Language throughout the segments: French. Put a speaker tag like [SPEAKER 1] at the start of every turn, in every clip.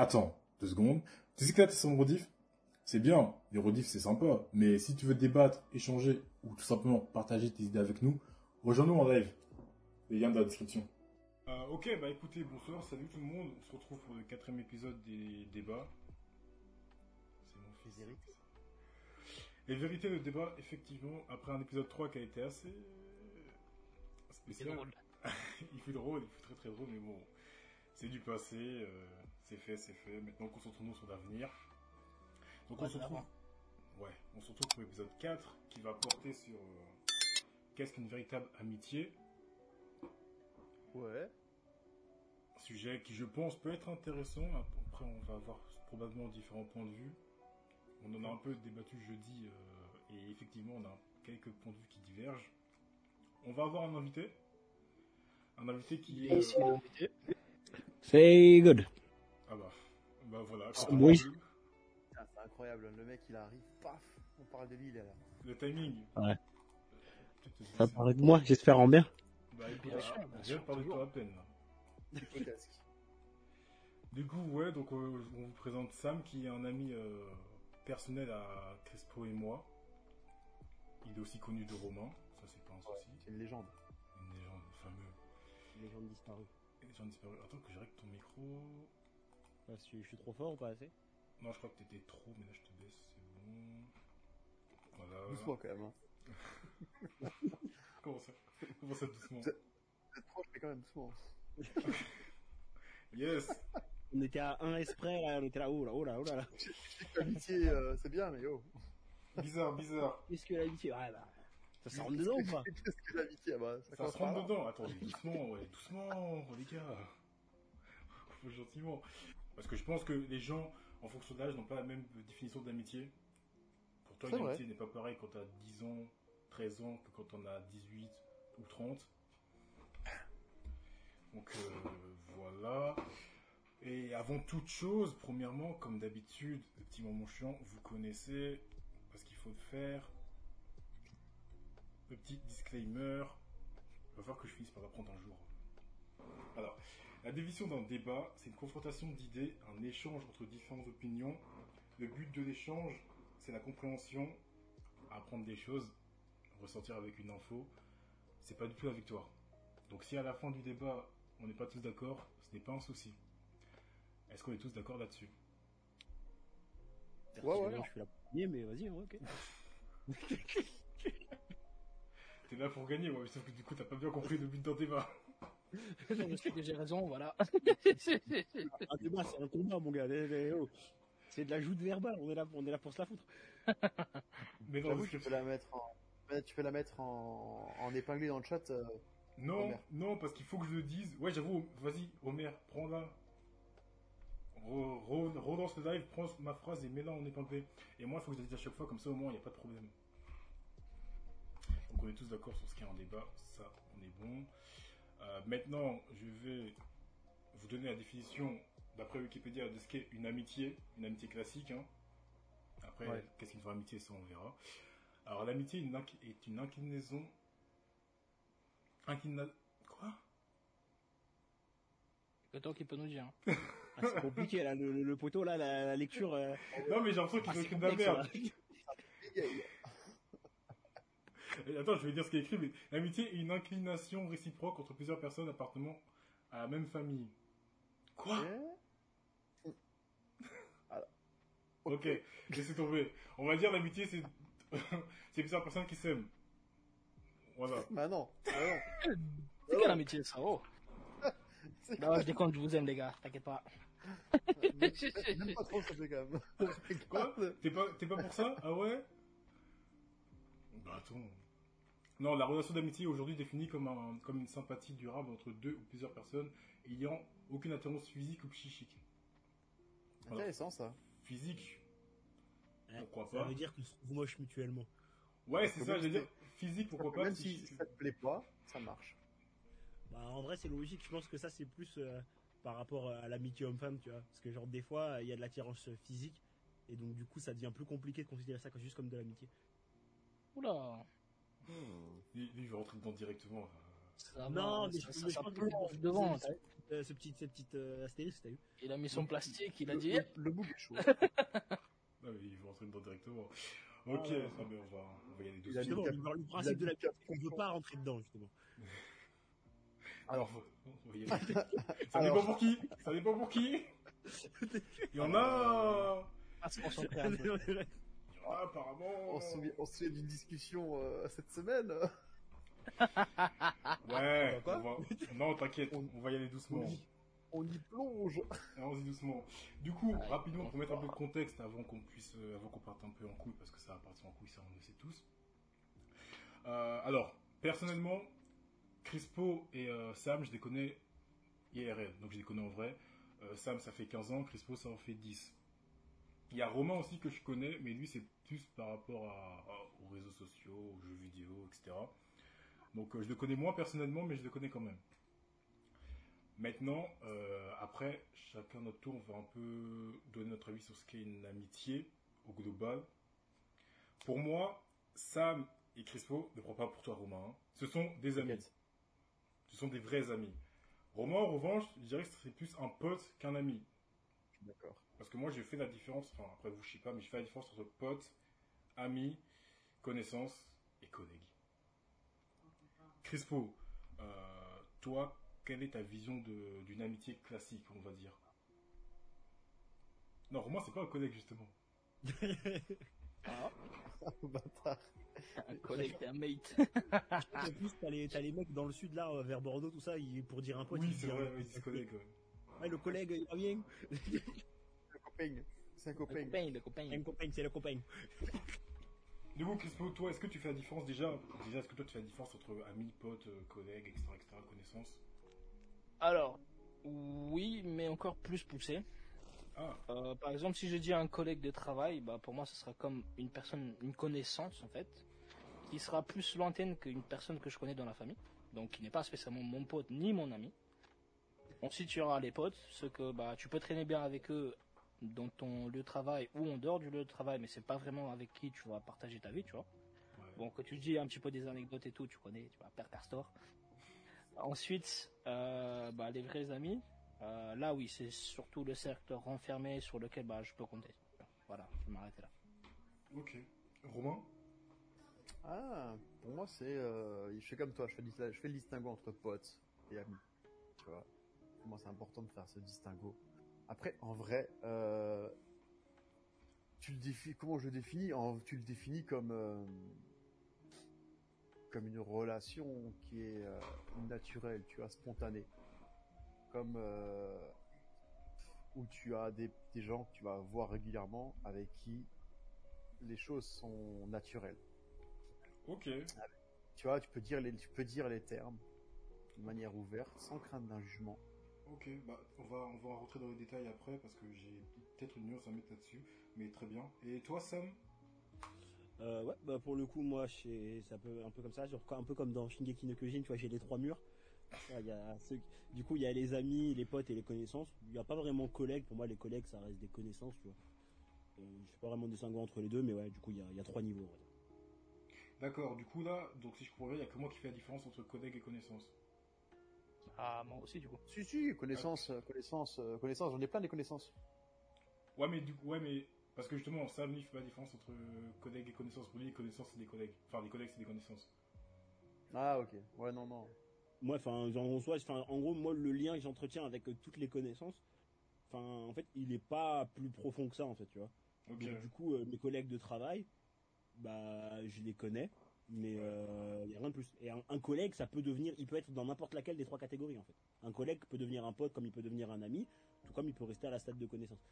[SPEAKER 1] Attends, deux secondes. Tu sais que là, t'es sur mon rediff C'est bien, les rediffs, c'est sympa. Mais si tu veux débattre, échanger, ou tout simplement partager tes idées avec nous, rejoins-nous en live. Les liens dans la description. Euh, ok, bah écoutez, bonsoir, salut tout le monde. On se retrouve pour le quatrième épisode des débats. C'est mon fils.
[SPEAKER 2] Les vérités.
[SPEAKER 1] Les vérités de débat, effectivement, après un épisode 3 qui a été assez
[SPEAKER 3] C'est
[SPEAKER 1] spécial.
[SPEAKER 3] drôle.
[SPEAKER 1] il fait drôle, il fait très très drôle, mais bon, c'est du passé, euh, c'est fait, c'est fait. Maintenant, concentrons-nous sur l'avenir. Donc, on se retrouve.
[SPEAKER 3] avant.
[SPEAKER 1] Ouais, on se retrouve pour l'épisode 4 qui va porter sur euh, qu'est-ce qu'une véritable amitié?
[SPEAKER 2] Ouais.
[SPEAKER 1] Sujet qui, je pense, peut être intéressant. Après, on va avoir probablement différents points de vue. On en a un peu débattu jeudi euh, et effectivement, on a quelques points de vue qui divergent. On va avoir un invité. Un invité qui est. Euh,
[SPEAKER 4] C'est good.
[SPEAKER 1] Ah bah, bah voilà.
[SPEAKER 4] Ah, oui.
[SPEAKER 1] a vu
[SPEAKER 2] Putain, C'est incroyable, le mec il arrive, paf, on parle de lui, il est là.
[SPEAKER 1] Le timing.
[SPEAKER 4] Ouais. Ça paraît de moi, j'espère en bien.
[SPEAKER 1] Bah écoute,
[SPEAKER 3] Bien sûr, bien
[SPEAKER 1] on vient
[SPEAKER 3] sûr,
[SPEAKER 1] de parler de
[SPEAKER 3] toujours.
[SPEAKER 1] toi à peine. là. Du coup, ouais, donc euh, on vous présente Sam qui est un ami euh, personnel à Crespo et moi. Il est aussi connu de Romain, ça c'est pas un souci.
[SPEAKER 2] C'est une légende.
[SPEAKER 1] Une légende, fameux.
[SPEAKER 4] Les gens disparus.
[SPEAKER 1] Les gens disparus. Attends que je règle ton micro.
[SPEAKER 4] Je, suis, je suis trop fort ou pas assez
[SPEAKER 1] Non, je crois que t'étais trop, mais là je te baisse, c'est bon. Voilà.
[SPEAKER 2] Doucement quand même. Hein.
[SPEAKER 1] Comment ça Comment ça doucement
[SPEAKER 2] C'est- Peut-être trop, mais quand même doucement.
[SPEAKER 1] Yes
[SPEAKER 4] On était à un esprit, là, on était là, oh là, oh là, oh là là.
[SPEAKER 2] L'amitié, euh, c'est bien, mais oh.
[SPEAKER 1] Bizarre, bizarre.
[SPEAKER 4] Qu'est-ce que l'amitié? Ouais, bah. Ça se rentre dedans ou pas
[SPEAKER 2] Qu'est-ce que l'amitié ah bah,
[SPEAKER 1] Ça se rentre dedans. Attends, doucement, ouais, doucement, les gars. Faut gentiment. Parce que je pense que les gens, en fonction de l'âge, n'ont pas la même définition d'amitié. Pour toi, une amitié n'est pas pareil quand t'as 10 ans, 13 ans, que quand on a 18 ou 30. Donc euh, voilà. Et avant toute chose, premièrement, comme d'habitude, le petit moment chiant, vous connaissez, parce qu'il faut le faire. Le petit disclaimer. Il va falloir que je finisse par apprendre un jour. Alors, la division d'un débat, c'est une confrontation d'idées, un échange entre différentes opinions. Le but de l'échange, c'est la compréhension, apprendre des choses, ressortir avec une info. C'est pas du tout la victoire. Donc si à la fin du débat, on n'est pas tous d'accord, ce n'est pas un souci. Est-ce qu'on est tous d'accord là-dessus?
[SPEAKER 2] Ouais, ouais.
[SPEAKER 4] Je suis là pour gagner, mais vas-y, ouais, ok.
[SPEAKER 1] T'es là pour gagner, ouais, sauf que du coup, t'as pas bien compris le but d'un débat.
[SPEAKER 3] Je sais que j'ai raison, voilà.
[SPEAKER 4] Un débat, c'est un combat, mon gars. les- les- oh. C'est de la joute verbale, on est là, on est là pour se la foutre.
[SPEAKER 1] Mais non,
[SPEAKER 2] tu peux la mettre en, tu peux la mettre en, en épinglé dans le chat. euh,
[SPEAKER 1] Non,
[SPEAKER 2] Homer.
[SPEAKER 1] non, parce qu'il faut que je le dise. Ouais, j'avoue, vas-y, Homer, prends-la. Re- re- Relance le live, prends ma phrase et mets-la en épinglé. Et moi, il faut que je la dise à chaque fois, comme ça au moins, il n'y a pas de problème. Donc on est tous d'accord sur ce qui est un débat, ça, on est bon. Euh, maintenant, je vais vous donner la définition, d'après Wikipédia, de ce qu'est une amitié, une amitié classique. hein. Après,
[SPEAKER 2] Ouais.
[SPEAKER 1] qu'est-ce qu'une vraie amitié, ça on verra. Alors l'amitié est une inclinaison Inclina... Quoi?
[SPEAKER 3] Que toi qui peux nous dire.
[SPEAKER 4] Ah, c'est compliqué, là, le, le- le poteau, là, la, la lecture. euh,
[SPEAKER 1] Non, mais j'ai l'impression qu'ils
[SPEAKER 4] ah, c'est
[SPEAKER 1] écrit de la merde. Attends, je vais dire ce qui est écrit. mais L'amitié est une inclination réciproque entre plusieurs personnes appartenant à la même famille. Quoi
[SPEAKER 2] eh
[SPEAKER 1] Ok, laissez tomber. On va dire l'amitié, c'est c'est plusieurs personnes qui s'aiment. Voilà.
[SPEAKER 2] Bah non. Bah non.
[SPEAKER 3] C'est quelle amitié ça, oh Non, je déconne, je vous aime les gars, t'inquiète pas.
[SPEAKER 2] Même pas trop, ça fait quand même.
[SPEAKER 1] Quoi T'es pas, t'es pas pour ça? Ah ouais? Bah attends. Non, la relation d'amitié est aujourd'hui définie comme, un, comme une sympathie durable entre deux ou plusieurs personnes ayant aucune attirance physique ou psychique. Voilà.
[SPEAKER 2] Intéressant ça.
[SPEAKER 1] Physique
[SPEAKER 4] Ouais,
[SPEAKER 1] Pourquoi
[SPEAKER 4] Ça
[SPEAKER 1] pas
[SPEAKER 4] veut dire qu'on se trouve moche mutuellement.
[SPEAKER 1] Ouais, c'est ça, j'allais dire. Physique, pourquoi pas
[SPEAKER 2] Même si ça te plaît pas, ça marche.
[SPEAKER 4] Bah, en vrai, c'est logique. Je pense que ça, c'est plus euh, par rapport à l'amitié homme-femme, tu vois. Parce que, genre, des fois, il y a de l'attirance physique. Et donc, du coup, ça devient plus compliqué de considérer ça comme- juste comme de l'amitié.
[SPEAKER 3] Oula.
[SPEAKER 1] Lui, lui, il veut rentrer dedans directement.
[SPEAKER 3] Ça
[SPEAKER 4] Non,
[SPEAKER 3] va,
[SPEAKER 4] mais
[SPEAKER 3] ça,
[SPEAKER 4] je-
[SPEAKER 3] ça,
[SPEAKER 4] mais je
[SPEAKER 3] ça
[SPEAKER 4] pense que
[SPEAKER 3] plonge
[SPEAKER 4] c'est-
[SPEAKER 3] devant.
[SPEAKER 4] Euh, ce petit, cette petite euh, astérisque, t'as vu
[SPEAKER 3] Il a mis son plastique, il a dit.
[SPEAKER 2] le, le bout est chaud.
[SPEAKER 1] Ah, mais il faut rentrer dedans directement. Ok,
[SPEAKER 4] ouais.
[SPEAKER 1] ah, mais on va, on va y aller
[SPEAKER 2] Il a
[SPEAKER 1] doucement.
[SPEAKER 2] dit-
[SPEAKER 4] Justement, le, le principe de la pièce, c'est qu'on ne veut pas rentrer dedans, justement.
[SPEAKER 2] Alors,
[SPEAKER 1] on va y aller. Ça
[SPEAKER 2] Alors-
[SPEAKER 1] dépend pour qui Ça dépend pour qui Il y en a
[SPEAKER 3] Ah, se concentrer
[SPEAKER 1] apparemment
[SPEAKER 2] on se souvient, on se souvient d'une discussion euh, cette semaine.
[SPEAKER 1] Ouais,
[SPEAKER 2] Quoi
[SPEAKER 1] on va... Non, t'inquiète, on va y aller doucement.
[SPEAKER 2] On y, on y plonge.
[SPEAKER 1] Allons-y doucement. Du coup,
[SPEAKER 3] Ah,
[SPEAKER 1] rapidement, pour mettre un peu de contexte avant qu'on puisse, euh, avant qu'on parte un peu en couille, parce que ça va partir en couille, ça on le sait tous. Euh, alors, personnellement, Crispo et euh, Sam, je les connais IRL, donc je les connais en vrai. Euh, Sam, ça fait 15 ans, Crispo, ça en fait 10. Il y a Romain aussi que je connais, mais lui, c'est plus par rapport à- à- aux réseaux sociaux, aux jeux vidéo, etc. Donc, euh, je le connais moins personnellement, mais je le connais quand même. Maintenant, euh, après, chacun notre tour, on va un peu donner notre avis sur ce qu'est une amitié au global. Pour moi, Sam et Crispo, ne prends pas pour toi Romain, hein, ce sont des amis. Ce sont des vrais amis. Romain, en revanche, je dirais que c'est plus un pote qu'un ami.
[SPEAKER 2] D'accord.
[SPEAKER 1] Parce que moi, j'ai fait la différence, enfin, après vous, je sais pas, mais je fais la différence entre pote, ami, connaissance et collègue. Crispo, euh, toi, quelle est ta vision d'une amitié classique, on va dire? Non, Romain, c'est pas un collègue, justement.
[SPEAKER 3] Ah,
[SPEAKER 2] Bâtard.
[SPEAKER 3] un collègue, un mate.
[SPEAKER 4] En plus, t'as les, les mecs dans le sud, là, euh, vers Bordeaux, tout ça, ils- pour dire un pote.
[SPEAKER 1] oui,
[SPEAKER 4] ils
[SPEAKER 1] c'est
[SPEAKER 4] disent
[SPEAKER 1] vrai,
[SPEAKER 4] un-
[SPEAKER 1] oui, c'est collègue. ouais.
[SPEAKER 4] Ouais, le collègue, il va bien.
[SPEAKER 2] Le copain. C'est un
[SPEAKER 3] Le
[SPEAKER 2] copain.
[SPEAKER 3] copain, le copain.
[SPEAKER 4] Un copain, c'est le copain.
[SPEAKER 1] Du coup, Crispo, toi, est-ce que tu fais la différence déjà Déjà, est-ce que toi, tu fais la différence entre ami, pote, euh, collègue, etc., etc., connaissance
[SPEAKER 3] Alors, oui, mais encore plus poussé.
[SPEAKER 1] Ah,
[SPEAKER 3] Euh, par exemple, si je dis à un collègue de travail, bah, pour moi, ce sera comme une personne, une connaissance, en fait, qui sera plus lointaine qu'une personne que je connais dans la famille. Donc, qui n'est pas spécialement mon pote ni mon ami. Ensuite, tu auras les potes, ceux que bah, tu peux traîner bien avec eux dans ton lieu de travail ou en dehors du lieu de travail, mais c'est pas vraiment avec qui tu vas partager ta vie, tu vois.
[SPEAKER 1] ouais.
[SPEAKER 3] Bon, que tu dis un petit peu des anecdotes et tout, tu connais, tu vois, Père Castor. Ensuite, euh, bah, les vrais amis, euh, là oui, c'est surtout le cercle renfermé sur lequel bah, je peux compter. Voilà, je vais m'arrêter là.
[SPEAKER 1] Ok. Romain?
[SPEAKER 2] Ah, pour moi, c'est. euh, je fais comme toi, je fais, le- je fais le distinguo entre potes et amis. Tu vois? Pour moi, c'est important de faire ce distinguo. Après, en vrai, euh, tu le définis. Comment je le définis? En, Tu le définis comme. euh, comme une relation qui est euh, naturelle, tu vois, spontanée. Comme. où tu as des, des gens que tu vas voir régulièrement avec qui les choses sont naturelles.
[SPEAKER 1] Ok.
[SPEAKER 2] Tu vois, tu peux dire les, tu peux dire les termes de manière ouverte, sans crainte d'un jugement.
[SPEAKER 1] Ok, bah, on va, on va rentrer dans les détails après parce que j'ai peut-être une nuance à mettre là-dessus, mais très bien. Et toi, Sam?
[SPEAKER 4] Euh, ouais, bah pour le coup, moi, c'est un peu, un peu comme ça, genre, un peu comme dans Shingeki no Kyojin, tu vois, j'ai les trois murs. Ouais, il y a ceux- du coup, il y a les amis, les potes et les connaissances. Il n'y a pas vraiment collègues. Pour moi, les collègues, ça reste des connaissances, tu vois. Euh, je fais pas vraiment distinguo entre les deux, mais ouais, du coup, il y a, il y a trois niveaux.
[SPEAKER 1] D'accord, du coup là, donc si je comprends bien, il n'y a que moi qui fais la différence entre collègue et connaissance.
[SPEAKER 3] Ah, moi aussi, du coup.
[SPEAKER 2] Si, si, connaissance, euh, connaissance, euh, connaissance, j'en ai plein des connaissances.
[SPEAKER 1] Ouais, mais du coup, ouais, mais parce que justement, Sam, lui, fait pas la différence entre collègue et connaissance. Pour lui, les connaissances, c'est des collègues. Enfin, les collègues, c'est des connaissances.
[SPEAKER 2] Ah, ok. Ouais, non, non.
[SPEAKER 4] Moi, enfin, genre, en soi, en gros, moi, le lien que j'entretiens avec euh, toutes les connaissances, enfin, en fait, il est pas plus profond que ça, en fait, tu vois. Donc, du coup, euh, mes collègues de travail, bah, je les connais, mais il n'y a rien de plus. Et un, un collègue, ça peut devenir, il peut être dans n'importe laquelle des trois catégories, en fait. Un collègue peut devenir un pote comme il peut devenir un ami, tout comme il peut rester à la stade de connaissance.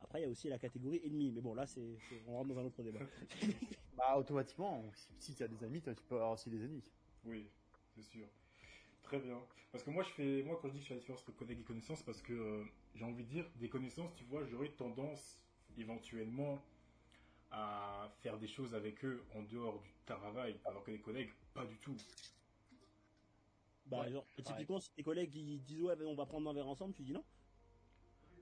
[SPEAKER 4] Après, il y a aussi la catégorie ennemi, mais bon, là, c'est, c'est- on rentre dans un autre débat.
[SPEAKER 2] Bah, automatiquement, si, si tu as des amis, tu peux avoir aussi des ennemis.
[SPEAKER 1] Oui, c'est sûr. Très bien. Parce que moi, je fais, moi, quand je dis que je fais la différence entre collègue et connaissance, parce que euh, j'ai envie de dire, des connaissances, tu vois, j'aurais tendance éventuellement à faire des choses avec eux en dehors du travail, alors que les collègues, pas du tout.
[SPEAKER 4] Bah,
[SPEAKER 3] Ouais,
[SPEAKER 4] genre, typiquement, si tes collègues ils disent ouais, on va prendre un verre ensemble, tu dis non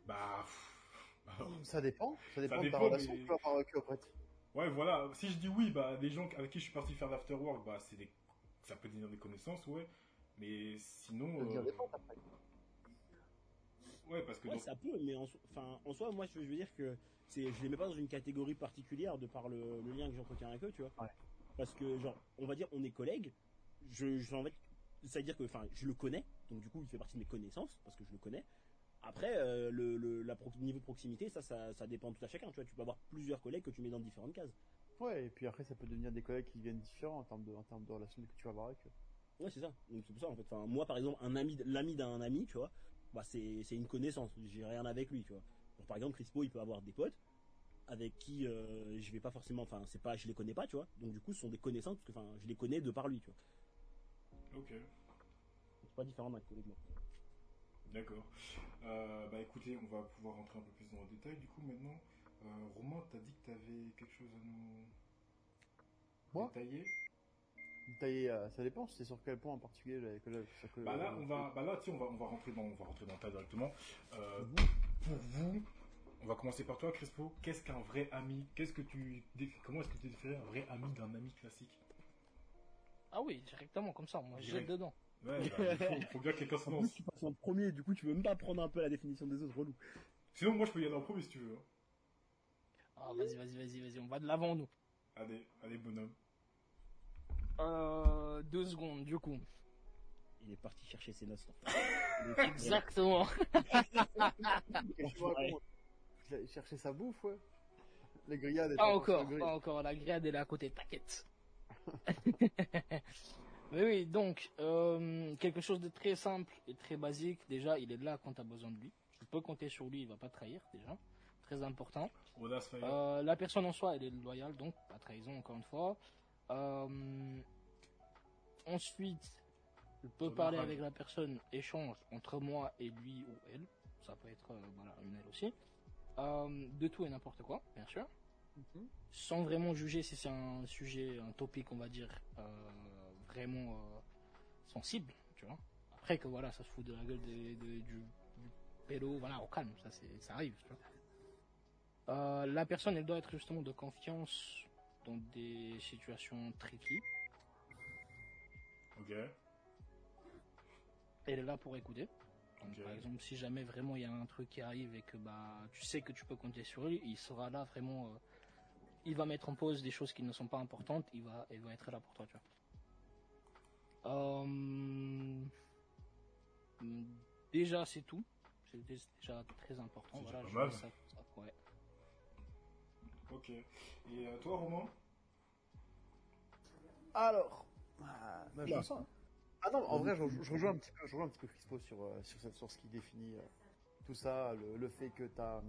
[SPEAKER 1] Bah, pff, alors,
[SPEAKER 2] Ça dépend. Ça dépend de
[SPEAKER 1] dépend,
[SPEAKER 2] ta relation
[SPEAKER 1] mais-
[SPEAKER 2] que tu vas avoir avec eux, en fait.
[SPEAKER 1] ouais, voilà. Si je dis oui, bah, des gens avec qui je suis parti faire l'afterwork, bah, c'est des, ça peut devenir des connaissances, ouais. Mais sinon.
[SPEAKER 2] Ça dire
[SPEAKER 1] euh,
[SPEAKER 2] après.
[SPEAKER 1] Ouais, parce que
[SPEAKER 4] Ouais, ça peut, mais en, so- enfin, en soi, moi, je veux dire que c'est, je les mets pas dans une catégorie particulière de par le, le lien que j'entretiens avec eux, tu vois.
[SPEAKER 2] Ouais.
[SPEAKER 4] Parce que, genre, on va dire, on est collègues. Je, je en fait, ça veut dire que, enfin, je le connais, donc du coup, il fait partie de mes connaissances parce que je le connais. Après, euh, le, le la pro- niveau de proximité, ça, ça, ça dépend tout à chacun, tu vois. Tu peux avoir plusieurs collègues que tu mets dans différentes cases.
[SPEAKER 2] Ouais, et puis après, ça peut devenir des collègues qui viennent différents en termes de, en termes de relation que tu vas avoir avec eux.
[SPEAKER 4] Ouais, c'est ça. Donc c'est pour ça en fait. Enfin, moi par exemple, un ami, l'ami d'un ami, tu vois, bah c'est c'est une connaissance. J'ai rien avec lui, tu vois. Donc, par exemple, Crispo, il peut avoir des potes avec qui euh, je vais pas forcément. Enfin, c'est pas, je les connais pas, tu vois. Donc du coup, ce sont des connaissances parce que enfin, je les connais de par lui, tu vois.
[SPEAKER 1] Ok,
[SPEAKER 4] C'est pas différent d'un collègue. moi.
[SPEAKER 1] d'accord. Euh, bah écoutez, on va pouvoir rentrer un peu plus dans le détail. Du coup, maintenant, euh, Romain, t'as dit que t'avais quelque chose à nous
[SPEAKER 2] Moi?
[SPEAKER 1] détailler?
[SPEAKER 2] Euh, ça dépend, c'est sur quel point en particulier que, que-
[SPEAKER 1] Bah là, on va, bah là, tiens, on va, on va rentrer dans, on va rentrer dans le tas directement. Euh, pour vous, on va commencer par toi, Crespo. Qu'est-ce qu'un vrai ami? Qu'est-ce que tu, comment est-ce que tu définirais un vrai ami d'un ami classique?
[SPEAKER 3] Ah oui, directement comme ça, moi je
[SPEAKER 1] Direct.
[SPEAKER 3] jette dedans.
[SPEAKER 1] Ouais, bah, il faut, faut bien que quelqu'un se
[SPEAKER 4] En
[SPEAKER 1] lance.
[SPEAKER 4] plus, tu passes en premier, du coup, tu veux même pas prendre un peu la définition des autres, relou.
[SPEAKER 1] Sinon, moi, je peux y aller en premier si tu veux.
[SPEAKER 3] Ah vas-y, vas-y, vas-y, vas-y, on va de l'avant nous.
[SPEAKER 1] Allez, allez, bonhomme.
[SPEAKER 3] Euh, deux secondes, du coup.
[SPEAKER 4] Il est parti chercher ses notes.
[SPEAKER 3] Exactement.
[SPEAKER 2] Il a cherché sa bouffe, ouais. Les grillades. elles
[SPEAKER 3] Pas encore, pas encore. La grillade elle est à côté, t'inquiète. Mais oui, donc, euh, quelque chose de très simple et très basique. Déjà, il est là quand tu as besoin de lui. Tu peux compter sur lui, il va pas trahir, déjà. Très important. Euh, la personne en soi, elle est loyale, donc pas trahison, encore une fois. Euh, ensuite, je peux parler avec la personne, échange entre moi et lui ou elle. Ça peut être euh, voilà, une elle aussi. Euh, de tout et n'importe quoi, bien sûr.
[SPEAKER 2] Mhm.
[SPEAKER 3] Sans vraiment juger si c'est un sujet, un topic, on va dire, vraiment sensible, tu vois. Après que voilà, ça se fout de la gueule des- des- du, du pélo, voilà, au calme, ça, ça arrive, tu vois. La personne, elle doit être justement de confiance dans des situations tricky.
[SPEAKER 1] Ok.
[SPEAKER 3] Elle est là pour écouter. Donc. Par exemple, si jamais vraiment il y a un truc qui arrive et que bah tu sais que tu peux compter sur lui, il sera là vraiment. euh, il va mettre en pause des choses qui ne sont pas importantes. Il va, il va être là pour toi, tu vois. Euh, Déjà, c'est tout. C'est dé- déjà très important. Voilà, je ça, ça, ouais.
[SPEAKER 1] Ok. Et euh, toi, Romain?
[SPEAKER 2] Alors, ah, bah, je sens- Ah non, en vrai, je, je rejoins un petit peu, je rejoins un petit peu Crispo sur, euh, sur, cette- sur ce qui définit euh, tout ça, le, le fait que tu as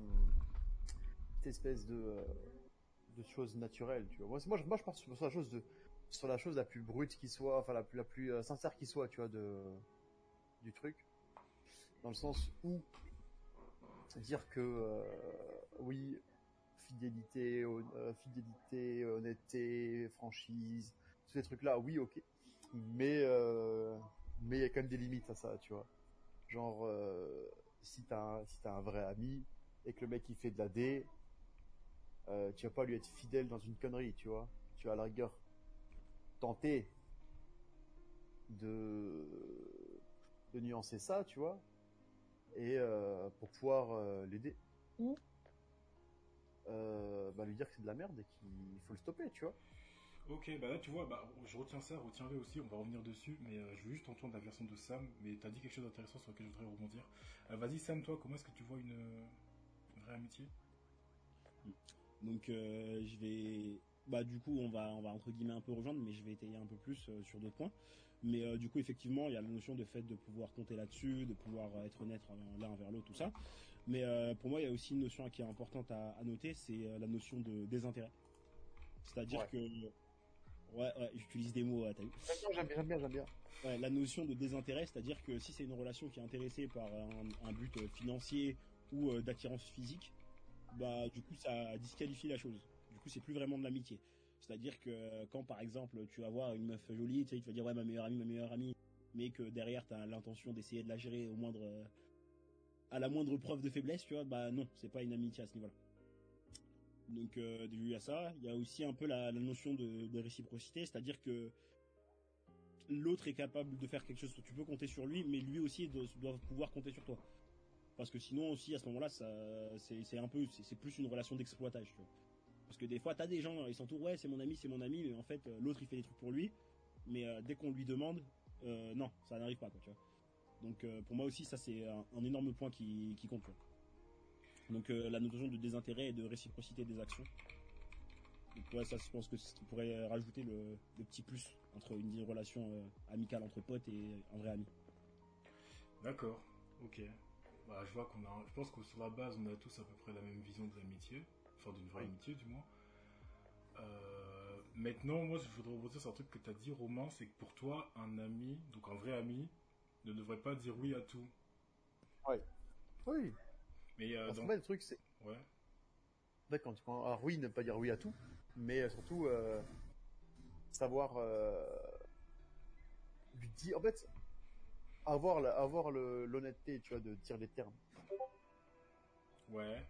[SPEAKER 2] cette espèce de, euh, de choses naturelles, tu vois. Moi, je, moi, je pars sur, sur la chose de, sur la chose la plus brute qui soit, enfin la plus, la plus euh, sincère qui soit, tu vois, de, du truc. Dans le sens où dire que euh, oui, fidélité, euh, fidélité, honnêteté, franchise, tous ces trucs-là, oui, ok. Mais euh, mais il y a quand même des limites à ça, tu vois. Genre, euh, si t'as si t'as un vrai ami et que le mec il fait de la D, tu vas pas lui être fidèle dans une connerie, tu vois. Tu vas à la rigueur tenter de de nuancer ça, tu vois, et pour pouvoir l'aider ou euh, bah, lui dire que c'est de la merde et qu'il faut le stopper, tu vois.
[SPEAKER 1] Ok, bah là tu vois, bah, je retiens ça, retiens-le aussi, on va revenir dessus, mais euh, je veux juste entendre la version de Sam, mais t'as dit quelque chose d'intéressant sur lequel je voudrais rebondir. Euh, Vas-y Sam, toi, comment est-ce que tu vois une, une vraie amitié?
[SPEAKER 4] Donc euh, je vais, bah du coup on va on va entre guillemets un peu rejoindre, mais je vais étayer un peu plus euh, sur d'autres points. Mais euh, du coup effectivement il y a la notion de fait de pouvoir compter là-dessus, de pouvoir euh, être honnête euh, l'un envers l'autre, tout ça. Mais euh, pour moi il y a aussi une notion qui est importante à, à noter, c'est euh, la notion de désintérêt. C'est-à-dire
[SPEAKER 2] Ouais.
[SPEAKER 4] que ouais ouais j'utilise des mots, ouais, t'as vu.
[SPEAKER 2] J'aime bien, j'aime bien, j'aime bien.
[SPEAKER 4] Ouais, la notion de désintérêt, c'est-à-dire que si c'est une relation qui est intéressée par un, un but euh, financier ou euh, d'attirance physique, bah du coup ça disqualifie la chose. Du coup c'est plus vraiment de l'amitié. C'est-à-dire que quand par exemple tu vas voir une meuf jolie, tu sais, tu vas dire ouais ma meilleure amie, ma meilleure amie, mais que derrière tu as l'intention d'essayer de la gérer au moindre à la moindre preuve de faiblesse, tu vois, bah non, c'est pas une amitié à ce niveau-là. Donc euh, dû à ça, il y a aussi un peu la, notion de, réciprocité, c'est-à-dire que l'autre est capable de faire quelque chose, tu peux compter sur lui, mais lui aussi doit, pouvoir compter sur toi. Parce que sinon aussi à ce moment-là, c'est, un peu, plus une relation d'exploitage. Tu vois. Parce que des fois, t'as des gens, ils s'entourent, ouais, c'est mon ami, c'est mon ami, mais en fait, euh, l'autre il fait des trucs pour lui, mais euh, dès qu'on lui demande, euh, non, ça n'arrive pas, quoi, tu vois. Donc euh, pour moi aussi, ça c'est un, un énorme point qui, qui compte. Donc euh, la notion de désintérêt et de réciprocité des actions. Donc ouais, ça je pense que c'est ce qui pourrait rajouter le, le petit plus entre une relation euh, amicale entre potes et un vrai ami.
[SPEAKER 1] D'accord, ok. Bah, je vois qu'on a, je pense que sur la base, on a tous à peu près la même vision de l'amitié, enfin d'une vraie
[SPEAKER 2] Oui.
[SPEAKER 1] amitié du moins. Euh, maintenant, moi, je voudrais rebondir sur un truc que tu as dit, Romain, c'est que pour toi, un ami, donc un vrai ami, ne devrait pas dire oui à tout.
[SPEAKER 2] Oui.
[SPEAKER 1] Mais euh,
[SPEAKER 2] fait, le truc, c'est.
[SPEAKER 1] ouais,
[SPEAKER 2] En fait, quand tu prends. Alors, oui, ne pas dire oui à tout, mais euh, surtout, euh, savoir. euh, lui dire. En fait, avoir, la- avoir l'honnêteté, tu vois, de dire les termes.
[SPEAKER 1] ouais,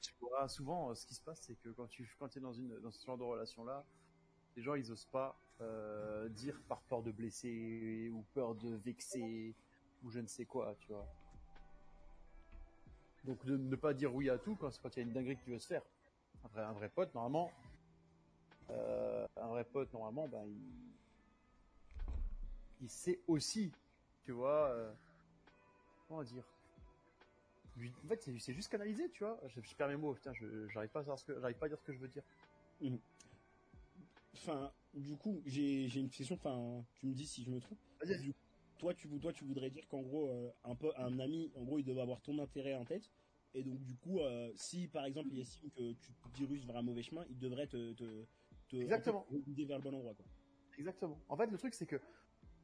[SPEAKER 2] Tu vois, souvent, ce qui se passe, c'est que quand tu quand es dans, une, dans ce genre de relation-là, les gens, ils osent pas euh, dire par peur de blesser, ou peur de vexer, ou je ne sais quoi, tu vois. Donc, de ne pas dire oui à tout quand, quand il y a une dinguerie que tu veux se faire. Un vrai, un vrai pote, normalement, euh, un vrai pote, normalement, ben, il, sait aussi, tu vois, euh, comment dire, en fait, c'est juste canalisé, tu vois. Je, perds mes mots, putain, j'arrive pas à savoir ce que, j'arrive pas à dire ce que je veux dire.
[SPEAKER 4] Enfin, du coup, j'ai une question. Enfin, tu me dis si je me trompe. Toi, tu, vou- toi, tu voudrais dire qu'en gros, euh, un, peu, un ami, en gros, il devait avoir ton intérêt en tête. Et donc, du coup, euh, si par exemple, il estime que tu te diriges vers un mauvais chemin, il devrait te, te, te
[SPEAKER 2] Exactement.
[SPEAKER 4] en fait, guider vers le bon endroit. Quoi.
[SPEAKER 2] Exactement. En fait, le truc, c'est que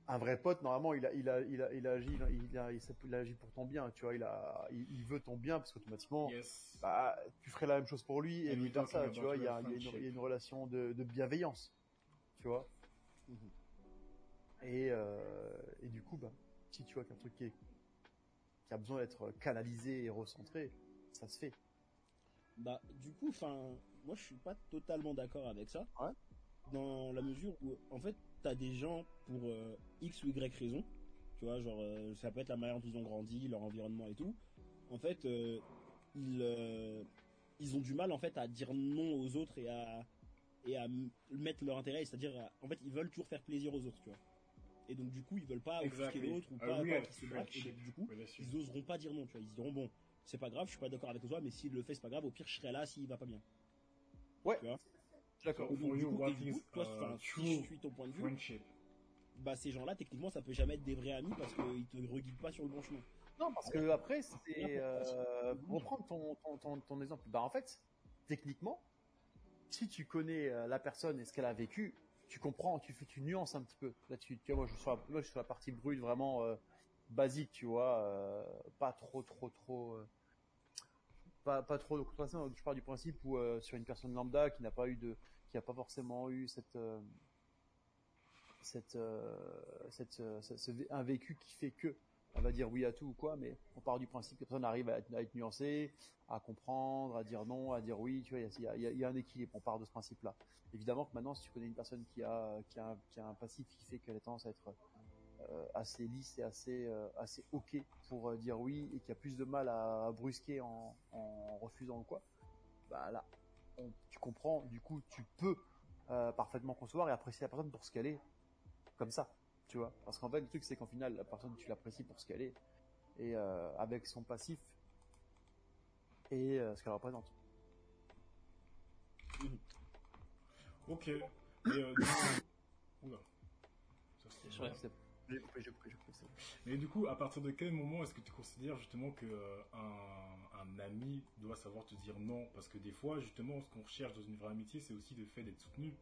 [SPEAKER 2] un vrai pote, normalement, il a, il a, il a, il agit, il a, il, a- il s'app- il agit pour ton bien, tu vois. Il a, il, il veut ton bien parce qu'automatiquement,
[SPEAKER 1] yes.
[SPEAKER 2] bah, tu ferais la même chose pour lui et vice versa,
[SPEAKER 1] talking
[SPEAKER 2] tu vois. Il y a,
[SPEAKER 1] real
[SPEAKER 2] il y a une,
[SPEAKER 1] friendship.
[SPEAKER 2] il y a une relation de, de bienveillance, tu vois. Et, euh, et du coup, bah, si tu vois qu'un truc qui, est- qui a besoin d'être canalisé et recentré, ça se fait.
[SPEAKER 4] Bah, du coup, enfin, moi, je suis pas totalement d'accord avec ça.
[SPEAKER 2] Ouais.
[SPEAKER 4] Dans la mesure où, en fait, t'as des gens pour euh, X ou Y raison. Tu vois, genre, euh, ça peut être la manière dont ils ont grandi, leur environnement et tout. En fait, euh, ils, euh, ils ont du mal, en fait, à dire non aux autres et à, et à mettre leur intérêt. C'est-à-dire, à- en fait, ils veulent toujours faire plaisir aux autres, tu vois. Et donc, du coup, ils veulent pas offusquer l'autre ou
[SPEAKER 1] A
[SPEAKER 4] pas, se. Et donc, du coup, ils oseront pas dire non, tu vois. Ils diront, bon, c'est pas grave, je suis pas d'accord avec toi, mais s'il le fait, c'est pas grave, au pire, je serai là s'il va pas bien.
[SPEAKER 2] Ouais. D'accord.
[SPEAKER 1] For
[SPEAKER 4] du
[SPEAKER 1] you,
[SPEAKER 4] coup,
[SPEAKER 1] what is
[SPEAKER 4] coup, toi,
[SPEAKER 1] uh,
[SPEAKER 4] enfin, si je suis ton point de vue,
[SPEAKER 1] friendship?
[SPEAKER 4] bah, ces gens-là, techniquement, ça peut jamais être des vrais amis parce qu'ils te reguident pas sur le bon chemin.
[SPEAKER 2] Non, parce que après, c'est euh, pour prendre ton, ton, ton, ton exemple. Bah en fait, techniquement, si tu connais euh, la personne et ce qu'elle a vécu, tu comprends, tu fais, tu nuances un petit peu. Là, tu, tu vois, moi, je suis sur la, moi, je suis sur la partie brute, vraiment euh, basique, tu vois, euh, pas trop, trop, trop, euh, pas, pas trop de. Donc, Je pars du principe où euh, sur une personne lambda qui n'a pas eu de, qui a pas forcément eu cette euh, euh, euh, un vécu qui fait que on va dire oui à tout ou quoi, mais on part du principe que personne arrive à être, nuancée, à comprendre, à dire non, à dire oui, il y a, un équilibre, on part de ce principe-là. Évidemment que maintenant, si tu connais une personne qui a, qui a, un passif qui fait qu'elle a tendance à être assez lisse et assez, assez ok pour dire oui et qui a plus de mal à, brusquer en, en refusant ou quoi, bah là, on- tu comprends, du coup, tu peux euh, parfaitement concevoir et apprécier la personne pour ce qu'elle est, comme ça tu vois. Parce qu'en fait, le truc, c'est qu'en final, la personne, tu l'apprécies pour ce qu'elle est, et euh, avec son passif, et euh, ce qu'elle représente.
[SPEAKER 1] Ok. Et, euh, du coup... Oula. Ça. C'est-
[SPEAKER 2] J'ai j'ai j'ai.
[SPEAKER 1] Mais du coup, à partir de quel moment est-ce que tu considères justement que euh, un, un ami doit savoir te dire non? Parce que des fois, justement, ce qu'on recherche dans une vraie amitié, c'est aussi le fait d'être soutenu.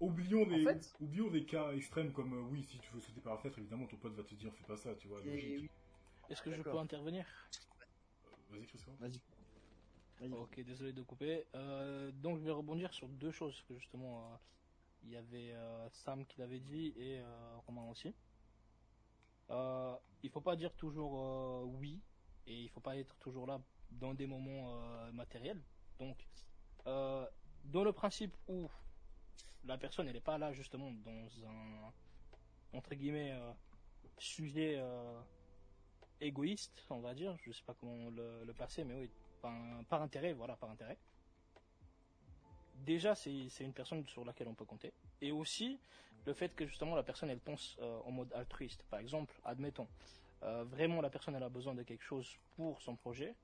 [SPEAKER 1] Oublions des,
[SPEAKER 2] En fait-
[SPEAKER 1] oublions des cas extrêmes comme euh, oui, si tu veux sauter par la fenêtre, évidemment, ton pote va te dire fais pas ça, tu vois.
[SPEAKER 2] Et
[SPEAKER 1] logique.
[SPEAKER 2] oui.
[SPEAKER 3] Est-ce que je peux intervenir?
[SPEAKER 1] Euh, Vas-y, Christophe.
[SPEAKER 4] Vas-y. Vas-y.
[SPEAKER 3] Ok, désolé de couper. Euh, donc je vais rebondir sur deux choses que justement euh, il y avait euh, Sam qui l'avait dit et euh, Romain aussi. Euh, il faut pas dire toujours euh, oui et il faut pas être toujours là dans des moments matériels. Donc dans le principe où la personne elle n'est pas là justement dans un entre guillemets, sujet égoïste, on va dire, je sais pas comment le, le passer, mais oui, par intérêt, voilà, par intérêt. Déjà, c'est une personne sur laquelle on peut compter. Et aussi, le fait que justement la personne, elle pense euh, en mode altruiste. Par exemple, admettons, euh, vraiment la personne, elle a besoin de quelque chose pour son projet.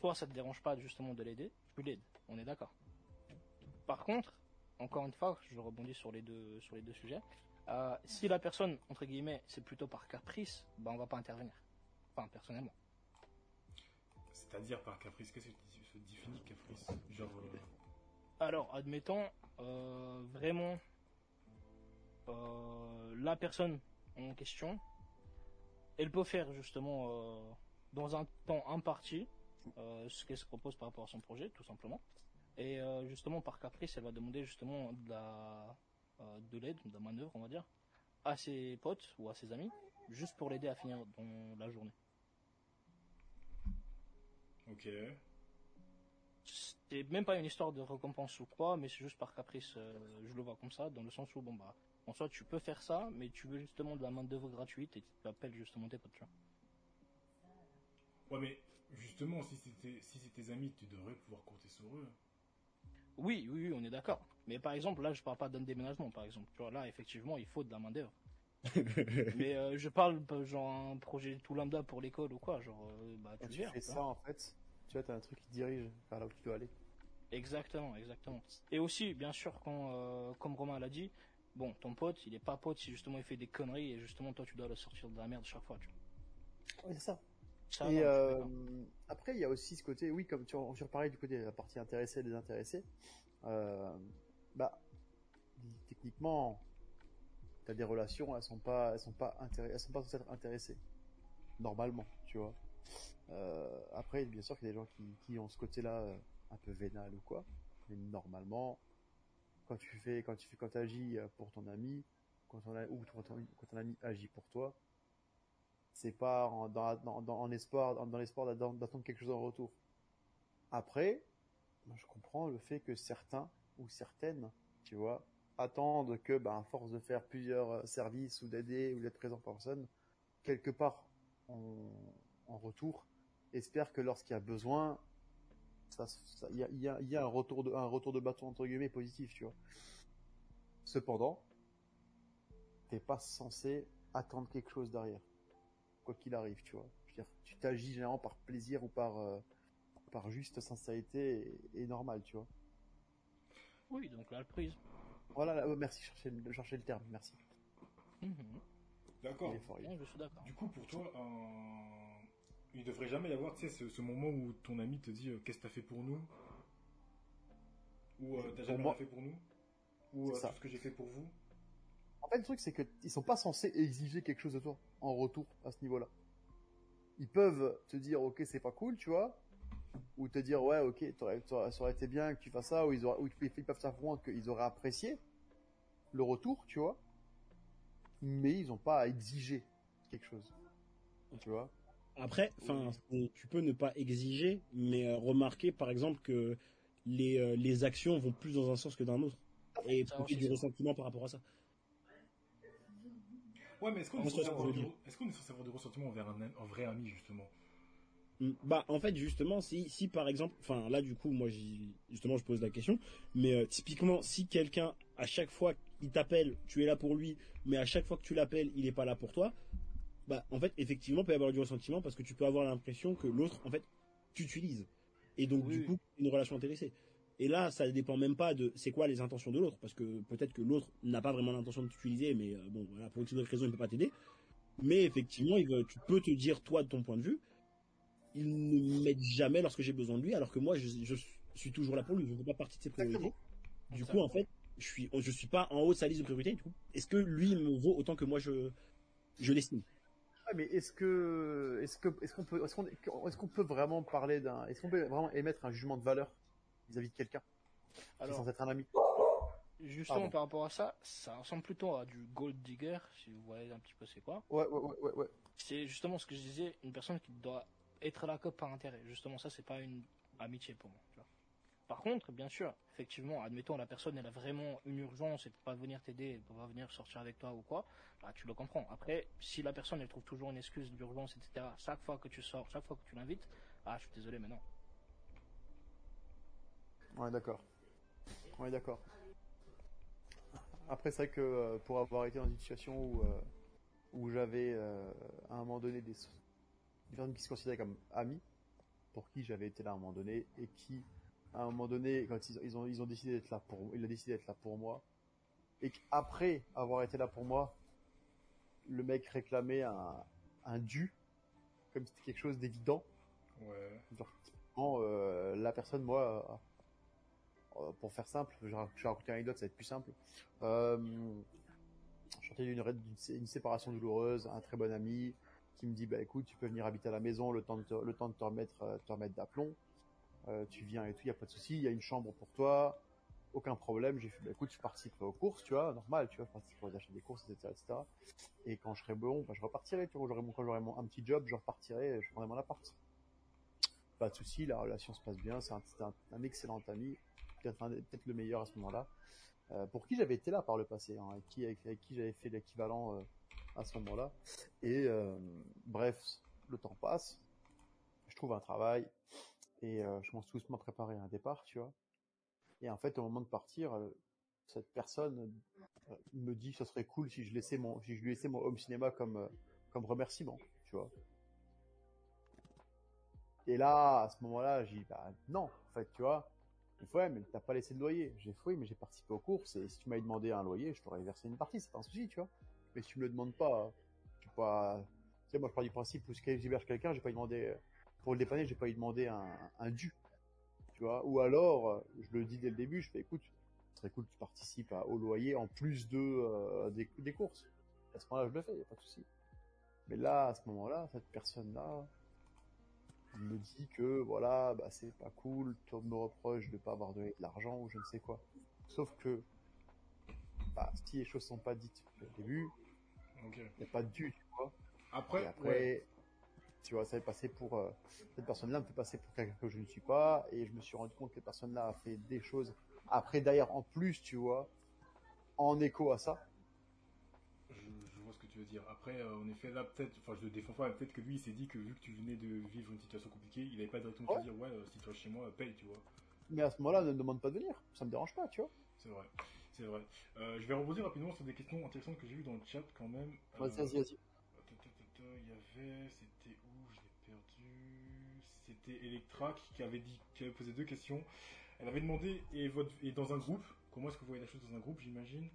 [SPEAKER 3] Toi, ça te dérange pas justement de l'aider, tu l'aides. On est d'accord. Par contre, encore une fois, je rebondis sur les deux, sur les deux sujets. Euh, si la personne, entre guillemets, c'est plutôt par caprice, ben on va pas intervenir. Enfin, personnellement.
[SPEAKER 1] C'est-à-dire par caprice, qu'est-ce que se définit caprice? Genre, euh,
[SPEAKER 3] Alors, admettons, euh, vraiment, euh, la personne en question, elle peut faire justement, euh, dans un temps imparti, ce qu'elle se propose par rapport à son projet, tout simplement. Et justement, par caprice, elle va demander justement de la- de l'aide, de la manœuvre, on va dire, à ses potes ou à ses amis, juste pour l'aider à finir dans la journée.
[SPEAKER 1] ok.
[SPEAKER 3] C'est même pas une histoire de récompense ou quoi, mais c'est juste par caprice, euh, je le vois comme ça, dans le sens où, bon bah, en soi, tu peux faire ça, mais tu veux justement de la main d'œuvre gratuite et tu appelles justement tes potes, tu vois.
[SPEAKER 1] Ouais, mais justement, si c'était si c'est tes amis, tu devrais pouvoir compter sur eux.
[SPEAKER 3] Oui, oui, oui, on est d'accord. Mais par exemple, là, je parle pas d'un déménagement, par exemple. Tu vois, là, effectivement, il faut de la main d'œuvre. mais euh, je parle, pas genre, un projet tout lambda pour l'école ou quoi, genre, euh, bah, tu gères.
[SPEAKER 2] fais ça, en fait, tu vois, t'as un truc qui dirige vers là où tu dois aller.
[SPEAKER 3] Exactement, exactement. Et aussi, bien sûr, quand, euh, comme Romain l'a dit, bon, ton pote, il est pas pote si justement il fait des conneries et justement toi tu dois le sortir de la merde chaque fois, tu vois.
[SPEAKER 2] Oui, c'est ça. Et euh, après, il y a aussi ce côté, oui, comme tu en tu en parlais du côté de la partie intéressée et désintéressée, euh, bah, techniquement, t'as des relations, elles sont pas, elles sont pas elles sont pas censées être intéressées. Normalement, tu vois. Euh, après, bien sûr qu'il y a des gens qui, qui ont ce côté-là euh, un peu vénal ou quoi, mais normalement, quand tu fais, quand tu fais, quand agis pour ton ami, quand ton, ou quand ton, ami agit pour toi, c'est pas en, dans, dans, en espoir, dans, dans l'espoir d'attendre quelque chose en retour. Après, je comprends le fait que certains ou certaines, tu vois, attendent que, ben, à force de faire plusieurs euh, services ou d'aider ou d'être présent pour personne, quelque part en, en retour, espèrent que lorsqu'il y a besoin, ça, ça- il y a, il y a, il y a un retour de, un retour de bâton entre guillemets positif, tu vois. Cependant, t'es pas censé attendre quelque chose derrière quoi qu'il arrive, tu vois. Je veux dire, tu t'agis généralement par plaisir ou par, euh, par juste sincérité et, et normal, tu vois.
[SPEAKER 3] Oui, donc l'altruisme.
[SPEAKER 2] Voilà, là, oh, merci, je cherchais, le- terme, merci.
[SPEAKER 3] Mhm.
[SPEAKER 1] D'accord. Du coup, pour toi, un... il devrait jamais y avoir, tu sais, ce, ce moment où ton ami te dit euh, qu'est-ce que t'as fait pour nous? Ou euh, t'as jamais
[SPEAKER 2] moi-
[SPEAKER 1] rien fait pour nous? Ou euh,
[SPEAKER 2] ça.
[SPEAKER 1] tout ce que j'ai fait pour vous?
[SPEAKER 2] En fait, le truc, c'est que ils sont pas censés exiger quelque chose de toi en retour à ce niveau-là. Ils peuvent te dire, ok, c'est pas cool, tu vois, ou te dire, ouais, ok, ça aurait été bien que tu fasses ça, ou ils, auraient, ou ils peuvent savoir qu'ils auraient apprécié le retour, tu vois, mais ils ont pas à exiger quelque chose, tu vois.
[SPEAKER 4] Après, enfin, tu peux ne pas exiger, mais euh, remarquer par exemple que les, euh, les actions vont plus dans un sens que dans un autre. Et
[SPEAKER 3] Ça
[SPEAKER 4] profiter
[SPEAKER 3] aussi,
[SPEAKER 4] du
[SPEAKER 3] vrai.
[SPEAKER 4] ressentiment par rapport à ça.
[SPEAKER 1] Ouais, mais est-ce qu'on est, censé
[SPEAKER 4] ça,
[SPEAKER 1] avoir du...
[SPEAKER 4] dire.
[SPEAKER 1] est-ce qu'on est censé avoir du ressentiment envers un, vrai ami, justement?
[SPEAKER 4] Mm, Bah, en fait, justement, si, si par exemple, enfin, là, du coup, moi, justement, je pose la question, mais euh, typiquement, si quelqu'un, à chaque fois qu'il t'appelle, tu es là pour lui, mais à chaque fois que tu l'appelles, il n'est pas là pour toi, bah, en fait, effectivement, il peut y avoir du ressentiment parce que tu peux avoir l'impression que l'autre, en fait, t'utilise. Et donc,
[SPEAKER 3] Oui,
[SPEAKER 4] du coup, une relation intéressée. Et là, ça dépend même pas de c'est quoi les intentions de l'autre, parce que peut-être que l'autre n'a pas vraiment l'intention de t'utiliser, mais euh, bon, voilà, pour une autre raison, il peut pas t'aider. Mais effectivement, il veut- tu peux te dire, toi, de ton point de vue, il ne m'aide jamais lorsque j'ai besoin de lui, alors que moi, je, je suis toujours là pour lui. Je ne fais pas partie de ses priorités. Du coup, en fait, je suis, je suis pas en haut de sa liste de priorités. Du coup, est-ce que lui me vaut autant que moi je, je l'estime?
[SPEAKER 2] Ouais, mais est-ce que, est-ce que, est-ce qu'on peut, est-ce qu'on, est-ce qu'on peut vraiment parler d'un, est-ce qu'on peut vraiment émettre un jugement de valeur vis-à-vis de quelqu'un
[SPEAKER 3] Alors,
[SPEAKER 2] censé être un ami?
[SPEAKER 3] justement
[SPEAKER 2] Pardon.
[SPEAKER 3] par rapport à ça, ça ressemble plutôt à du gold digger, si vous voyez un petit peu c'est quoi.
[SPEAKER 2] Ouais, ouais, ouais, ouais, ouais.
[SPEAKER 3] C'est justement ce que je disais, une personne qui doit être là que par intérêt. Justement, ça, c'est pas une amitié pour moi. Par contre, bien sûr, effectivement, admettons la personne elle a vraiment une urgence et peut pas venir t'aider, elle peut pas venir sortir avec toi ou quoi, bah, tu le comprends. Après, si la personne elle trouve toujours une excuse d'urgence, etc., chaque fois que tu sors, chaque fois que tu l'invites, ah je suis désolé mais non.
[SPEAKER 2] Ouais, d'accord. Ouais, d'accord. Après, c'est vrai que euh, pour avoir été dans une situation où, euh, j'avais euh, à un moment donné des personnes qui se considéraient comme amis, pour qui j'avais été là à un moment donné, et qui, à un moment donné, quand ils, ils ont, ils ont décidé d'être là pour il a décidé d'être là pour moi, et qu'après avoir été là pour moi, le mec réclamait un, un dû, comme c'était quelque chose d'évident.
[SPEAKER 1] Ouais.
[SPEAKER 2] Genre, typiquement, euh, la personne, moi, euh, pour faire simple, je vais raconter une anecdote, ça va être plus simple. Euh, je sortais d'une une séparation douloureuse, un très bon ami qui me dit, bah écoute, tu peux venir habiter à la maison le temps de te, le temps de te remettre, euh, te remettre d'aplomb. Euh, tu viens et tout, y a pas de souci, il y a une chambre pour toi, aucun problème. J'ai fait, bah écoute, je participe aux courses, tu vois, normal, tu vois, je participe aux achats des courses, etc.. Et quand je serai bon, bah, je repartirai, tu vois, j'aurai mon, quand j'aurai mon, un petit job, je repartirai, je prendrai mon appart. Pas de souci, la relation se passe bien, c'est un, excellent ami, peut-être le meilleur à ce moment-là, euh, pour qui j'avais été là par le passé, hein, avec qui, j'avais fait l'équivalent euh, à ce moment-là. Et bref, le temps passe, je trouve un travail et euh, je commence doucement préparer un départ, tu vois. Et en fait, au moment de partir, euh, cette personne euh, me dit ce serait cool si je laissais mon, si je lui laissais mon home cinéma comme euh, comme remerciement, tu vois. Et là, à ce moment-là, j'ai dit, bah non, en fait, tu vois. Il fait, ouais, mais t'as pas laissé de loyer. J'ai oui, mais j'ai participé aux courses et si tu m'avais demandé un loyer, je t'aurais versé une partie, c'est pas un souci, tu vois. Mais si tu me le demandes pas, tu peux pas, tu sais, moi je pars du principe où si j'héberge quelqu'un, j'ai pas demandé, pour le dépanner, j'ai pas lui demandé un, un dû, tu vois. Ou alors, je le dis dès le début, je fais, écoute, ce serait cool que tu participes à- au loyer en plus de, euh, des, des courses. À ce moment-là, je le fais, y a pas de souci. Mais là, à ce moment-là, cette personne-là, me dit que voilà, bah c'est pas cool, tu me reproches de pas avoir donné de l'argent ou je ne sais quoi. Sauf que, bah, si les choses sont pas dites au début, il n'y a pas de dû, tu vois.
[SPEAKER 1] Après,
[SPEAKER 2] après,
[SPEAKER 1] ouais.
[SPEAKER 2] Tu vois, ça fait passer pour, euh, cette personne-là me fait passer pour quelqu'un que je ne suis pas, et je me suis rendu compte que cette personne-là a fait des choses après d'ailleurs en plus, tu vois, en écho à ça.
[SPEAKER 1] Je, je vois ce que tu veux dire. Après, euh, en effet, là, peut-être, enfin, je le défends pas, mais peut-être que lui, il s'est dit que vu que tu venais de vivre une situation compliquée, il avait pas directement
[SPEAKER 2] Ouais.
[SPEAKER 1] te dire, ouais, euh, si tu vas chez moi, paye, tu vois.
[SPEAKER 2] Mais à ce moment-là, ne me demande pas de venir, ça me dérange pas, tu vois.
[SPEAKER 1] C'est vrai. C'est vrai. Euh, je vais rebondir rapidement sur des questions intéressantes que j'ai vues dans le chat quand même.
[SPEAKER 2] Vas-y, vas-y, vas-y.
[SPEAKER 1] Il y avait, c'était C'était Electra qui, qui avait dit, qui avait posé deux questions. Elle avait demandé et votre et dans un groupe, comment est-ce que vous voyez la chose dans un groupe, j'imagine.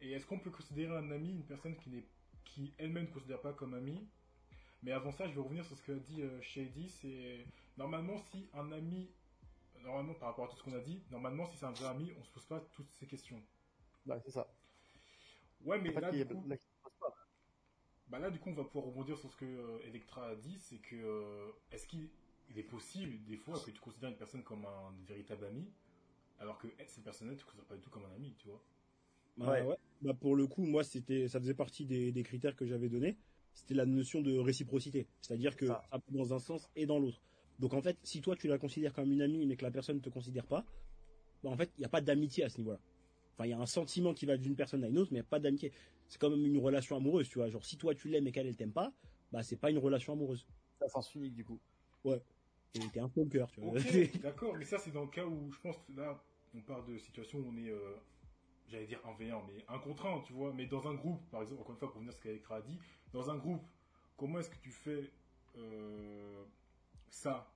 [SPEAKER 1] Et est-ce qu'on peut considérer un ami une personne qui n'est, qui elle-même ne considère pas comme ami? Mais avant ça, je vais revenir sur ce que dit euh, Shady. C'est normalement si un ami, normalement par rapport à tout ce qu'on a dit, normalement si c'est un vrai ami, on se pose pas toutes ces questions.
[SPEAKER 2] Ouais, c'est ça.
[SPEAKER 1] Ouais, mais
[SPEAKER 2] En fait,
[SPEAKER 1] là, du coup, bah là, du coup, on va pouvoir rebondir sur ce que euh, Electra a dit, c'est que euh, est-ce qu'il il est possible des fois que tu considères une personne comme un véritable ami, alors que cette personne-là, tu ne considères pas du tout comme un ami, tu vois
[SPEAKER 4] Bah,
[SPEAKER 2] Ouais.
[SPEAKER 4] ouais. Bah, pour le coup, moi, c'était, ça faisait partie des, des critères que j'avais donnés. C'était la notion de réciprocité. C'est-à-dire que
[SPEAKER 2] Ça.
[SPEAKER 4] ça va dans un sens et dans l'autre. Donc, en fait, si toi, tu la considères comme une amie, mais que la personne ne te considère pas, bah, en fait, il n'y a pas d'amitié à ce niveau-là. Enfin, il y a un sentiment qui va d'une personne à une autre, mais il n'y a pas d'amitié. C'est comme une relation amoureuse, tu vois. Genre, si toi, tu l'aimes et qu'elle, elle t'aime pas, bah, c'est pas une relation amoureuse.
[SPEAKER 2] Ça sens unique, du coup.
[SPEAKER 4] T'es t'es un cœur, tu vois.
[SPEAKER 1] D'accord, mais ça, c'est dans le cas où je pense que là, on parle de situation où on est, euh, j'allais dire un V1, mais un contre un, tu vois. Mais dans un groupe, par exemple, encore une fois, pour revenir à ce qu'Electra a dit, dans un groupe, comment est-ce que tu fais euh, ça?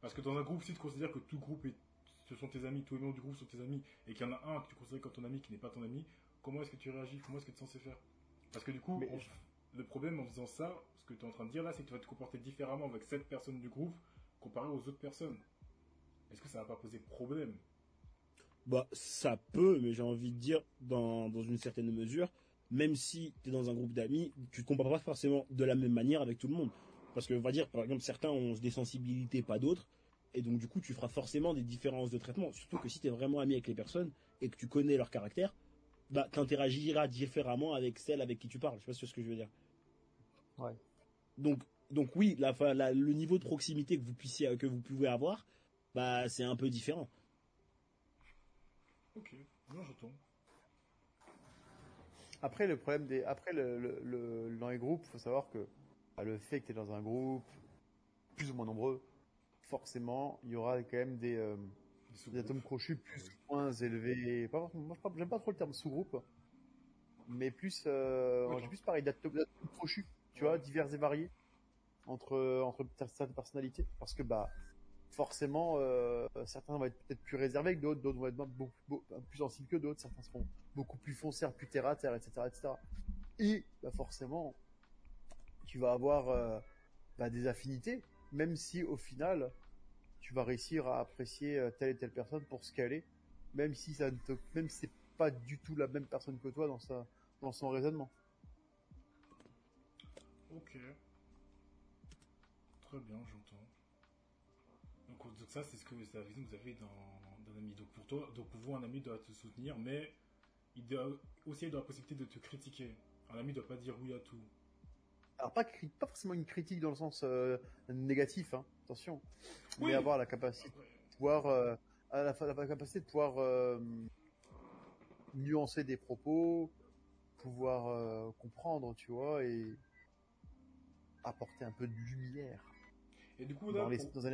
[SPEAKER 1] Parce que dans un groupe, si tu considères que tout groupe est, ce sont tes amis, tous les membres du groupe sont tes amis, et qu'il y en a un que tu considères comme ton ami qui n'est pas ton ami, comment est-ce que tu réagis? Comment est-ce que tu es censé faire? Parce que du coup,
[SPEAKER 2] Mais-
[SPEAKER 1] on- le problème en faisant ça, ce que tu es en train de dire là, c'est que tu vas te comporter différemment avec cette personne du groupe comparé aux autres personnes. Est-ce que ça va pas poser problème?
[SPEAKER 4] Bah, ça peut, mais j'ai envie de dire, dans, dans une certaine mesure, même si tu es dans un groupe d'amis, tu te compares pas forcément de la même manière avec tout le monde. Parce que, on va dire, par exemple, certains ont des sensibilités, pas d'autres. Et donc, du coup, tu feras forcément des différences de traitement. Surtout que si tu es vraiment ami avec les personnes et que tu connais leur caractère, bah, tu interagiras différemment avec celle avec qui tu parles. Je sais pas si tu vois ce que je veux dire.
[SPEAKER 2] Ouais.
[SPEAKER 4] Donc, donc oui, la, fa- la- le niveau de proximité que vous puissiez, que vous pouvez avoir, bah, c'est un peu différent.
[SPEAKER 1] Ok, non, j'entends.
[SPEAKER 2] Après, le problème des, après le, le, le- dans les groupes, faut savoir que bah, le fait que tu es dans un groupe plus ou moins nombreux, forcément, il y aura quand même des, euh,
[SPEAKER 1] Des
[SPEAKER 2] atomes crochus plus ou moins élevés. Pas, moi, pas- j'aime pas trop le terme sous-groupe, mais plus, euh, plus pareil d'atomes d'atomes crochus, tu vois, divers et variés entre certaines personnalités, parce que bah forcément, euh, certains vont être peut-être plus réservés que d'autres, d'autres vont être beaucoup, beaucoup- plus sensibles que d'autres, certains seront beaucoup plus foncières, plus terre à terre, etc., etc. Et bah, forcément, tu vas avoir euh, bah, des affinités, même si au final, tu vas réussir à apprécier euh, telle et telle personne pour ce qu'elle est, même si ça ne te, même c'est pas du tout la même personne que toi dans sa, dans son raisonnement.
[SPEAKER 1] Ok. Très bien, j'entends. Donc, donc ça, c'est ce que c'est la vision que vous avez d'un ami. Donc pour toi, donc pour vous, un ami doit te soutenir, mais il doit aussi dans la possibilité de te critiquer. Un ami doit pas dire oui à tout.
[SPEAKER 2] Alors pas, pas forcément une critique dans le sens euh, négatif, hein, attention,
[SPEAKER 1] Oui.
[SPEAKER 2] mais avoir la capacité
[SPEAKER 1] Après,
[SPEAKER 2] de pouvoir, euh, la, capacité de pouvoir euh, nuancer des propos, pouvoir comprendre, tu vois, et apporter un peu de lumière
[SPEAKER 1] Et du coup là,
[SPEAKER 2] dans, les,
[SPEAKER 1] pour,
[SPEAKER 2] dans un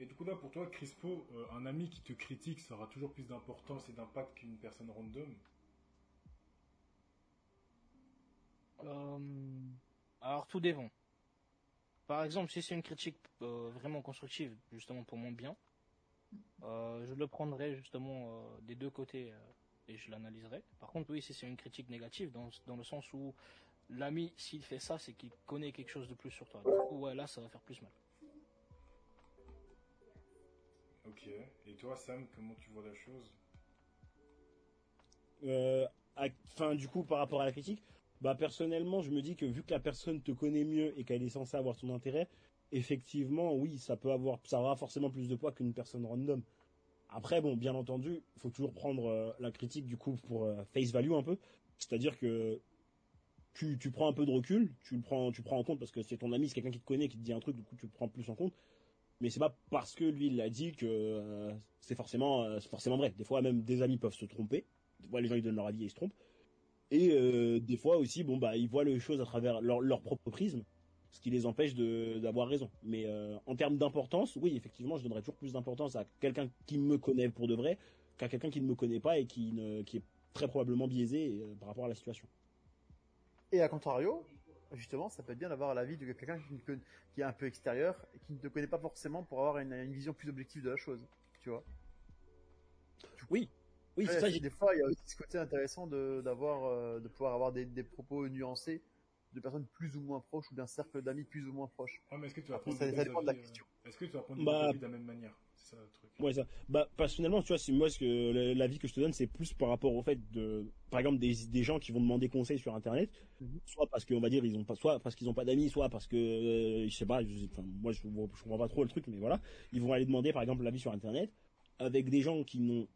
[SPEAKER 1] et du coup là, pour toi, Crispo, euh, un ami qui te critique, ça aura toujours plus d'importance et d'impact qu'une personne random?
[SPEAKER 3] Euh, alors tout dépend. Par exemple, si c'est une critique euh, vraiment constructive, justement pour mon bien, euh, je le prendrai justement euh, des deux côtés euh, et je l'analyserai. Par contre, oui, si c'est une critique négative, dans, dans le sens où l'ami, s'il fait ça, c'est qu'il connaît quelque chose de plus sur toi. Du coup, ouais, là, ça va faire plus mal.
[SPEAKER 1] Ok. Et toi, Sam, comment tu vois la chose?
[SPEAKER 4] Euh, Enfin, du coup, par rapport à la critique, bah personnellement, je me dis que vu que la personne te connaît mieux et qu'elle est censée avoir ton intérêt, effectivement, oui, ça peut avoir, ça aura forcément plus de poids qu'une personne random. Après, bon, bien entendu, il faut toujours prendre euh, la critique du coup pour euh, face value un peu, c'est-à-dire que tu, tu prends un peu de recul, tu le prends, tu prends en compte parce que c'est ton ami, c'est quelqu'un qui te connaît, qui te dit un truc, du coup tu le prends plus en compte. Mais c'est pas parce que lui il l'a dit que euh, c'est forcément, euh, forcément vrai. Des fois même des amis peuvent se tromper. Des fois les gens ils donnent leur avis et ils se trompent. Et euh, des fois aussi, bon bah ils voient les choses à travers leur, propre prisme, ce qui les empêche d'avoir raison. Mais en termes d'importance, oui effectivement, je donnerais toujours plus d'importance à quelqu'un qui me connaît pour de vrai qu'à quelqu'un qui ne me connaît pas et qui qui est très probablement biaisé par rapport à la situation.
[SPEAKER 2] Et à contrario, justement, ça peut être bien d'avoir l'avis de quelqu'un qui, ne conna- qui est un peu extérieur et qui ne te connaît pas forcément pour avoir une, une vision plus objective de la chose, tu vois.
[SPEAKER 4] Oui, oui, c'est
[SPEAKER 2] Ouais,
[SPEAKER 4] ça.
[SPEAKER 2] des fois, il y a aussi ce côté intéressant de d'avoir, euh, de pouvoir avoir des, des propos nuancés de personnes plus ou moins proches ou d'un cercle d'amis plus ou moins proches.
[SPEAKER 1] Ouais, mais est-ce que tu vas
[SPEAKER 2] Après,
[SPEAKER 1] prendre
[SPEAKER 2] ça-
[SPEAKER 1] des
[SPEAKER 2] ça dépend de la
[SPEAKER 1] euh,
[SPEAKER 2] question.
[SPEAKER 1] Est-ce que tu vas prendre
[SPEAKER 4] Bah-
[SPEAKER 1] des avis de la même manière C'est ça le truc.
[SPEAKER 4] Ouais, ça. Bah, personnellement, tu vois, c'est moi ce que l'avis que je te donne, c'est plus par rapport au fait de, par exemple, des, des gens qui vont demander conseil sur Internet,
[SPEAKER 2] Mhm.
[SPEAKER 4] soit parce qu'on va dire ils ont pas, soit parce qu'ils ont pas d'amis, soit parce que, euh, je sais pas, je, enfin, moi je, je comprends pas trop le truc, mais voilà, ils vont aller demander par exemple l'avis sur Internet avec des gens qui n'ont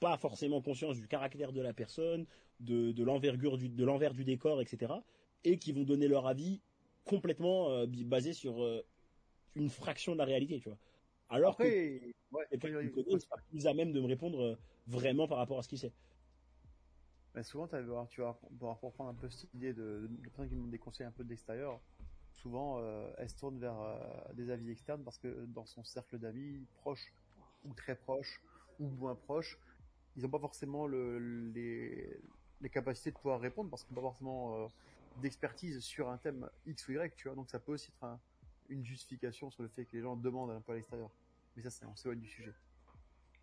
[SPEAKER 4] pas forcément conscience du caractère de la personne, de, de l'envergure du, de l'envers du décor, etc., et qui vont donner leur avis complètement euh, basé sur euh, une fraction de la réalité, tu vois. Alors que
[SPEAKER 2] Après, ouais,
[SPEAKER 4] quelqu'un qui connaît sera plus à même de me répondre euh, vraiment par rapport à ce qu'il sait.
[SPEAKER 2] Mais souvent, tu vas pour prendre un peu cette idée de, de personnes qui demandent des conseils un peu de l'extérieur. Souvent, euh, elles se tournent vers euh, des avis externes parce que dans son cercle d'amis, proches ou très proches ou moins proches, ils n'ont pas forcément le, les, les capacités de pouvoir répondre parce qu'ils n'ont pas forcément euh, d'expertise sur un thème X ou Y, tu vois. Donc ça peut aussi être un- une justification sur le fait que les gens demandent un peu à l'extérieur. Mais ça, c'est on s'éloigne du sujet.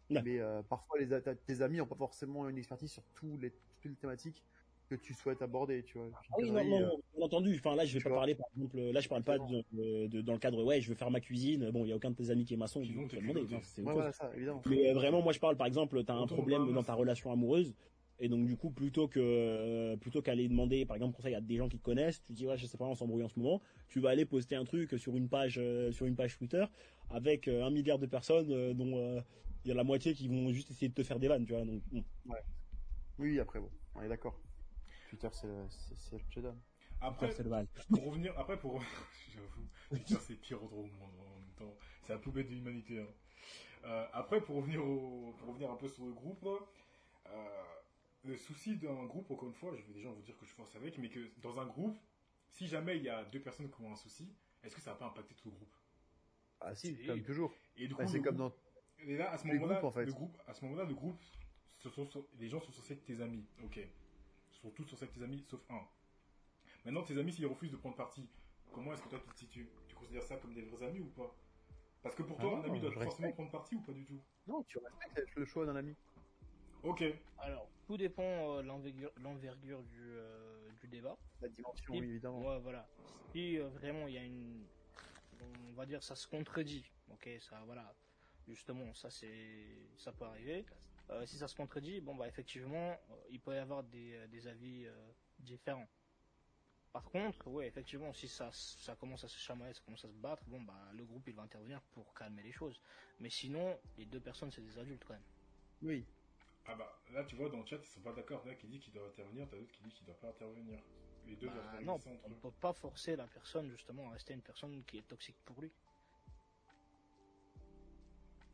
[SPEAKER 4] Ouais.
[SPEAKER 2] Mais euh, parfois, les, tes amis n'ont pas forcément une expertise sur tous les, toutes les thématiques que tu souhaites aborder, tu vois.
[SPEAKER 4] Ah oui, non, non,
[SPEAKER 2] euh,
[SPEAKER 4] non, bien entendu. Enfin, là, je vais
[SPEAKER 2] tu
[SPEAKER 4] pas
[SPEAKER 2] vois.
[SPEAKER 4] parler, par exemple, là, je parle pas de, dans le cadre, ouais, je veux faire ma cuisine. Bon, il y a aucun de tes amis qui est maçon,
[SPEAKER 1] Qui vont te
[SPEAKER 4] demander. non,
[SPEAKER 2] Ouais, voilà, ça, évidemment.
[SPEAKER 4] Mais euh, vraiment, moi, je parle, par exemple, t'as un problème dans ta relation amoureuse. Et donc, du coup, plutôt que, euh, plutôt qu'aller demander, par exemple, conseil à des gens qui te connaissent, tu dis, ouais, je sais pas, on s'embrouille en ce moment. Tu vas aller poster un truc sur une page, euh, sur une page Twitter avec euh, un milliard de personnes, euh, dont, euh, il y a la moitié qui vont juste essayer de te faire des vannes, tu vois. Donc, bon.
[SPEAKER 2] Oui, après, bon, on est d'accord. Twitter, c'est le- c'est- le Jedi.
[SPEAKER 1] Après,
[SPEAKER 4] c'est
[SPEAKER 1] pour revenir, après pour, j'avoue, Twitter c'est pire au monde en même temps. C'est la poubelle de l'humanité. hein. Euh, après, pour revenir, au, pour revenir un peu sur le groupe, euh, le souci d'un groupe, encore une fois, je vais déjà vous dire que je force avec, mais que dans un groupe, si jamais il y a deux personnes qui ont un souci, est-ce que ça va pas impacter tout le groupe?
[SPEAKER 2] Ah si,
[SPEAKER 3] Si.
[SPEAKER 2] comme toujours.
[SPEAKER 1] Et du coup,
[SPEAKER 2] Bah, c'est
[SPEAKER 1] le
[SPEAKER 2] comme
[SPEAKER 1] groupe-
[SPEAKER 2] dans...
[SPEAKER 1] Et là, à ce moment-là,
[SPEAKER 2] en fait.
[SPEAKER 1] le groupe, à ce moment-là, le groupe, ce sont, ce- les gens sont censés être tes amis, ok. Ils sont tous censés être tes amis, sauf un. Maintenant, tes amis, s'ils refusent de prendre parti, comment est-ce que toi tu te situes? Tu considères ça comme des vrais amis ou pas? Parce que pour
[SPEAKER 2] Ah
[SPEAKER 1] toi,
[SPEAKER 2] non,
[SPEAKER 1] un ami doit forcément
[SPEAKER 2] respecte.
[SPEAKER 1] prendre parti ou pas du tout?
[SPEAKER 2] Non, tu respectes le choix d'un ami.
[SPEAKER 1] Ok.
[SPEAKER 3] Alors, tout dépend euh, l'envergure du, euh, du débat.
[SPEAKER 2] La dimension,
[SPEAKER 3] Si-
[SPEAKER 2] oui, évidemment.
[SPEAKER 3] Ouais, voilà. Si euh, vraiment il y a une. On va dire ça se contredit. Ok, ça, voilà. Justement, ça c'est. Ça peut arriver. Euh, si ça se contredit, bon, bah effectivement, il peut y avoir des, des avis différents. Par contre, ouais, effectivement, si ça, ça commence à se chamailler, ça commence à se battre, bon, bah le groupe il va intervenir pour calmer les choses. Mais sinon, les deux personnes c'est des adultes quand même.
[SPEAKER 2] Oui.
[SPEAKER 1] Ah bah, là, tu vois, dans le chat, ils sont pas d'accord. Là, qui dit qu'il doit intervenir, t'as d'autres qui dit qu'il doit pas intervenir. Les deux
[SPEAKER 3] Bah,
[SPEAKER 1] doivent
[SPEAKER 3] non,
[SPEAKER 1] entre
[SPEAKER 3] on
[SPEAKER 1] eux.
[SPEAKER 3] ne peut pas forcer la personne justement à rester une personne qui est toxique pour lui.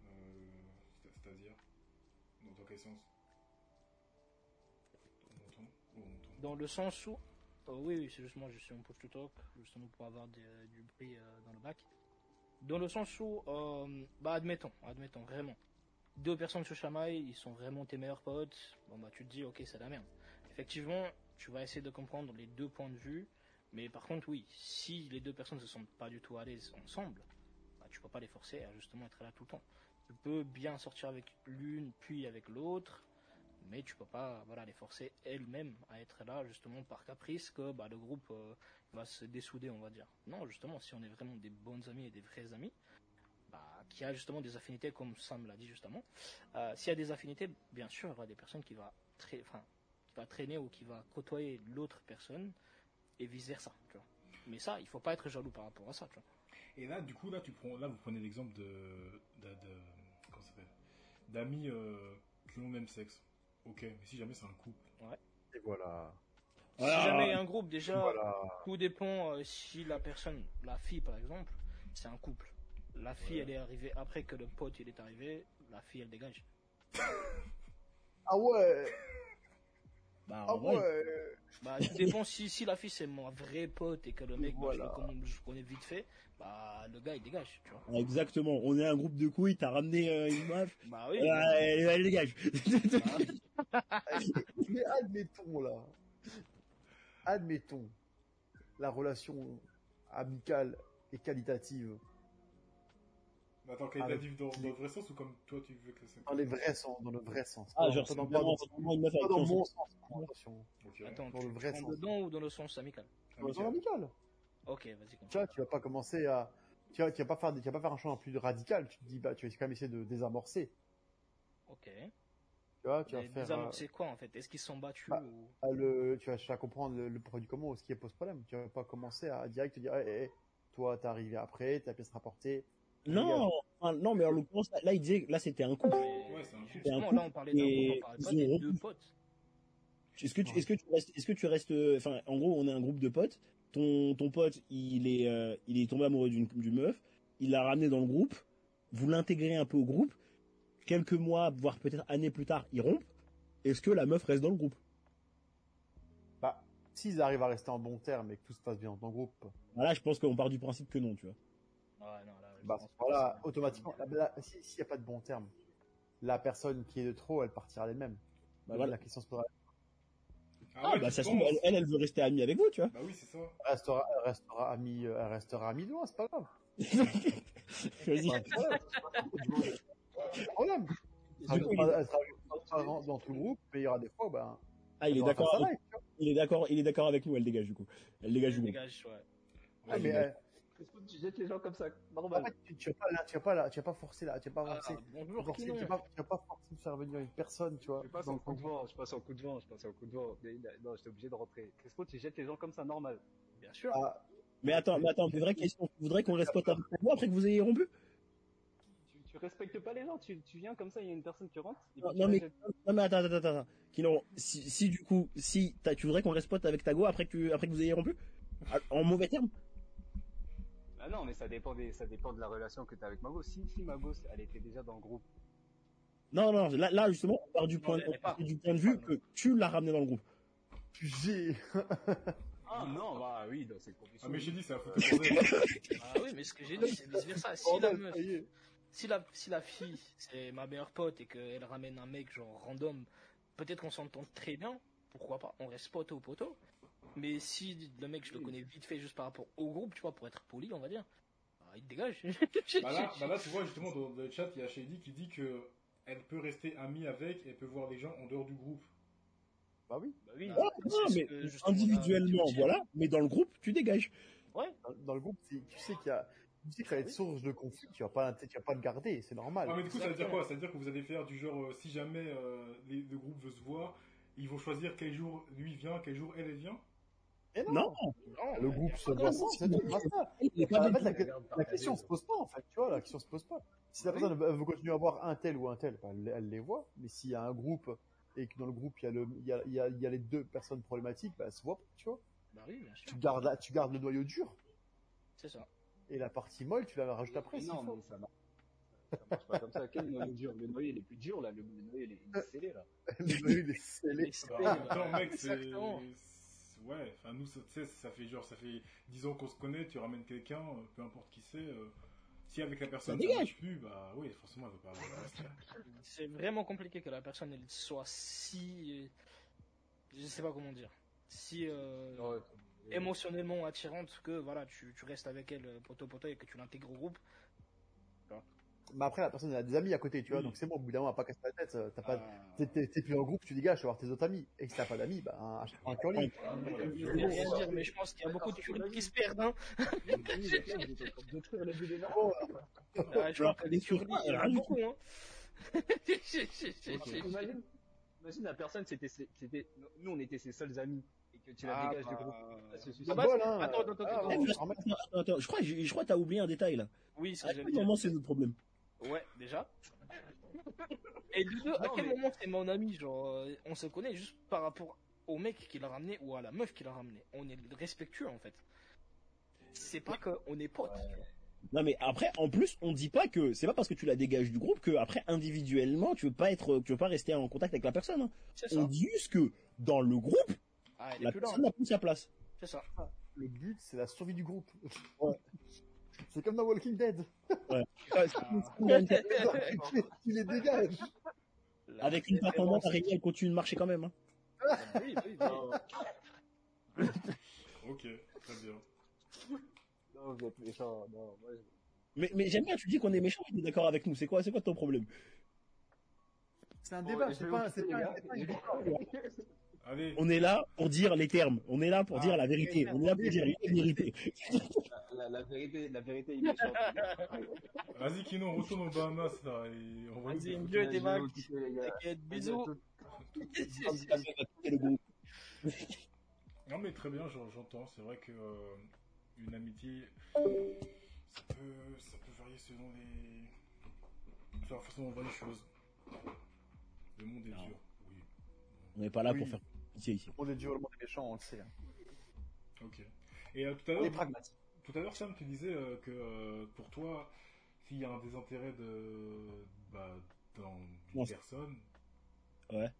[SPEAKER 1] Euh, c'est- C'est-à-dire Dans quel sens? On Oh, on.
[SPEAKER 3] Dans le sens où, euh, oui, oui, c'est justement, je suis en push to talk, justement pour avoir des- euh, du bruit euh, dans le bac. Dans le sens où, euh, bah, admettons, admettons, vraiment. Deux personnes se chamaillent, ils sont vraiment tes meilleurs potes, bon, bah, tu te dis, ok, c'est la merde. Effectivement, tu vas essayer de comprendre les deux points de vue, mais par contre, oui, si les deux personnes ne se sentent pas du tout à l'aise ensemble, bah, tu peux pas les forcer à justement être là tout le temps. Tu peux bien sortir avec l'une, puis avec l'autre, mais tu peux pas voilà les forcer elles-mêmes à être là justement par caprice que bah, le groupe euh, va se dessouder on va dire non justement si on est vraiment des bons amis et des vrais amis qui a justement des affinités comme Sam l'a dit justement euh, s'il y a des affinités bien sûr il y aura des personnes qui va tra- enfin qui va traîner ou qui va côtoyer l'autre personne et vice versa tu vois mais ça il faut pas être jaloux par rapport à ça tu vois
[SPEAKER 1] Et là, du coup, là, tu prends, là, vous prenez l'exemple de, de, de- comment ça s'appelle, d'amis euh, qui ont le même sexe. Ok, mais si jamais c'est un couple.
[SPEAKER 2] Et voilà.
[SPEAKER 3] si jamais il y a un groupe déjà
[SPEAKER 2] Voilà.
[SPEAKER 3] Tout dépend euh, si la personne, la fille par exemple, c'est un couple. La fille,
[SPEAKER 1] Ouais.
[SPEAKER 3] elle est arrivée après que le pote il est arrivé, la fille elle dégage.
[SPEAKER 2] Ah ouais
[SPEAKER 4] Bah,
[SPEAKER 2] Ah ouais
[SPEAKER 3] Bah, dépend si, si la fille c'est mon vrai pote et que le mec, bah, je,
[SPEAKER 2] Voilà.
[SPEAKER 3] le connais, je connais vite fait, bah le gars il dégage, tu vois.
[SPEAKER 4] Exactement. On est un groupe de couilles, t'as ramené euh, une meuf,
[SPEAKER 3] Bah oui.
[SPEAKER 4] euh, elle, elle dégage.
[SPEAKER 2] Mais admettons là. Admettons. La relation amicale et qualitative.
[SPEAKER 1] Mais attends, qualitatif dans, dans le vrai sens ou comme toi tu veux que ça
[SPEAKER 2] Dans les vrais sens, dans le vrai sens.
[SPEAKER 4] ah, genre,
[SPEAKER 2] dans-
[SPEAKER 4] c'est
[SPEAKER 2] pas dans, dans- dans mon
[SPEAKER 4] se-
[SPEAKER 2] sens. Attention.
[SPEAKER 1] Ok.
[SPEAKER 3] Attends,
[SPEAKER 2] dans
[SPEAKER 3] tu
[SPEAKER 2] le vrai sens.
[SPEAKER 3] dedans ou dans le sens amical
[SPEAKER 2] Dans le sens amical.
[SPEAKER 3] Ok, vas-y.
[SPEAKER 2] Tu vois, tu vas pas commencer à. Tu vas, tu vas pas faire, tu vas pas faire un changement plus radical. Tu te dis, bah, tu vas quand même essayer de désamorcer.
[SPEAKER 3] Ok.
[SPEAKER 2] Tu vois, tu vas faire. euh,
[SPEAKER 3] c'est quoi en fait? Est-ce qu'ils sont battus
[SPEAKER 2] Bah,
[SPEAKER 3] ou...
[SPEAKER 2] Ah, le, tu vas chercher à comprendre le, le produit comment, ce qui pose problème. Tu vas pas commencer à direct te dire, Eh, eh, eh, toi, t'es arrivé après, ta pièce rapportée.
[SPEAKER 4] Non, enfin, non, mais en l'occurrence, là, là, il disait, là, c'était un couple.
[SPEAKER 1] Ouais, c'est un couple.
[SPEAKER 3] Justement,
[SPEAKER 4] couple
[SPEAKER 3] là on parlait d'un couple, on parlait pas
[SPEAKER 4] ils
[SPEAKER 3] des
[SPEAKER 4] ont
[SPEAKER 3] deux potes.
[SPEAKER 4] Est-ce que tu, est-ce que tu restes, est-ce que tu restes, enfin, en gros, on est un groupe de potes. Ton, ton pote, il est, euh, il est tombé amoureux d'une, d'une meuf. Il l'a ramené dans le groupe. Vous l'intégrez un peu au groupe. Quelques mois, voire peut-être années plus tard, ils rompent. Est-ce que la meuf reste dans le groupe?
[SPEAKER 2] Bah, s'ils arrivent à rester en bon terme et que tout se passe bien dans le groupe,
[SPEAKER 4] Voilà, je pense qu'on part du principe que non, tu vois.
[SPEAKER 3] Ouais, non, là,
[SPEAKER 2] bah, voilà, automatiquement, si- s'il n'y a pas de bon terme, la personne qui est de trop, elle partira d'elle-même.
[SPEAKER 4] Bah, voilà.
[SPEAKER 2] La question se posera.
[SPEAKER 4] Ah,
[SPEAKER 1] ouais,
[SPEAKER 4] bah, ça se
[SPEAKER 1] penses
[SPEAKER 4] elle, elle, elle veut rester amie avec vous, tu vois.
[SPEAKER 1] Bah oui, c'est ça.
[SPEAKER 2] Elle restera, elle restera amie, euh, elle restera amie de loin, c'est pas grave.
[SPEAKER 4] Vas-y.
[SPEAKER 2] Problème. Elle
[SPEAKER 4] Du coup,
[SPEAKER 2] sera- elle sera transparente dans tout le groupe, mais il y aura des fois, ben,
[SPEAKER 4] Ah, il est d'accord. avec-. Il est d'accord. Il est d'accord avec nous. Elle dégage du coup. Elle dégage du groupe.
[SPEAKER 3] Dégage, ouais.
[SPEAKER 2] Ah, mais, euh,
[SPEAKER 5] Tu jettes les gens comme ça,
[SPEAKER 2] en
[SPEAKER 5] normal.
[SPEAKER 2] fait, tu, tu vas pas, là, tu vas pas, là, tu vas pas forcer là, tu vas pas
[SPEAKER 3] Ah,
[SPEAKER 2] forcer.
[SPEAKER 3] bonjour,
[SPEAKER 2] forcer,
[SPEAKER 3] Kinon.
[SPEAKER 2] tu, vas pas, tu vas pas forcer de faire venir une personne, tu vois.
[SPEAKER 5] Je passe en coup de vent, je passe en coup de vent, je passe en coup de vent. Mais, non, j'étais obligé de rentrer. Crespo, tu jettes les gens comme ça, normal?
[SPEAKER 3] Bien sûr.
[SPEAKER 2] Ah,
[SPEAKER 4] Mais attends, mais attends, une vraie question. Tu voudrais qu'on reste pote avec vous après que vous ayez rompu?
[SPEAKER 5] Tu, tu respectes pas les gens, tu, tu viens comme ça, il y a une personne qui rentre. et
[SPEAKER 4] Non, mais-
[SPEAKER 5] jettes.
[SPEAKER 4] Non mais attends, attends, attends, attends. Si, si du coup, si t'as- tu voudrais qu'on reste pote avec ta go après que tu, après que vous ayez rompu? Ah, En mauvais terme?
[SPEAKER 5] Ah non, mais ça dépend des, ça dépend de la relation que tu as avec Magos. Si, si Magos, elle était déjà dans le groupe.
[SPEAKER 4] Non, non, là, là, justement, on part du
[SPEAKER 3] Non,
[SPEAKER 4] point, du point de vue que tu l'as ramené dans le groupe.
[SPEAKER 2] J'ai.
[SPEAKER 5] Ah non, bah oui, dans ces conditions.
[SPEAKER 1] Ah, mais j'ai dit, c'est un foutu.
[SPEAKER 3] Ah oui, mais ce que j'ai dit, c'est vice versa. Si la meuf, si la, si la fille, c'est ma meilleure pote et qu'elle ramène un mec genre random, peut-être qu'on s'entend très bien, pourquoi pas, on reste poteau poteau. Mais si le mec, je le connais vite fait juste par rapport au groupe, tu vois, pour être poli, on va dire, bah, il dégage.
[SPEAKER 1] Bah là, bah là, tu vois, justement, dans le chat, il y a Shady qui dit que elle peut rester amie avec et elle peut voir les gens en dehors du groupe.
[SPEAKER 2] Bah oui.
[SPEAKER 3] Bah oui,
[SPEAKER 4] Ah, non, mais individuellement, voilà, mais dans le groupe, tu dégages.
[SPEAKER 3] Ouais,
[SPEAKER 2] Dans, dans le groupe, tu sais qu'il y a, tu sais que ça va être source de conflit. Tu vas pas, tu vas pas le garder, c'est normal.
[SPEAKER 1] Ah, mais du coup, ça veut dire quoi? Ça veut dire que vous allez faire du genre, euh, si jamais euh, les- le groupe veut se voir, ils vont choisir quel jour lui vient, quel jour elle, elle vient?
[SPEAKER 2] Et non,
[SPEAKER 4] Non,
[SPEAKER 3] non,
[SPEAKER 2] le
[SPEAKER 3] mais-
[SPEAKER 2] groupe se
[SPEAKER 4] non,
[SPEAKER 2] voit
[SPEAKER 4] non,
[SPEAKER 2] sans, c'est tout, basta.
[SPEAKER 4] il est pas
[SPEAKER 2] en fait, la, question se pose pas, en fait, tu vois, la question se pose pas. Si la personne elle veut continuer à avoir un tel ou un tel, bah, elle, elle les voit. Mais s'il y a un groupe et que dans le groupe il y a le, il y a, il y a, il y a les deux personnes problématiques, bah, elles se voient pas, tu vois.
[SPEAKER 3] Bah oui, bien sûr,
[SPEAKER 2] Tu gardes la, tu gardes le noyau dur
[SPEAKER 3] c'est ça.
[SPEAKER 2] et la partie molle, tu la rajoutes après.
[SPEAKER 5] Mais non,
[SPEAKER 2] faut.
[SPEAKER 5] mais ça marche. Ça marche pas comme ça. Quel noyau dur? Le noyau, il est plus dur, là. Le, le noyau, il est, scellé, là.
[SPEAKER 2] le noyau il est scellé.
[SPEAKER 1] Temps, mec, c'est. Ouais, enfin, nous, ça- tu sais, ça fait genre, ça fait 10 ans qu'on se connaît, tu ramènes quelqu'un, euh, peu importe qui c'est. euh, si avec la personne ça marche plus, bah oui, forcément, elle veut pas rester.
[SPEAKER 3] C'est vraiment compliqué que la personne elle soit si, euh, je sais pas comment dire, si euh,
[SPEAKER 5] Ouais.
[SPEAKER 3] émotionnellement attirante que voilà tu, tu restes avec elle euh, poteau poteau et que tu l'intègres au groupe.
[SPEAKER 2] Mais après, la personne elle a des amis à côté, tu vois, donc c'est bon, au bout d'un moment, on va pas casser la tête. euh, T'as pas,
[SPEAKER 3] Ah.
[SPEAKER 2] t'es, plus en groupe, tu dégages, tu vas voir tes autres amis. Et si t'as pas d'amis, bah, un, un curly.
[SPEAKER 3] Je vais rien dire, mais je pense qu'il y a beaucoup de curés qui se perdent. Hein. Ah, je crois que les
[SPEAKER 4] quoi
[SPEAKER 3] il y en a
[SPEAKER 4] du
[SPEAKER 3] beaucoup. Hein.
[SPEAKER 5] Imagine, imagine la personne, c'était, ses- c'était, nous on était ses seuls amis et que tu la
[SPEAKER 3] Ah,
[SPEAKER 5] dégages du
[SPEAKER 3] bah,
[SPEAKER 5] groupe.
[SPEAKER 2] Bol, hein.
[SPEAKER 3] attends, attends, attends,
[SPEAKER 2] Ah,
[SPEAKER 4] je crois, je, je crois que t'as oublié un détail là.
[SPEAKER 3] Oui, ce
[SPEAKER 4] À
[SPEAKER 3] que
[SPEAKER 4] quel moment c'est notre problème?
[SPEAKER 3] Ouais, déjà. Et de deux, à quel
[SPEAKER 5] mais-
[SPEAKER 3] moment c'est mon ami Genre, euh, on se connaît juste par rapport au mec qui l'a ramené ou à la meuf qui l'a ramené. On est respectueux en fait. C'est pas qu'on est potes.
[SPEAKER 4] Non mais après, en plus, on dit pas que c'est pas parce que tu la dégages du groupe que après individuellement tu veux pas être, tu veux pas rester en contact avec la personne. hein.
[SPEAKER 3] C'est
[SPEAKER 4] On
[SPEAKER 3] ça.
[SPEAKER 4] dit juste que dans le groupe,
[SPEAKER 3] Ah,
[SPEAKER 4] la personne n'a plus sa place.
[SPEAKER 3] C'est ça.
[SPEAKER 2] Le but, c'est la survie du groupe.
[SPEAKER 4] Ouais.
[SPEAKER 2] C'est comme dans Walking Dead.
[SPEAKER 4] Ouais.
[SPEAKER 2] tu, tu les dégages.
[SPEAKER 3] La
[SPEAKER 4] Avec une performance, l'araignée elle continue de marcher quand même. hein.
[SPEAKER 3] Oui, oui, oui.
[SPEAKER 1] Ok, très bien.
[SPEAKER 5] Non, vous êtes méchants. Non, moi, je-
[SPEAKER 4] Mais, mais j'aime bien, tu dis qu'on est méchant, tu es d'accord avec nous. C'est quoi, c'est quoi ton problème?
[SPEAKER 2] C'est un débat,
[SPEAKER 5] je
[SPEAKER 2] c'est pas, c'est pas,
[SPEAKER 1] Allez,
[SPEAKER 4] On est là pour dire les termes. On est là pour
[SPEAKER 1] Ah,
[SPEAKER 4] dire la vérité. On est là pour dire la vérité.
[SPEAKER 5] La, la, la vérité, la vérité,
[SPEAKER 1] vas-y, Kino, retourne aux Bahamas là. Et on va
[SPEAKER 3] Vas-y, mieux des vagues. T'inquiète, bisous.
[SPEAKER 1] Non mais très bien, j'en- j'entends. C'est vrai que euh, une amitié, ça peut, ça peut varier selon les, selon la façon dont on voit les choses. Le monde est
[SPEAKER 4] Non.
[SPEAKER 1] dur. Oui.
[SPEAKER 4] On n'est pas là
[SPEAKER 2] Oui.
[SPEAKER 4] pour faire pitié.
[SPEAKER 2] On est dur, le monde est méchant, on le sait. hein.
[SPEAKER 1] Ok. Et euh, tout à
[SPEAKER 2] On est
[SPEAKER 1] l'heure,
[SPEAKER 2] pragmatique.
[SPEAKER 1] tout à l'heure, Sam, tu disais euh, que euh, pour toi, s'il y a un désintérêt de, bah, dans une personne,
[SPEAKER 4] Ouais.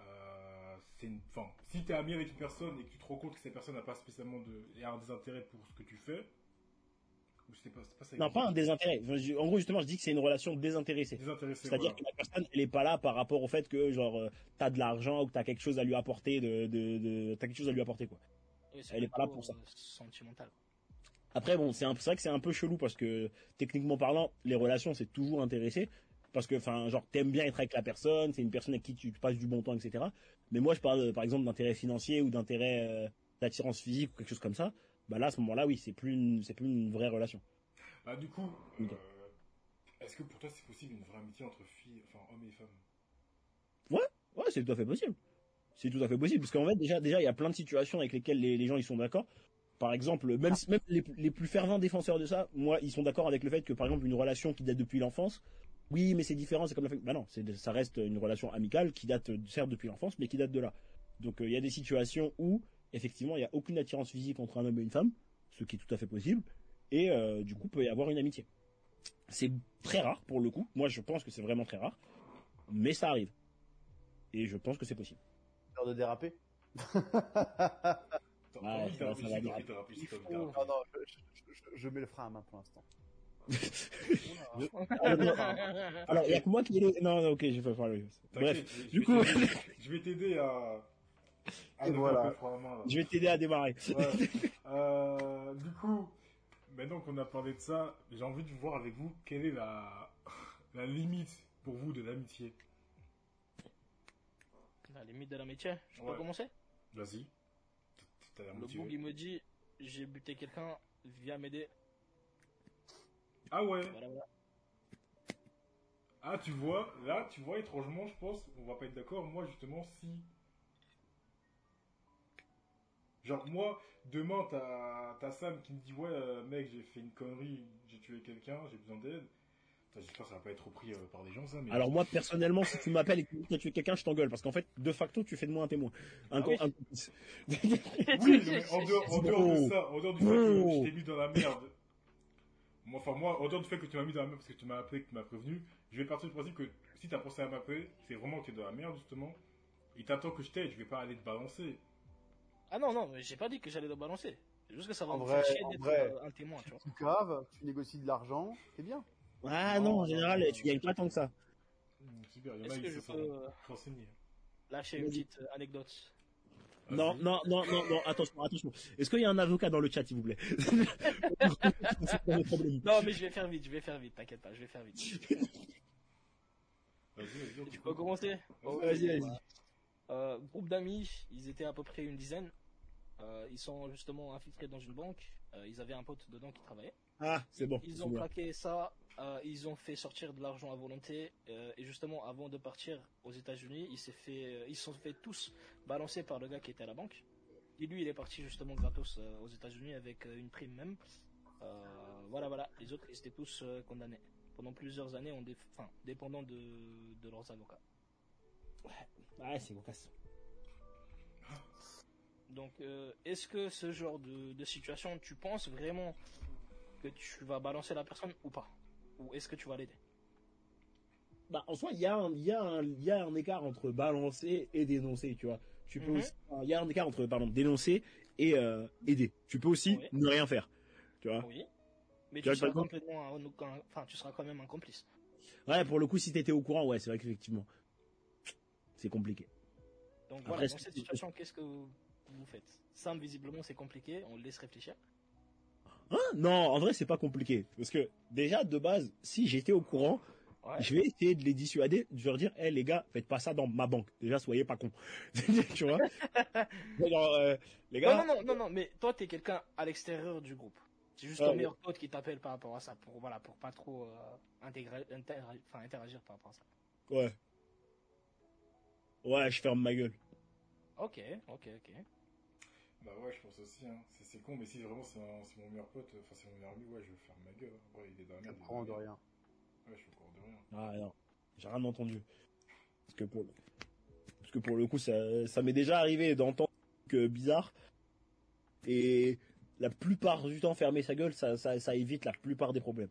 [SPEAKER 1] euh, c'est une, enfin, si t'es ami avec une personne et que tu te rends compte que cette personne n'a pas spécialement de, et a un désintérêt pour ce que tu fais, ou pas, c'est pas ça.
[SPEAKER 4] Non, pas un désintérêt. En gros, justement, je dis que c'est une relation désintéressée.
[SPEAKER 1] Désintéressé.
[SPEAKER 4] C'est-à-dire
[SPEAKER 1] voilà.
[SPEAKER 4] que la personne, elle est pas là par rapport au fait que, genre, euh, t'as de l'argent ou que t'as quelque chose à lui apporter de, de, de- t'as quelque chose à lui apporter, quoi.
[SPEAKER 3] Oui,
[SPEAKER 4] Elle est pas là pour ça.
[SPEAKER 3] euh, Sentimental.
[SPEAKER 4] Après, bon, c'est vrai que c'est un peu chelou parce que, techniquement parlant, les relations, c'est toujours intéressé. Parce que, enfin, genre, t'aimes bien être avec la personne, c'est une personne avec qui tu passes du bon temps, etc. Mais moi, je parle, euh, par exemple, d'intérêt financier ou d'intérêt euh, d'attirance physique ou quelque chose comme ça. Bah là, à ce moment-là, oui, c'est plus une, c'est plus une vraie relation.
[SPEAKER 1] Bah, du coup, euh, est-ce que pour toi c'est possible une vraie amitié entre filles, enfin hommes et femmes?
[SPEAKER 4] Ouais, c'est tout à fait possible. C'est tout à fait possible parce qu'en fait déjà déjà il y a plein de situations avec lesquelles les, les gens ils sont d'accord. Par exemple, même même les, les plus fervents défenseurs de ça, moi ils sont d'accord avec le fait que par exemple une relation qui date depuis l'enfance, oui mais c'est différent, c'est comme la famille. Bah non, c'est ça reste une relation amicale qui date certes depuis l'enfance mais qui date de là. Donc euh, il y a des situations où effectivement il y a aucune attirance physique entre un homme et une femme, ce qui est tout à fait possible. et euh, du coup peut y avoir une amitié. C'est très rare pour le coup. Moi, je pense que c'est vraiment très rare, mais ça arrive. Et je pense que c'est possible.
[SPEAKER 2] Peur de déraper
[SPEAKER 4] Ouais,
[SPEAKER 1] pas
[SPEAKER 4] ça ça va.
[SPEAKER 2] Non, non, je, je- je- je mets le frein à main pour l'instant.
[SPEAKER 4] Alors, non, alors, il y a que moi qui ai les... Non, non, ok, je vais faire le... Bref, du coup-
[SPEAKER 1] je vais t'aider à.
[SPEAKER 2] Et
[SPEAKER 1] lever
[SPEAKER 2] voilà.
[SPEAKER 1] main, là.
[SPEAKER 4] je vais t'aider à démarrer.
[SPEAKER 1] Ouais. Euh, du coup, maintenant qu'on a parlé de ça, j'ai envie de voir avec vous quelle est la, la limite pour vous de l'amitié.
[SPEAKER 3] La limite de la métier. Je peux
[SPEAKER 1] Ouais.
[SPEAKER 3] commencer?
[SPEAKER 1] Vas-y.
[SPEAKER 3] Le boug, il me dit j'ai buté quelqu'un, viens m'aider.
[SPEAKER 1] Ah ouais.
[SPEAKER 3] Voilà, voilà.
[SPEAKER 1] Ah, tu vois, là, tu vois, étrangement, je pense, on va pas être d'accord. Moi, justement, si. Genre, moi, demain, t'as t'as Sam qui me dit Ouais, euh, mec, j'ai fait une connerie, j'ai tué quelqu'un, j'ai besoin d'aide. J'espère que ça va pas être repris euh, par des gens, ça, mais.
[SPEAKER 4] Alors moi, personnellement, si tu m'appelles et que tu as tué quelqu'un, je t'engueule. Parce qu'en fait, de facto, tu fais de moi un témoin. Un,
[SPEAKER 3] Ah oui.
[SPEAKER 4] un complice.
[SPEAKER 1] Oui, mais en dehors, en dehors de ça, en dehors du fait que je t'ai mis dans la merde. Moi, enfin, moi, en dehors du fait que tu m'as mis dans la merde parce que tu m'as appelé, que tu m'as prévenu, je vais partir du principe que si t'as pensé à m'appeler, c'est vraiment que t'es dans la merde, justement. Il t'attend que je t'aide, je vais pas aller te balancer.
[SPEAKER 3] Ah non, non, mais j'ai pas dit que j'allais le balancer. C'est juste que ça va
[SPEAKER 2] En
[SPEAKER 3] me
[SPEAKER 2] vrai,
[SPEAKER 3] faire chier
[SPEAKER 2] en
[SPEAKER 3] d'être
[SPEAKER 2] vrai.
[SPEAKER 3] euh, un témoin, tu vois.
[SPEAKER 2] Tu caves, tu négocies de l'argent, c'est bien.
[SPEAKER 4] Ah non, en général, tu gagnes pas tant que ça.
[SPEAKER 1] Hmm, super, il y en a
[SPEAKER 3] Est-ce que
[SPEAKER 1] qui
[SPEAKER 3] je
[SPEAKER 1] se
[SPEAKER 3] peux euh, lâcher une petite euh, anecdote?
[SPEAKER 4] Non, non, non, non, non, attention, attention. Est-ce qu'il y a un avocat dans le chat, s'il vous plaît? C'est.
[SPEAKER 3] Non, mais je vais faire vite, je vais faire vite, t'inquiète pas, je vais faire vite.
[SPEAKER 1] Vas-y, vas-y, on
[SPEAKER 3] Tu peux commencer
[SPEAKER 4] Vas-y, vas-y.
[SPEAKER 3] Euh, groupe d'amis, ils étaient à peu près une dizaine. Euh, ils sont justement infiltrés dans une banque. Euh, ils avaient un pote dedans qui travaillait.
[SPEAKER 4] Ah, c'est bon.
[SPEAKER 3] Ils ont plaqué ça. ils ont fait sortir de l'argent à volonté. et justement, avant de partir aux États-Unis, ils s'est fait, ils se sont fait tous balancer par le gars qui était à la banque. Et lui, il est parti justement gratos aux États-Unis avec une prime même. Voilà, voilà. Les autres, ils étaient tous condamnés pendant plusieurs années, en dépendant de, de leurs avocats.
[SPEAKER 4] Ouais, c'est cocasse.
[SPEAKER 3] Donc, euh, est-ce que ce genre de, de situation, tu penses vraiment que tu vas balancer la personne ou pas? Ou est-ce que tu vas l'aider?
[SPEAKER 4] Bah, en soi, il y, a un- il y, a un- il y a un écart entre balancer et dénoncer, tu vois. Tu peux
[SPEAKER 3] Mhm.
[SPEAKER 4] aussi, il y a un écart entre, pardon, dénoncer et euh, aider. Tu peux aussi
[SPEAKER 3] Oui.
[SPEAKER 4] ne rien faire, tu vois.
[SPEAKER 3] Oui. Mais
[SPEAKER 4] Tu
[SPEAKER 3] seras complètement, un- enfin, tu seras quand même un complice.
[SPEAKER 4] Ouais, pour le coup, si t'étais au courant, ouais, c'est vrai qu'effectivement, c'est compliqué.
[SPEAKER 3] Donc
[SPEAKER 4] Après,
[SPEAKER 3] voilà, dans cette situation, qu'est-ce que vous, vous faites? Sam, visiblement, c'est compliqué. On le laisse réfléchir.
[SPEAKER 4] Hein? Non, en vrai, c'est pas compliqué. Parce que, déjà, de base, si j'étais au courant,
[SPEAKER 3] Ouais.
[SPEAKER 4] je vais essayer de les dissuader, de leur dire, hé les gars, faites pas ça dans ma banque. Déjà, soyez pas cons. tu vois? Genre, euh, les gars,
[SPEAKER 3] Non, non, non, mais toi, t'es quelqu'un à l'extérieur du groupe. C'est juste
[SPEAKER 4] Ah,
[SPEAKER 3] ton meilleur pote qui t'appelle par rapport à ça, pour voilà, pour pas trop euh, intégrer, inter- enfin, interagir par rapport à ça.
[SPEAKER 4] ouais. Ouais, je ferme ma gueule.
[SPEAKER 3] Ok, ok, ok.
[SPEAKER 1] Bah ouais, je pense aussi, hein. C'est- con, mais si vraiment c'est mon meilleur pote, enfin c'est mon meilleur ami, ouais, je vais faire ma gueule. hein. Ouais, il est
[SPEAKER 2] courant
[SPEAKER 1] dans
[SPEAKER 2] de rien.
[SPEAKER 1] Ouais, je suis au courant de rien.
[SPEAKER 4] Ah non, j'ai rien entendu. Parce que pour le, parce que pour le coup, ça, ça m'est déjà arrivé d'entendre que bizarre. Et la plupart du temps, fermer sa gueule, ça, ça, ça évite la plupart des problèmes.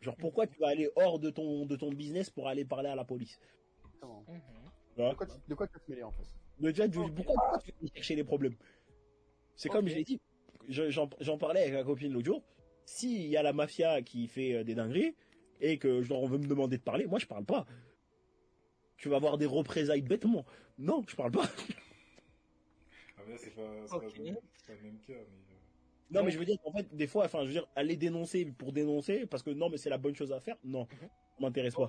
[SPEAKER 4] Genre, pourquoi tu vas aller hors de ton, de ton business pour aller parler à la police?
[SPEAKER 2] Exactement. De quoi, tu, de quoi tu vas te mêler en fait?
[SPEAKER 4] Déjà, tu- pourquoi, pourquoi tu vas chercher les problèmes? C'est comme je l'ai dit, je- j'en parlais avec ma copine l'autre jour. S'il y a la mafia qui fait euh, des dingueries et que genre, on veut me demander de parler, moi je parle pas. Tu vas avoir des représailles bêtement. Non, je parle pas.
[SPEAKER 1] Ah, mais là, c'est pas, le- c'est pas le même cas, mais. euh,
[SPEAKER 4] Non, mais je veux dire, en fait, des fois, enfin, je veux dire, aller dénoncer pour dénoncer, parce que non, mais c'est la bonne chose à faire. Non,
[SPEAKER 3] Mhm.
[SPEAKER 4] m'intéresse pas.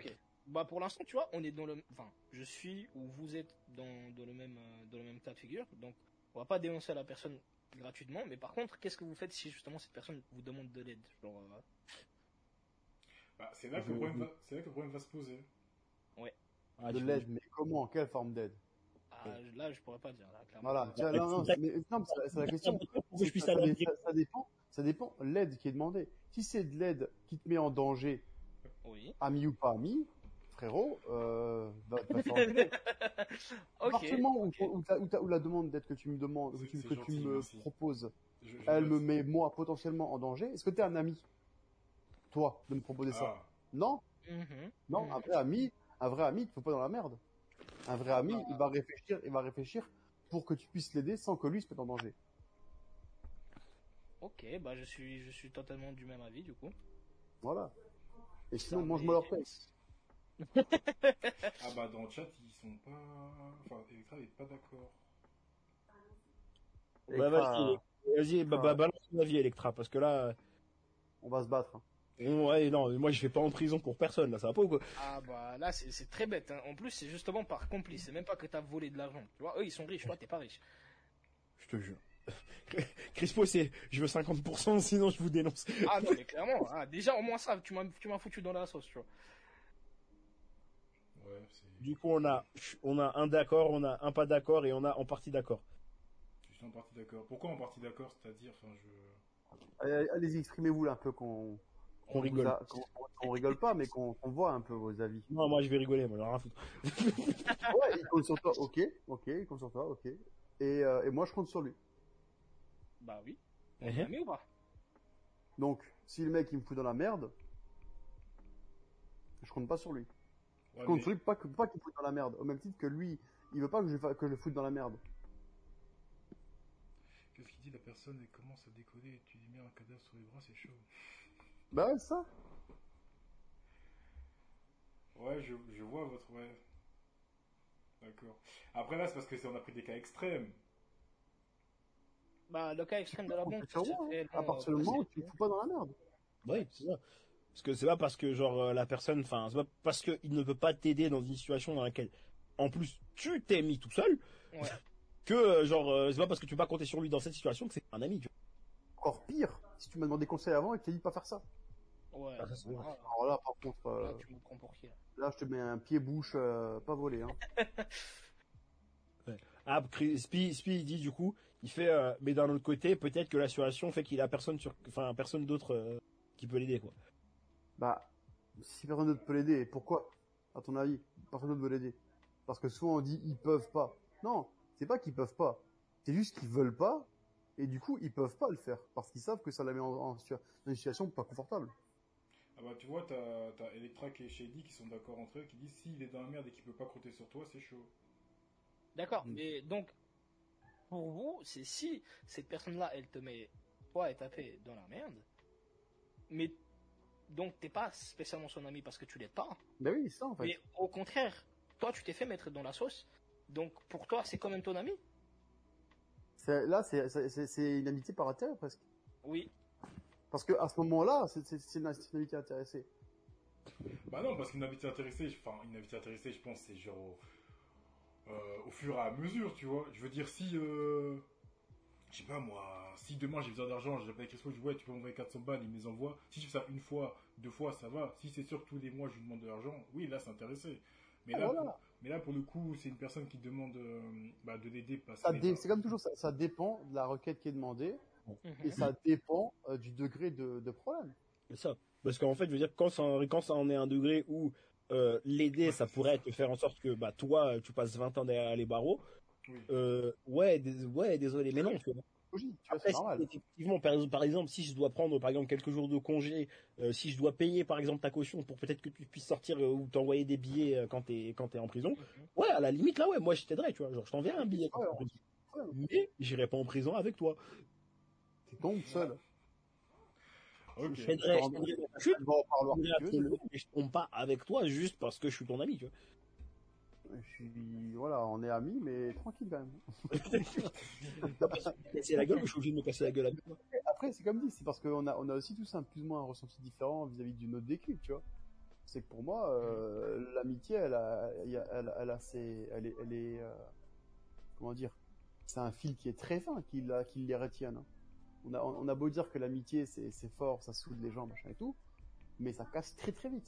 [SPEAKER 3] Bah pour l'instant, tu vois, on est dans le, enfin, je suis ou vous êtes dans, dans le même euh, dans le même cas de figure. Donc, on va pas dénoncer la personne gratuitement, mais par contre, qu'est-ce que vous faites si justement cette personne vous demande de l'aide Genre, euh,
[SPEAKER 1] Bah, c'est là, que le
[SPEAKER 4] Je-
[SPEAKER 1] problème va- c'est là que le problème va se poser.
[SPEAKER 4] Ah,
[SPEAKER 2] De l'aide, mais comment Quelle forme d'aide?
[SPEAKER 3] Ah, là, je pourrais pas dire. Là, clairement.
[SPEAKER 2] Voilà, tiens, non, non,
[SPEAKER 4] c'est-
[SPEAKER 2] mais, non, mais c'est c'est la question.
[SPEAKER 4] Pour que je puisse
[SPEAKER 2] ça,
[SPEAKER 4] aller en
[SPEAKER 2] ça- ça- ça dépend, ça dépend l'aide qui est demandée. Si c'est de l'aide qui te met en danger,
[SPEAKER 3] Oui.
[SPEAKER 2] ami ou pas ami, frérot, euh, va, va te faire enculer. À
[SPEAKER 3] Ok.
[SPEAKER 2] partir du moment où, la demande d'être que tu me demandes, que tu,
[SPEAKER 1] c'est
[SPEAKER 2] que
[SPEAKER 1] gentil,
[SPEAKER 2] tu me
[SPEAKER 1] merci.
[SPEAKER 2] proposes,
[SPEAKER 1] Je- je
[SPEAKER 2] elle me met moi potentiellement en danger, est-ce que t'es un ami Toi, de me proposer ça?
[SPEAKER 1] Ah,
[SPEAKER 2] Non,
[SPEAKER 3] Mhm.
[SPEAKER 2] non,
[SPEAKER 3] Mhm.
[SPEAKER 2] un vrai ami, un vrai ami, tu peux pas dans la merde. Un vrai ami, il va réfléchir, il va réfléchir pour que tu puisses l'aider sans que lui se mette en danger.
[SPEAKER 3] Ok, bah je suis, je suis totalement du même avis du coup.
[SPEAKER 2] Voilà. Et sinon, mange-moi leur pèse.
[SPEAKER 1] Ah bah dans le chat ils sont pas. Enfin Electra est pas d'accord.
[SPEAKER 4] Bah, vas-y, vas-y, bah,
[SPEAKER 2] Ah.
[SPEAKER 4] bah, balance ton avis, Electra, parce que là,
[SPEAKER 2] on va se battre. hein.
[SPEAKER 4] ouais, non, moi je vais pas en prison pour personne, là, ça va pas ou quoi
[SPEAKER 3] Ah bah là c'est très bête. hein. En plus c'est justement par complice. C'est même pas que t'as volé de l'argent. Tu vois, eux ils sont riches, toi t'es pas riche.
[SPEAKER 4] Je te jure. Crispo, c'est, je veux 50%, sinon je vous dénonce.
[SPEAKER 3] Ah non mais clairement. ah, déjà au moins ça, tu m'as tu m'as foutu dans la sauce, tu vois.
[SPEAKER 1] Ouais,
[SPEAKER 4] Du coup, on a, on a un d'accord, on a un pas d'accord et on a en partie d'accord.
[SPEAKER 1] je suis en partie d'accord. Pourquoi en partie d'accord? C'est-à-dire, enfin je.
[SPEAKER 2] Allez, Allez-y, exprimez-vous là un peu qu'on
[SPEAKER 4] On rigole.
[SPEAKER 2] qu'on rigole pas, mais qu'on voit un peu vos avis.
[SPEAKER 4] Non, moi je vais rigoler, moi, j'en ai rien à foutre.
[SPEAKER 2] Ouais, il compte sur toi, ok, ok, il compte sur toi, ok. Et, euh, et moi, je compte sur lui.
[SPEAKER 3] Bah oui. On
[SPEAKER 4] Mhm.
[SPEAKER 3] est amis ou pas?
[SPEAKER 2] Donc, si le mec il me fout dans la merde, je compte pas sur lui.
[SPEAKER 1] Ouais,
[SPEAKER 2] compte
[SPEAKER 1] mais-
[SPEAKER 2] lui pas que pas qu'il foute dans la merde. Au même titre que lui, il veut pas que je, que je le foute dans la merde.
[SPEAKER 1] Qu'est-ce qu'il dit la personne Elle commence à décoller et tu lui mets un cadavre sur les bras, c'est chaud.
[SPEAKER 2] Bah ouais, c'est ça.
[SPEAKER 1] Ouais, je, je vois votre. Ouais. D'accord. Après là, c'est parce que c'est on a pris des cas extrêmes.
[SPEAKER 3] Bah le cas extrême de la banque.
[SPEAKER 2] Sur
[SPEAKER 3] c'est
[SPEAKER 2] hein. À partir du moment où tu me fous pas dans la merde.
[SPEAKER 4] Oui, c'est ça. Parce que c'est pas parce que genre euh, la personne, enfin, c'est pas parce qu'il ne peut pas t'aider dans une situation dans laquelle, en plus, tu t'es mis tout seul,
[SPEAKER 3] Ouais.
[SPEAKER 4] que euh, genre euh, c'est pas parce que tu peux pas compter sur lui dans cette situation que c'est un ami. Tu
[SPEAKER 2] Encore pire, si tu m'as demandé conseil avant et que tu dit de pas faire ça.
[SPEAKER 3] Ouais.
[SPEAKER 4] Ah, ça, vrai.
[SPEAKER 3] Ah,
[SPEAKER 2] Alors là, par contre, euh,
[SPEAKER 3] là, tu me prends pour qui là?
[SPEAKER 2] là, je te mets un pied-bouche euh, pas volé. Hein.
[SPEAKER 4] vois. Ah, Spi, Spi, il dit du coup, il fait, euh, mais d'un autre côté, peut-être que la situation fait qu'il a personne sur, enfin, personne d'autre euh, qui peut l'aider quoi.
[SPEAKER 2] Bah, si personne d'autre peut l'aider, pourquoi À ton avis, personne d'autre veut l'aider? Parce que souvent on dit ils peuvent pas. Non, c'est pas qu'ils peuvent pas. C'est juste qu'ils veulent pas, et du coup ils peuvent pas le faire parce qu'ils savent que ça la met en, une situation pas confortable.
[SPEAKER 1] Ah bah tu vois, t'as t'as Electra et Shady qui sont d'accord entre eux, qui disent s'il est dans la merde et qu'il peut pas compter sur toi, c'est chaud.
[SPEAKER 3] D'accord,
[SPEAKER 2] Mm.
[SPEAKER 3] mais donc, pour vous, c'est si cette personne-là, elle te met, toi et ta fait dans la merde, mais donc t'es pas spécialement son ami parce que tu l'aides pas,
[SPEAKER 2] Ben oui, c'est ça en fait.
[SPEAKER 3] mais au contraire, toi tu t'es fait mettre dans la sauce, donc pour toi c'est quand même ton ami
[SPEAKER 2] Là, c'est- une amitié par intérêt presque.
[SPEAKER 3] Oui.
[SPEAKER 2] Parce que à ce moment-là, c'est une, amitié intéressée.
[SPEAKER 1] Bah non, parce qu'une invité intéressée, je- enfin une invité intéressée, je pense c'est genre au, euh, au fur et à mesure, tu vois. Je veux dire si, euh, je sais pas moi, si demain j'ai besoin d'argent, j'appelle Crespo, je dis ouais tu peux m'envoyer 400 balles, il me les envoie. Si je fais ça une fois, deux fois, ça va. Si c'est sûr que tous les mois je lui demande de l'argent, oui là c'est intéressé. Mais
[SPEAKER 2] Ah,
[SPEAKER 1] là,
[SPEAKER 2] voilà.
[SPEAKER 1] pour, mais là pour le coup c'est une personne qui demande euh, bah, de l'aider parce
[SPEAKER 2] Ça
[SPEAKER 1] qu'elle
[SPEAKER 2] dé-
[SPEAKER 1] est
[SPEAKER 2] C'est comme toujours, ça, ça dépend de la requête qui est demandée
[SPEAKER 3] Mhm.
[SPEAKER 2] et ça dépend euh, du degré de, de problème.
[SPEAKER 4] C'est ça. Parce qu'en fait, je veux dire, quand ça, quand ça en est un degré où euh, l'aider, ça pourrait te faire en sorte que bah toi, tu passes 20 ans derrière les barreaux.
[SPEAKER 1] Oui.
[SPEAKER 4] Euh, ouais, dés- ouais, désolé, mais non. Tu vois.
[SPEAKER 2] Logique, tu vois,
[SPEAKER 4] Après,
[SPEAKER 2] c'est normal.
[SPEAKER 4] si, effectivement, par, par exemple, si je dois prendre par exemple quelques jours de congé, euh, si je dois payer par exemple ta caution pour peut-être que tu puisses sortir euh, ou t'envoyer des billets euh, quand t'es quand t'es en prison,
[SPEAKER 3] Mhm.
[SPEAKER 4] ouais, à la limite là, ouais, moi je t'aiderais, tu vois, genre je t'enverrai un billet.
[SPEAKER 2] Ouais,
[SPEAKER 4] t'es
[SPEAKER 2] ouais.
[SPEAKER 4] Mais j'irai pas en prison avec toi.
[SPEAKER 2] Tu tombes seul.
[SPEAKER 4] Je t'aiderai,
[SPEAKER 2] Je
[SPEAKER 4] t'aiderai tombe pas avec toi juste parce que je suis ton ami, tu vois.
[SPEAKER 2] Je suis, voilà, on est amis, mais tranquille quand même.
[SPEAKER 4] casser la gueule, je suis obligé de me casser la gueule avec toi.
[SPEAKER 2] Après, c'est comme dit, c'est parce qu'on a, on a aussi tous un plus ou moins un ressenti différent vis-à-vis d'une autre vécu, tu vois. C'est que pour moi, euh, l'amitié, elle a, elle, elle a ses, elle est, elle est, euh, comment dire, c'est un fil qui est très fin, qui, la- qui les retienne. hein. On a, on a beau dire que l'amitié, c'est, c'est fort, ça soude les gens, machin et tout, mais ça casse très très vite.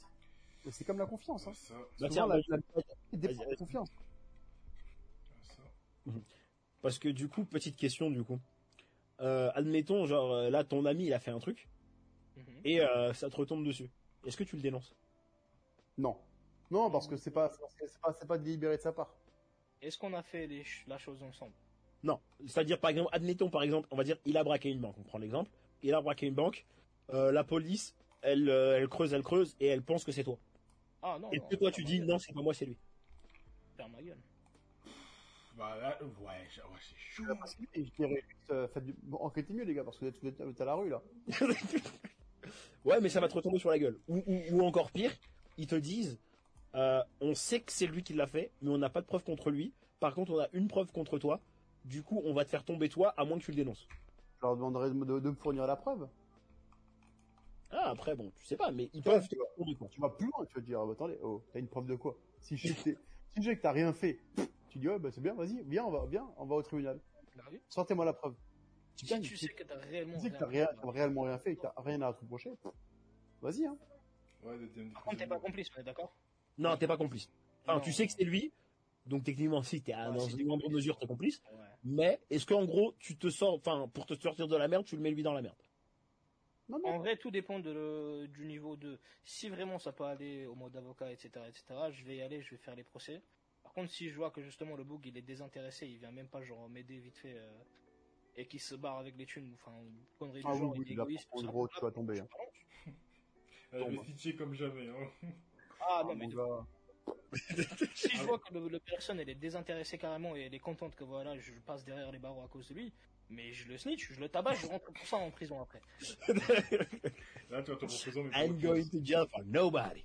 [SPEAKER 2] C'est comme la confiance, hein.
[SPEAKER 1] Ça,
[SPEAKER 4] Bah, tiens,
[SPEAKER 2] la, dépend de confiance.
[SPEAKER 1] ça.
[SPEAKER 4] Parce que du coup, petite question du coup. Euh, admettons, genre euh, là, ton ami, il a fait un truc
[SPEAKER 3] Mhm.
[SPEAKER 4] et euh, ça te retombe dessus. Est-ce que tu le dénonces?
[SPEAKER 2] Non. Non, parce que c'est pas, c'est pas, c'est pas délibéré de sa part.
[SPEAKER 3] Est-ce qu'on a fait les la chose ensemble?
[SPEAKER 4] Non, c'est-à-dire par exemple, admettons par exemple, on va dire, il a braqué une banque. On prend l'exemple. Il a braqué une banque. euh, la police, elle, euh, elle creuse, elle creuse, et elle pense que c'est toi.
[SPEAKER 3] Ah non.
[SPEAKER 4] Et
[SPEAKER 3] non,
[SPEAKER 4] que toi tu dis non, c'est pas moi, c'est lui.
[SPEAKER 3] Ferme ma gueule.
[SPEAKER 1] Bah là, ouais, c'est chaud.
[SPEAKER 2] Et je dirais juste, euh, faites du... bon, enquêtez mieux, les gars, parce que vous êtes, vous à la rue, là.
[SPEAKER 4] ouais, mais ça va te retomber sur la gueule. Ou, ou, ou encore pire, ils te disent, euh, on sait que c'est lui qui l'a fait, mais on n'a pas de preuve contre lui. Par contre, on a une preuve contre toi. Du coup, on va te faire tomber toi, à moins que tu le dénonces.
[SPEAKER 2] Je leur demanderai de, me- de- de me fournir la preuve.
[SPEAKER 4] Ah, après, bon, tu sais pas, mais ils peuvent
[SPEAKER 2] tu
[SPEAKER 4] quoi.
[SPEAKER 2] Tu vas plus loin, tu vas te dire, ah, bah, attendez, oh, t'as une preuve de quoi? Si je sais si que t'as rien fait, tu dis, ouais, bah c'est bien, vas-y, viens, on va, viens, on va au tribunal.
[SPEAKER 3] Vu
[SPEAKER 2] Sortez-moi la preuve.
[SPEAKER 3] Si tu sais que t'as réellement.
[SPEAKER 2] Tu sais que
[SPEAKER 3] rien
[SPEAKER 2] t'as rien,
[SPEAKER 3] fait,
[SPEAKER 2] t'as réellement rien fait et que t'as rien à te reprocher, vas-y, hein.
[SPEAKER 1] Ouais,
[SPEAKER 3] Par contre, t'es pas complice, on est d'accord?
[SPEAKER 4] Non, t'es pas complice. Enfin, tu sais que c'est lui, donc techniquement, si t'es à dans une
[SPEAKER 3] complice.
[SPEAKER 4] mesure, t'es complice.
[SPEAKER 3] Ouais.
[SPEAKER 4] Mais est-ce qu'en gros, tu te sors, enfin, pour te sortir de la merde, tu le mets lui dans la merde?
[SPEAKER 2] Non,
[SPEAKER 3] En vrai, tout dépend de le- du niveau de. Si vraiment ça peut aller au mode avocat, etc., etc., je vais y aller, je vais faire les procès. Par contre, si je vois que justement le bug il est désintéressé, il vient même pas genre m'aider vite fait euh, et qu'il se barre avec les thunes, enfin, connerie du
[SPEAKER 2] Ah oui,
[SPEAKER 3] genre,
[SPEAKER 2] oui,
[SPEAKER 3] il est égoïste,
[SPEAKER 2] en gros, tu vas tomber, hein.
[SPEAKER 1] Ah, je vais stitcher comme jamais. Hein.
[SPEAKER 3] Ah
[SPEAKER 2] Ah,
[SPEAKER 3] non, mais
[SPEAKER 2] mon gars.
[SPEAKER 3] si je vois que le, le personne elle est désintéressée carrément et elle est contente que voilà, je passe derrière les barreaux à cause de lui, mais je le snitch, je le tabac, je rentre pour ça en prison après.
[SPEAKER 1] Là, tu vas te représenter. mais
[SPEAKER 4] I'm going to jail for nobody.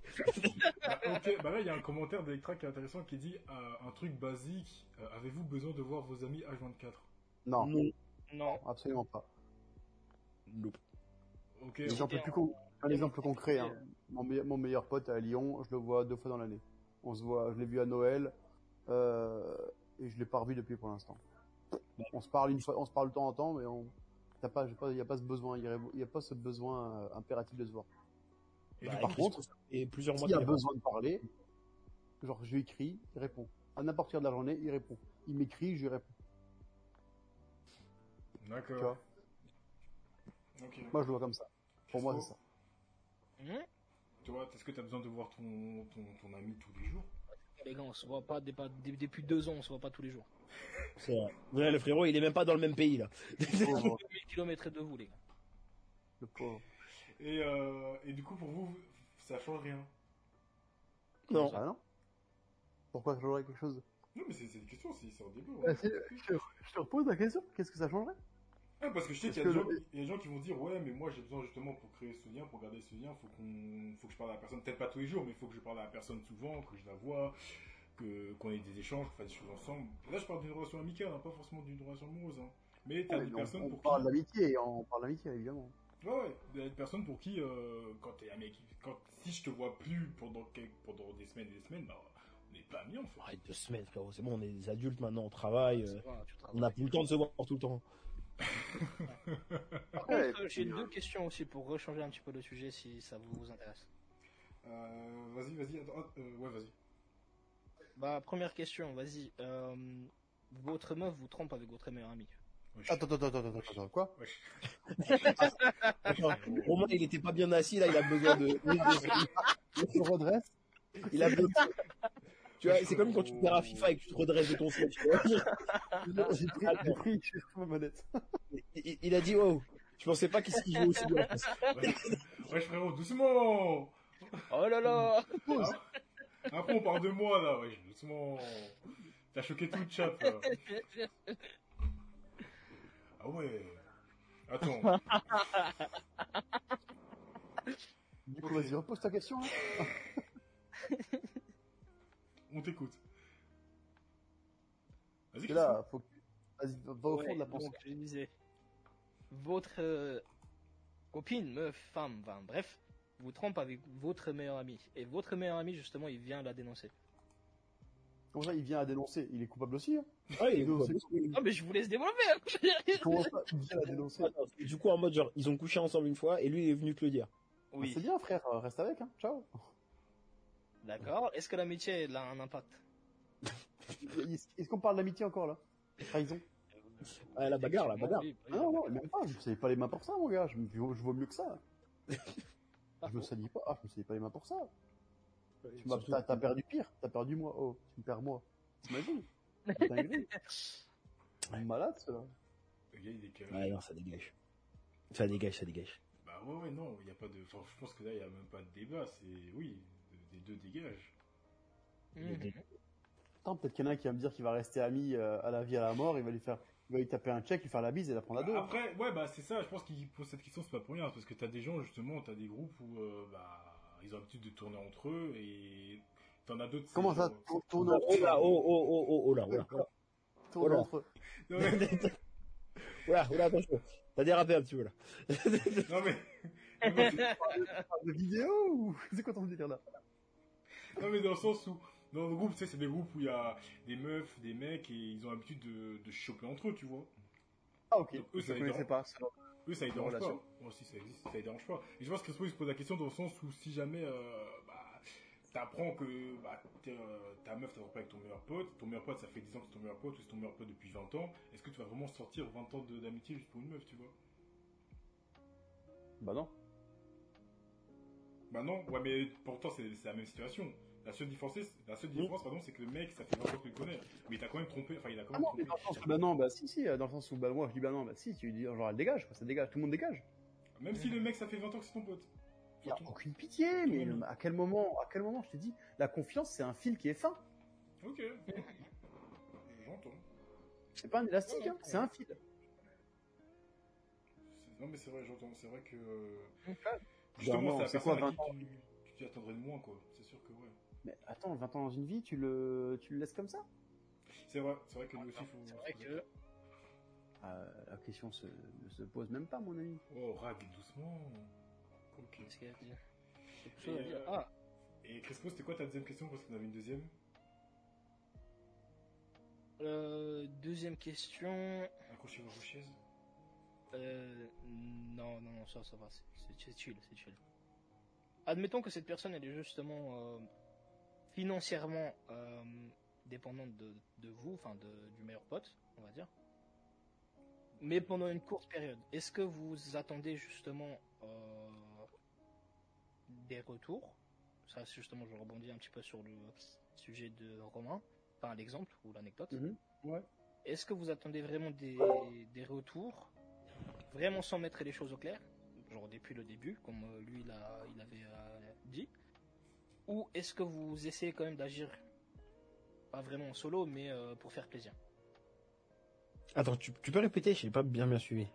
[SPEAKER 1] Bah, ok, bah là, il y a un commentaire d'Electra qui est intéressant qui dit euh, un truc basique. euh, Avez-vous besoin de voir vos amis H24
[SPEAKER 2] Non,
[SPEAKER 4] Non.
[SPEAKER 3] Non,
[SPEAKER 2] absolument pas.
[SPEAKER 4] Nope.
[SPEAKER 1] Ok,
[SPEAKER 2] Exemple
[SPEAKER 3] c'était
[SPEAKER 2] plus
[SPEAKER 3] en-
[SPEAKER 2] con- un exemple concret, hein. mon, meilleur, mon meilleur pote à Lyon, je le vois deux fois dans l'année. On se voit, je l'ai vu à Noël, euh, et je l'ai pas revu depuis pour l'instant. On se parle une fois, on se parle de temps en temps, mais on, t'as pas, j'ai pas, y a pas ce besoin, il y a, pas ce besoin euh, impératif de se voir.
[SPEAKER 1] Et
[SPEAKER 4] Bah,
[SPEAKER 2] par contre,
[SPEAKER 4] et plusieurs mois
[SPEAKER 2] S'il y a besoin de parler, genre je lui écris, il répond. À n'importe quelle heure de la journée, il répond. Il m'écrit, je lui réponds.
[SPEAKER 1] D'accord.
[SPEAKER 2] Moi, je le vois comme ça. Pour moi, c'est ça.
[SPEAKER 1] Tu vois, est-ce que tu as besoin de voir ton, ton, ton ami tous les jours?
[SPEAKER 3] Les gars, on se voit pas, depuis deux ans, on se voit pas tous les jours.
[SPEAKER 4] C'est vrai. Ouais, le frérot, il est même pas dans le même pays, là.
[SPEAKER 2] Pauvre.
[SPEAKER 3] 1000 km de vous, les gars.
[SPEAKER 2] Le pauvre.
[SPEAKER 1] et, euh, et du coup, pour vous, ça change rien?
[SPEAKER 4] Non.
[SPEAKER 2] Ah non Pourquoi ça changerait quelque chose?
[SPEAKER 1] Non, mais c'est c'est une question, c'est c'est un débat.
[SPEAKER 2] Bah, si, je, je te repose la question. Qu'est-ce que ça changerait?
[SPEAKER 1] Ah, parce que je sais qu'il y, a des gens-
[SPEAKER 2] le-
[SPEAKER 1] il y a des gens qui vont dire Ouais, mais moi j'ai besoin justement pour créer ce lien, pour garder ce lien, faut, qu'on faut que je parle à la personne, peut-être pas tous les jours, mais il faut que je parle à la personne souvent, que je la vois, que- qu'on ait des échanges, qu'on fasse des choses ensemble. Là, je parle d'une relation amicale, hein, pas forcément d'une relation amoureuse. hein. Mais t'as
[SPEAKER 2] Ouais,
[SPEAKER 1] des personnes
[SPEAKER 2] on,
[SPEAKER 1] pour
[SPEAKER 2] parle
[SPEAKER 1] qui.
[SPEAKER 2] d'amitié, on parle d'amitié, évidemment.
[SPEAKER 1] Ouais, ouais, il y a des personnes pour qui, euh, quand t'es un mec, quand, si je te vois plus pendant, quelques- pendant des semaines et des semaines, bah, on n'est pas amis en fait.
[SPEAKER 4] Arrête deux semaines, frérot. C'est bon, on est des adultes maintenant, on travaille. euh, on n'a plus le temps de se voir tout le temps.
[SPEAKER 3] Par
[SPEAKER 2] Ouais,
[SPEAKER 3] contre, j'ai deux
[SPEAKER 2] euh,
[SPEAKER 3] questions aussi pour rechanger un petit peu le sujet si ça vous intéresse.
[SPEAKER 1] Euh, vas-y, vas-y, attends, euh, ouais, vas-y.
[SPEAKER 3] Bah, première question, vas-y. euh, votre meuf vous trompe avec votre meilleur ami.
[SPEAKER 1] Wesh.
[SPEAKER 2] Attends, attends, attends, attends, attends, quoi?
[SPEAKER 1] Wesh.
[SPEAKER 4] Attends, Au moins, il était pas bien assis, là, il a besoin de.
[SPEAKER 2] Je te redresse.
[SPEAKER 4] Il a besoin. Tu vois, c'est comme quand tu perds à FIFA et que tu te redresses de ton siège. tu vois.
[SPEAKER 2] J'ai pris, j'ai pris, ma manette.
[SPEAKER 4] Il, a dit, wow, je pensais pas qu'il se jouait aussi bien.
[SPEAKER 1] Wesh. Wesh, frérot, doucement
[SPEAKER 3] Oh là là
[SPEAKER 1] Ah, Après, on parle de moi là, wesh, doucement. T'as choqué tout le chat là. Ah ouais. Attends.
[SPEAKER 2] Du coup, vas-y, repose ta question. Là.
[SPEAKER 1] On t'écoute. Vas-y,
[SPEAKER 2] là, faut que... Vas-y, va au fond de la pensée.
[SPEAKER 3] donc, je disais, votre euh, copine, meuf, femme, enfin, bref, vous trompe avec votre meilleur ami. Et votre meilleur ami, justement, il vient la dénoncer.
[SPEAKER 2] Comment ça, il vient à dénoncer? Il est coupable aussi. Hein
[SPEAKER 4] Ouais, il est
[SPEAKER 2] Non,
[SPEAKER 4] coupable.
[SPEAKER 3] Ah, mais je vous laisse développer hein.
[SPEAKER 2] Comment ça, il vient à dénoncer
[SPEAKER 4] Attends, Du coup, en mode genre, ils ont couché ensemble une fois et lui il est venu te le dire.
[SPEAKER 3] Oui,
[SPEAKER 2] C'est bien, frère, euh, reste avec. Hein. Ciao.
[SPEAKER 3] D'accord. Est-ce que l'amitié, elle a un impact?
[SPEAKER 2] Est-ce qu'on parle d'amitié encore là? Trahison?
[SPEAKER 4] Ah, la bagarre, la bagarre.
[SPEAKER 3] Oui.
[SPEAKER 2] Ah non, non, même pas. Je me savais pas les mains pour ça, mon gars. Je, me, je vaux mieux que ça. Je me salis pas. Ah, je me salis pas les mains pour ça. Tu m'as,
[SPEAKER 4] Surtout-
[SPEAKER 2] t'as, t'as perdu pire, t'as perdu moi. Oh, tu me perds moi. T'imagines? Dinguerie. Malade, cela.
[SPEAKER 1] Le gars, il décale.
[SPEAKER 4] Ouais, non, ça dégage. Ça dégage, ça dégage.
[SPEAKER 1] Bah ouais, ouais, non, il n'y a pas de. Enfin, je pense que là, il n'y a même pas de débat. C'est. Oui, des deux dégagent.
[SPEAKER 3] Mhm.
[SPEAKER 2] Attends, peut-être qu'il y en a un qui va me dire qu'il va rester ami euh, à la vie, à la mort, il va lui faire, il va lui taper un check, lui faire la bise et la prendre à deux. hein.
[SPEAKER 1] Après, ouais, bah c'est ça, je pense qu'il pose cette question, c'est pas pour rien, parce que t'as des gens, justement, t'as des groupes où, euh, bah, ils ont l'habitude de tourner entre eux, et t'en as d'autres.
[SPEAKER 2] Comment ça,
[SPEAKER 1] genre-
[SPEAKER 2] tourne, tourne,
[SPEAKER 4] Oh là, oh, oh, oh, oh, oh là, oh là.
[SPEAKER 2] tourne
[SPEAKER 4] oh là.
[SPEAKER 2] entre eux.
[SPEAKER 1] Non mais,
[SPEAKER 4] Oh là, oh là, attention. T'as dérapé un petit peu là.
[SPEAKER 1] non mais, non, mais-
[SPEAKER 2] De vidéo ou c'est quoi ton délire là?
[SPEAKER 1] Non, mais dans le sens où, dans le groupe, tu sais, c'est des groupes où il y a des meufs, des mecs, et ils ont l'habitude de, de choper entre eux, tu vois.
[SPEAKER 2] Ah ok,
[SPEAKER 1] Donc, eux,
[SPEAKER 2] je
[SPEAKER 1] ça
[SPEAKER 2] ne
[SPEAKER 1] les
[SPEAKER 2] connaissais
[SPEAKER 1] dérange-
[SPEAKER 2] pas.
[SPEAKER 1] Eux, ça les dérange
[SPEAKER 2] relation.
[SPEAKER 1] pas. Moi aussi, ça existe, ça les dérange pas. Et je pense que se pose la question dans le sens où si jamais, euh, bah, t'apprends que bah, t'es, euh, ta meuf t'as pas avec ton meilleur pote, ton meilleur pote ça fait 10 ans que c'est ton meilleur pote ou c'est ton meilleur pote depuis 20 ans, est-ce que tu vas vraiment sortir 20 ans d'amitié juste pour une meuf, tu vois?
[SPEAKER 2] Bah non.
[SPEAKER 1] Bah non, ouais, mais pourtant c'est la même situation. La seule différence, c'est- la seule différence pardon, c'est que le mec, ça fait 20 ans que tu le connais, mais il t'a quand même trompé, enfin il a quand
[SPEAKER 2] Ah
[SPEAKER 1] même
[SPEAKER 2] mais
[SPEAKER 1] trompé.
[SPEAKER 2] dans le sens où, bah non, bah si, si, euh, dans le sens où, bah moi je dis bah non, bah si, tu dis genre elle dégage, quoi, ça dégage, tout le monde dégage.
[SPEAKER 1] Même si le mec, ça fait 20 ans que c'est ton pote.
[SPEAKER 2] A aucune pitié, mais à quel moment, à quel moment je te dis, la confiance c'est un fil qui est fin,
[SPEAKER 1] Ok, j'entends.
[SPEAKER 2] c'est pas un élastique, hein, c'est un fil.
[SPEAKER 1] Non mais c'est vrai, j'entends, c'est vrai que... Justement, c'est la
[SPEAKER 2] quoi,
[SPEAKER 1] personne à
[SPEAKER 2] 20
[SPEAKER 1] qui tu tu attendrais de moins, quoi. C'est sûr que ouais.
[SPEAKER 2] Mais attends, 20 ans dans une vie, tu le, tu le laisses comme ça?
[SPEAKER 1] C'est vrai, c'est vrai que lui aussi, faut...
[SPEAKER 3] C'est vrai que
[SPEAKER 2] Euh, La question se, ne se pose même pas, mon ami.
[SPEAKER 1] Oh, rag, doucement. Ok.
[SPEAKER 3] Qu'est-ce qu'il y a à dire?
[SPEAKER 1] Et,
[SPEAKER 3] chose à dire
[SPEAKER 1] euh,
[SPEAKER 3] Ah,
[SPEAKER 1] Et Crespo, c'était quoi ta deuxième question? Parce qu'on avait une deuxième.
[SPEAKER 3] euh, deuxième question.
[SPEAKER 1] Accrochez vos chaises.
[SPEAKER 3] Euh, non, non, non, ça, ça va, c'est- chill, c'est chill. Admettons que cette personne, elle est justement euh, financièrement euh, dépendante de, de vous, enfin du meilleur pote, on va dire. Mais pendant une courte période, est-ce que vous attendez justement des retours? Ça, justement, je rebondis un petit peu sur le sujet de Romain, enfin l'exemple ou l'anecdote.
[SPEAKER 2] Mhm. Ouais.
[SPEAKER 3] Est-ce que vous attendez vraiment des, des retours, vraiment sans mettre les choses au clair, genre depuis le début, comme euh, lui il, a, il avait euh, dit, ou est-ce que vous essayez quand même d'agir, pas vraiment en solo, mais euh, pour faire plaisir?
[SPEAKER 4] Attends, tu, tu peux répéter Je n'ai pas bien bien suivi.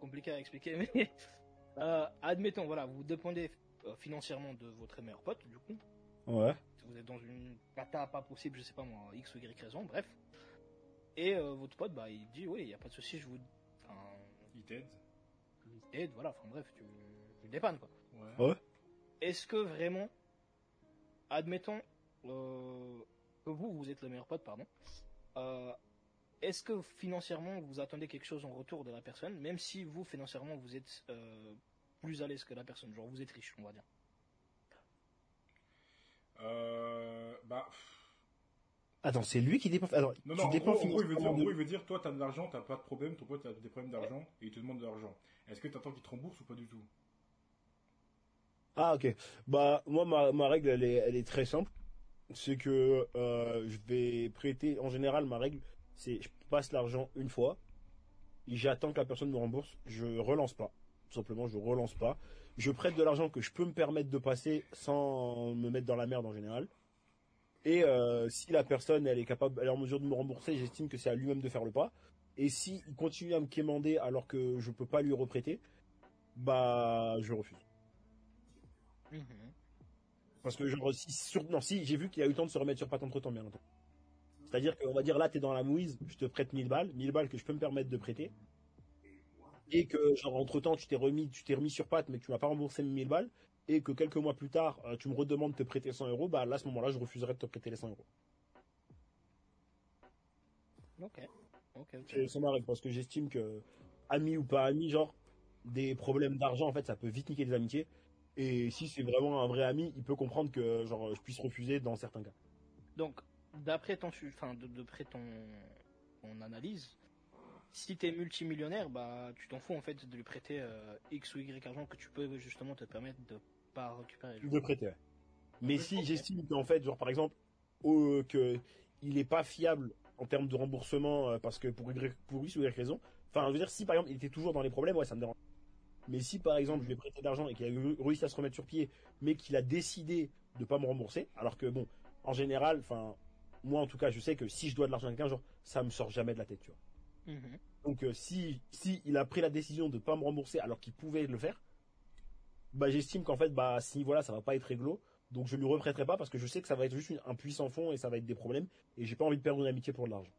[SPEAKER 3] Compliqué à expliquer, mais euh, admettons, voilà, vous dépendez financièrement de votre meilleur pote, du coup,
[SPEAKER 4] Ouais.
[SPEAKER 3] vous êtes dans une cata pas possible, je sais pas moi, X ou Y raison, bref. Et votre pote, bah, il dit, oui, il n'y a pas de souci, je vous.
[SPEAKER 1] Il t'aide,
[SPEAKER 3] voilà, enfin bref, tu, dépannes quoi.
[SPEAKER 1] Ouais.
[SPEAKER 4] Ouais.
[SPEAKER 3] Est-ce que vraiment, admettons euh, que vous, vous êtes le meilleur pote, pardon, euh, est-ce que financièrement vous attendez quelque chose en retour de la personne, même si vous, financièrement, vous êtes euh, plus à l'aise que la personne, genre vous êtes riche, on va dire?
[SPEAKER 1] Euh, bah.
[SPEAKER 4] Attends, c'est lui qui dépense. Alors,
[SPEAKER 1] Non,
[SPEAKER 4] tu
[SPEAKER 1] non, en
[SPEAKER 4] dépenses
[SPEAKER 1] gros, en gros, il veut dire, en gros, il veut dire, toi, t'as de l'argent, t'as pas de problème, ton pote a des problèmes d'argent, et il te demande de l'argent. Est-ce que t'attends qu'il te rembourse ou pas du tout?
[SPEAKER 4] Ah ok. Bah moi ma, ma règle elle est, elle est très simple. C'est que euh, je vais prêter. En général ma règle c'est je passe l'argent une fois. J'attends que la personne me rembourse. Je relance pas. Tout simplement je relance pas. Je prête de l'argent que je peux me permettre de passer sans me mettre dans la merde en général. Et euh, si la personne elle est capable, elle est en mesure de me rembourser, j'estime que c'est à lui-même de faire le pas. Et si il continue à me quémander alors que je peux pas lui reprêter, bah je refuse. Parce que genre si sur non si j'ai vu qu'il a eu le temps de se remettre sur patte entre temps bien longtemps. C'est-à-dire qu'on va dire là t'es dans la mouise, je te prête 1000 balles, 1000 balles que je peux me permettre de prêter. Et que genre entre temps tu t'es remis tu t'es remis sur patte mais que tu m'as pas remboursé mes 1000 balles et que quelques mois plus tard euh, tu me redemandes de te prêter 100 euros, bah là à ce moment-là je refuserai de te prêter les 100 euros.
[SPEAKER 3] Ok. Ok, ok.
[SPEAKER 4] C'est c'est ma règle parce que j'estime que ami ou pas ami genre des problèmes d'argent en fait ça peut vite niquer des amitiés et si c'est vraiment un vrai ami il peut comprendre que genre je puisse refuser dans certains cas.
[SPEAKER 3] Donc, d'après ton, enfin, de- d'après ton, ton analyse, si t'es multimillionnaire, bah, tu t'en fous en fait de lui prêter euh, X ou Y argent que tu peux justement te permettre de pas récupérer. genre.
[SPEAKER 4] De prêter. ouais. Mais si j'estime qu'en fait, genre par exemple, au- que il est pas fiable en termes de remboursement euh, parce que pour Y, pour ou Y raison, enfin, je veux dire, si par exemple il était toujours dans les problèmes, ouais, ça me dérange. Mais si par exemple je lui ai prêté de l'argent et qu'il a réussi à se remettre sur pied, mais qu'il a décidé de pas me rembourser, alors que bon, en général, enfin, moi en tout cas, je sais que si je dois de l'argent à quelqu'un, genre, ça me sort jamais de la tête, tu vois.
[SPEAKER 3] Mhm.
[SPEAKER 4] Donc euh, si si il a pris la décision de pas me rembourser alors qu'il pouvait le faire, bah j'estime qu'en fait bah si voilà ça va pas être réglo, donc je lui reprêterai pas parce que je sais que ça va être juste une- un puits sans fond et ça va être des problèmes et j'ai pas envie de perdre une amitié pour de l'argent.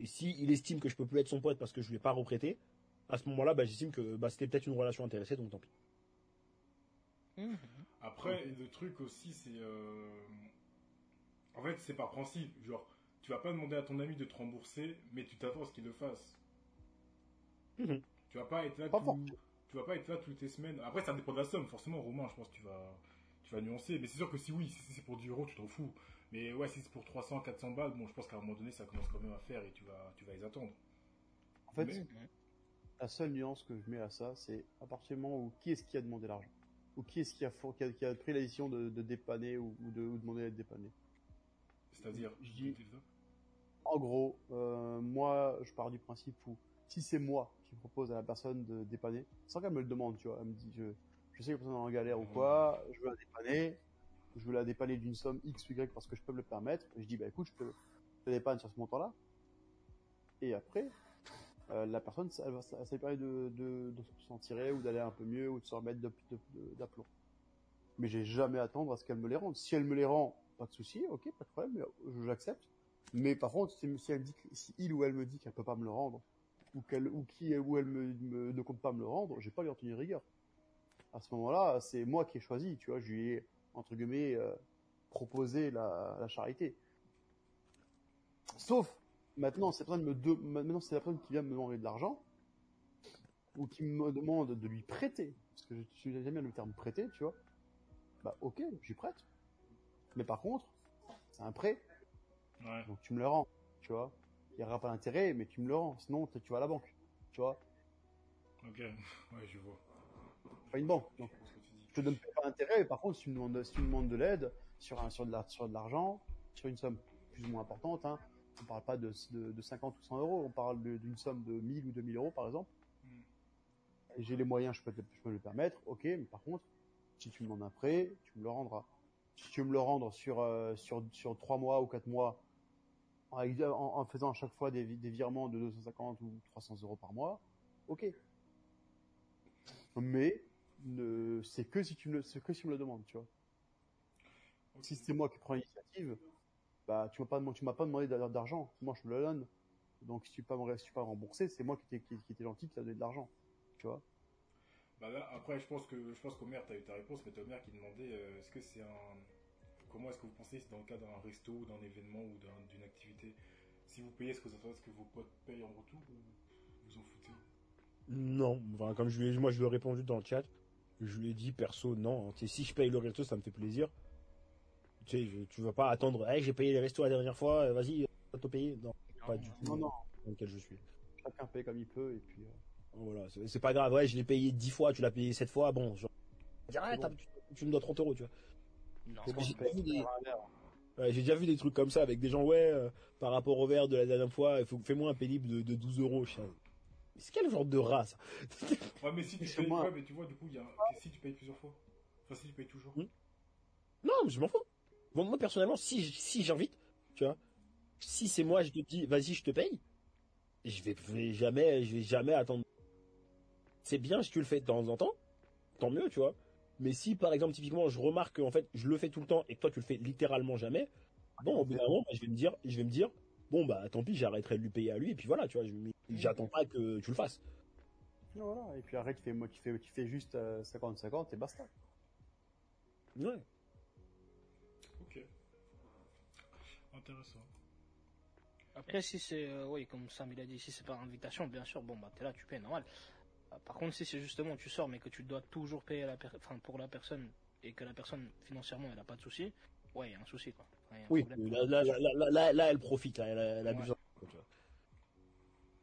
[SPEAKER 4] Et si il estime que je peux plus être son pote parce que je lui ai pas reprêté, à ce moment-là bah j'estime que bah c'était peut-être une relation intéressée donc tant pis.
[SPEAKER 3] Mhm.
[SPEAKER 1] Après, le truc aussi, c'est. euh, En fait, c'est par principe. Genre, tu vas pas demander à ton ami de te rembourser, mais tu t'attends à ce qu'il le fasse.
[SPEAKER 4] Mhm.
[SPEAKER 1] Tu vas pas être là
[SPEAKER 2] Pas
[SPEAKER 1] tout-. Tu vas pas être là toutes les semaines. Après, ça dépend de la somme. Forcément, Romain, je pense que tu vas, tu vas nuancer. Mais c'est sûr que si oui, si c'est pour 10 euros, tu t'en fous. Mais ouais, si c'est pour 300, 400 balles, bon, je pense qu'à un moment donné, ça commence quand même à faire et tu vas, tu vas les attendre.
[SPEAKER 2] En fait,
[SPEAKER 1] Mais-
[SPEAKER 2] la seule nuance que je mets à ça, c'est à partir du moment où qui est-ce qui a demandé l'argent? Ou qui est-ce qui a, qui a, qui a pris la décision de, de dépanner ou, ou de ou demander d'être dépanné?
[SPEAKER 1] C'est-à-dire.
[SPEAKER 2] Je dis- En gros, euh, moi, je pars du principe où si c'est moi qui propose à la personne de dépanner, sans qu'elle me le demande, tu vois, elle me dit, je, je sais que la personne est en galère ou quoi, je veux la dépanner, je veux la dépanner d'une somme X ou Y parce que je peux me le permettre, et je dis, bah écoute, je te, je te dépanne sur ce montant-là. Et après, euh, la personne, ça, elle va- ça, lui permet de, de, de s'en tirer ou d'aller un peu mieux ou de se remettre d'aplomb. Mais j'ai jamais à attendre à ce qu'elle me les rende. Si elle me les rend, pas de souci, ok, pas de problème, j'accepte. Mais par contre, si, elle dit, si il ou elle me dit qu'elle peut pas me le rendre, ou qu'elle, ou qui, ou elle me, me- ne compte pas me le rendre, j'ai pas à lui en tenir rigueur. À ce moment-là, c'est moi qui ai choisi, tu vois, je lui ai, entre guillemets, euh, proposé la, la charité. Sauf, maintenant, c'est personne me de, maintenant, c'est la personne qui vient me demander de l'argent, ou qui me demande de lui prêter, parce que je suis jamais le terme prêter, tu vois. Bah, ok, j'y prête. Mais par contre, c'est un prêt,
[SPEAKER 1] Ouais.
[SPEAKER 2] donc tu me le rends, tu vois. Il n'y aura pas d'intérêt, mais tu me le rends. Sinon, tu vas à la banque, tu vois.
[SPEAKER 1] Ok. Ouais, je vois.
[SPEAKER 2] Pas une banque. Donc,
[SPEAKER 1] Je
[SPEAKER 2] te donne pas d'intérêt, mais par contre, si tu me demandes, si tu me demandes de l'aide sur un, sur de la, sur de l'argent, sur une somme plus ou moins importante, hein, on parle pas de, de, de 50 ou 100 euros, on parle d'une somme de 1000 ou 2000 euros, par exemple.
[SPEAKER 1] Mm.
[SPEAKER 2] Et j'ai les moyens, je peux, te- je peux me le permettre, ok, mais par contre, si tu me demandes un prêt, tu me le rendras. Si tu veux me le rendre sur, euh, sur, sur 3 mois ou 4 mois, en, faisant à chaque fois des, vi- des virements de 250 ou 300 euros par mois, ok. Mais, ne, c'est que si tu me le, c'est que si tu me le demandes, tu vois. Si c'est moi qui prends l'initiative, bah, tu m'as pas, demandé- tu m'as pas demandé d'a- d'argent. Moi, je te le donne. Donc, si tu pas me, si tu pas me rembourser, c'est moi qui étais, qui, qui gentil, qui t'a donné de l'argent. Tu vois.
[SPEAKER 1] Bah là, après, je pense que je pense qu'Omer, t'as eu ta réponse, mais t'as Omer qui demandait euh, est-ce que c'est un. Comment est-ce que vous pensez c'est dans le cas d'un resto, ou d'un événement ou d'un- d'une activité Si vous payez, est-ce que vous attendez à ce que vos potes payent en retour ou vous en foutez?
[SPEAKER 4] Non, enfin, comme je lui ai, moi je lui ai répondu dans le chat, je lui ai dit perso non, tu sais, si je paye le resto ça me fait plaisir. Tu sais, je- tu vas pas attendre, hey, j'ai payé les restos la dernière fois, euh, vas-y, va te payer. Non, pas du tout.
[SPEAKER 2] Non, non.
[SPEAKER 4] Dans lequel je suis.
[SPEAKER 2] Chacun paye comme il peut, et puis, euh,
[SPEAKER 4] Voilà, c'est c'est pas grave, ouais, je l'ai payé 10 fois, tu l'as payé 7 fois, bon, genre, dire, ah,
[SPEAKER 2] bon.
[SPEAKER 4] tu, tu me dois 30 euros, tu vois.
[SPEAKER 2] On
[SPEAKER 4] j'ai vu des-. Ouais, déjà vu des trucs comme ça avec des gens, ouais, euh, par rapport au verre de la dernière fois, il faut fais-moi un pénible de, de 12 euros. sais. Mais c'est quel genre de rat ça
[SPEAKER 1] Ouais, mais si tu payes,
[SPEAKER 2] moi.
[SPEAKER 1] ouais, mais tu vois, du coup, il y a un- si tu payes plusieurs fois. Enfin, si tu payes toujours.
[SPEAKER 4] Hmm. Non, mais je m'en fous. Bon, moi personnellement, si, si j'invite, tu vois, si c'est moi, je te dis, vas-y, je te paye, je vais, je vais jamais, je vais jamais attendre. C'est bien si tu le fais de temps en temps, tant mieux, tu vois. Mais si par exemple typiquement je remarque que en fait je le fais tout le temps et que toi tu le fais littéralement jamais, bon au bout d'un moment bah, je vais me dire, je vais me dire, bon bah tant pis, j'arrêterai de lui payer à lui et puis voilà, tu vois, j'attends pas que tu le fasses.
[SPEAKER 2] Et Voilà. Et puis arrête, tu fais, tu fais, tu fais juste euh, 50-50 et basta.
[SPEAKER 4] Ouais.
[SPEAKER 1] Ok. Intéressant.
[SPEAKER 3] Après, si c'est, euh, oui, comme Sam il a dit, si c'est par invitation, bien sûr, bon, bah, t'es là, tu payes, normal. Euh, Par contre, si c'est justement, tu sors, mais que tu dois toujours payer la per- enfin, pour la personne, et que la personne, financièrement, elle a pas de souci, ouais, il y a un souci, quoi. Un
[SPEAKER 4] Oui, là, là, là, là, là, là, elle profite, là, elle, elle abuse.
[SPEAKER 3] Ouais.
[SPEAKER 4] peu, tu vois.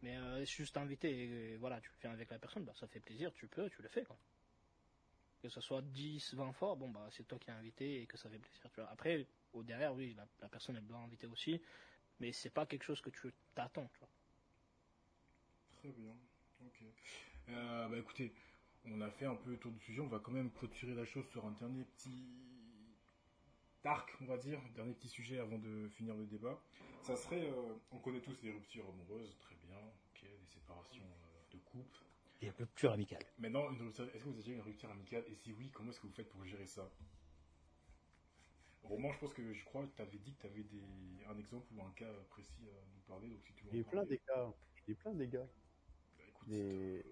[SPEAKER 3] Mais euh, c'est juste invité, et, voilà, tu viens avec la personne, bah, ça fait plaisir, tu peux, tu le fais, quoi. Que ce soit 10, 20 fois, bon, bah, c'est toi qui as invité et que ça fait plaisir, tu vois. Après, au derrière, oui, la, la personne, elle doit inviter aussi, mais c'est pas quelque chose que tu t'attends, tu vois.
[SPEAKER 1] Très bien. Ok. Euh, bah écoutez, on a fait un peu le tour du sujet. On va quand même clôturer la chose sur un dernier petit arc, on va dire, dernier petit sujet avant de finir le débat. Ça serait, euh, on connaît tous les ruptures amoureuses, très bien, ok, des séparations euh, de couple.
[SPEAKER 4] Et rupture amicale.
[SPEAKER 1] Maintenant, une rupture- est-ce que vous avez déjà eu une rupture amicale? Et si oui, comment est-ce que vous faites pour gérer ça? Roman, je pense que je crois que tu avais dit que tu avais des... un exemple ou un cas précis à nous parler, donc si tu veux en
[SPEAKER 2] J'ai eu plein des gars. J'ai eu plein des gars.
[SPEAKER 1] bah, écoute,
[SPEAKER 2] Mais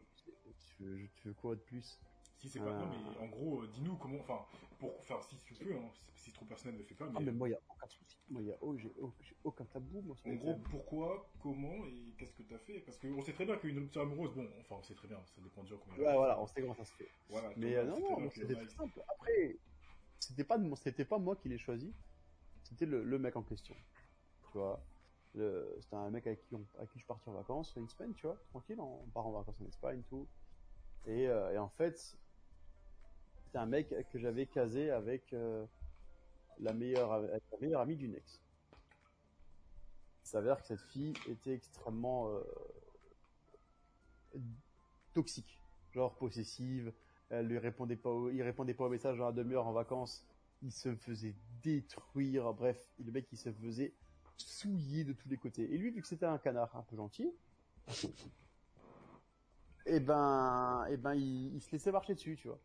[SPEAKER 2] tu veux, tu veux quoi de plus?
[SPEAKER 1] Si c'est pas. Non,
[SPEAKER 2] Ah.
[SPEAKER 1] mais en gros, euh, dis-nous comment. Enfin, pour. Enfin, si tu peux, hein, si trop personnel ne le fait pas, mais.
[SPEAKER 2] Ah, mais moi, il n'y a aucun souci. Moi, y a, oh, j'ai oh, aucun tabou, moi.
[SPEAKER 1] En gros, pourquoi, comment et qu'est-ce que t'as fait? Parce qu'on sait très bien qu'une rupture amoureuse, bon, enfin, on sait très bien, ça dépend du genre combien.
[SPEAKER 2] Ouais, voilà, on sait comment ça se fait.
[SPEAKER 1] Voilà,
[SPEAKER 2] Mais euh,
[SPEAKER 1] on
[SPEAKER 2] non, non, c'était très simple. Après, c'était pas, c'était pas moi qui l'ai choisi. C'était le, le mec en question. Tu vois? C'était un mec avec qui, on, qui je partais en vacances, une semaine, tu vois, tranquille, on part en vacances en Espagne, tout. Et, euh, et en fait, c'était un mec que j'avais casé avec euh, la meilleure, la meilleure amie d'une ex. Il s'avère que cette fille était extrêmement euh, toxique, genre possessive. Elle lui répondait pas, au- il répondait pas au message dans la demi-heure en vacances. Il se faisait détruire. Bref, le mec il se faisait souiller de tous les côtés. Et lui, vu que c'était un canard un peu gentil, et ben, et ben, il, se laissait marcher dessus, tu vois.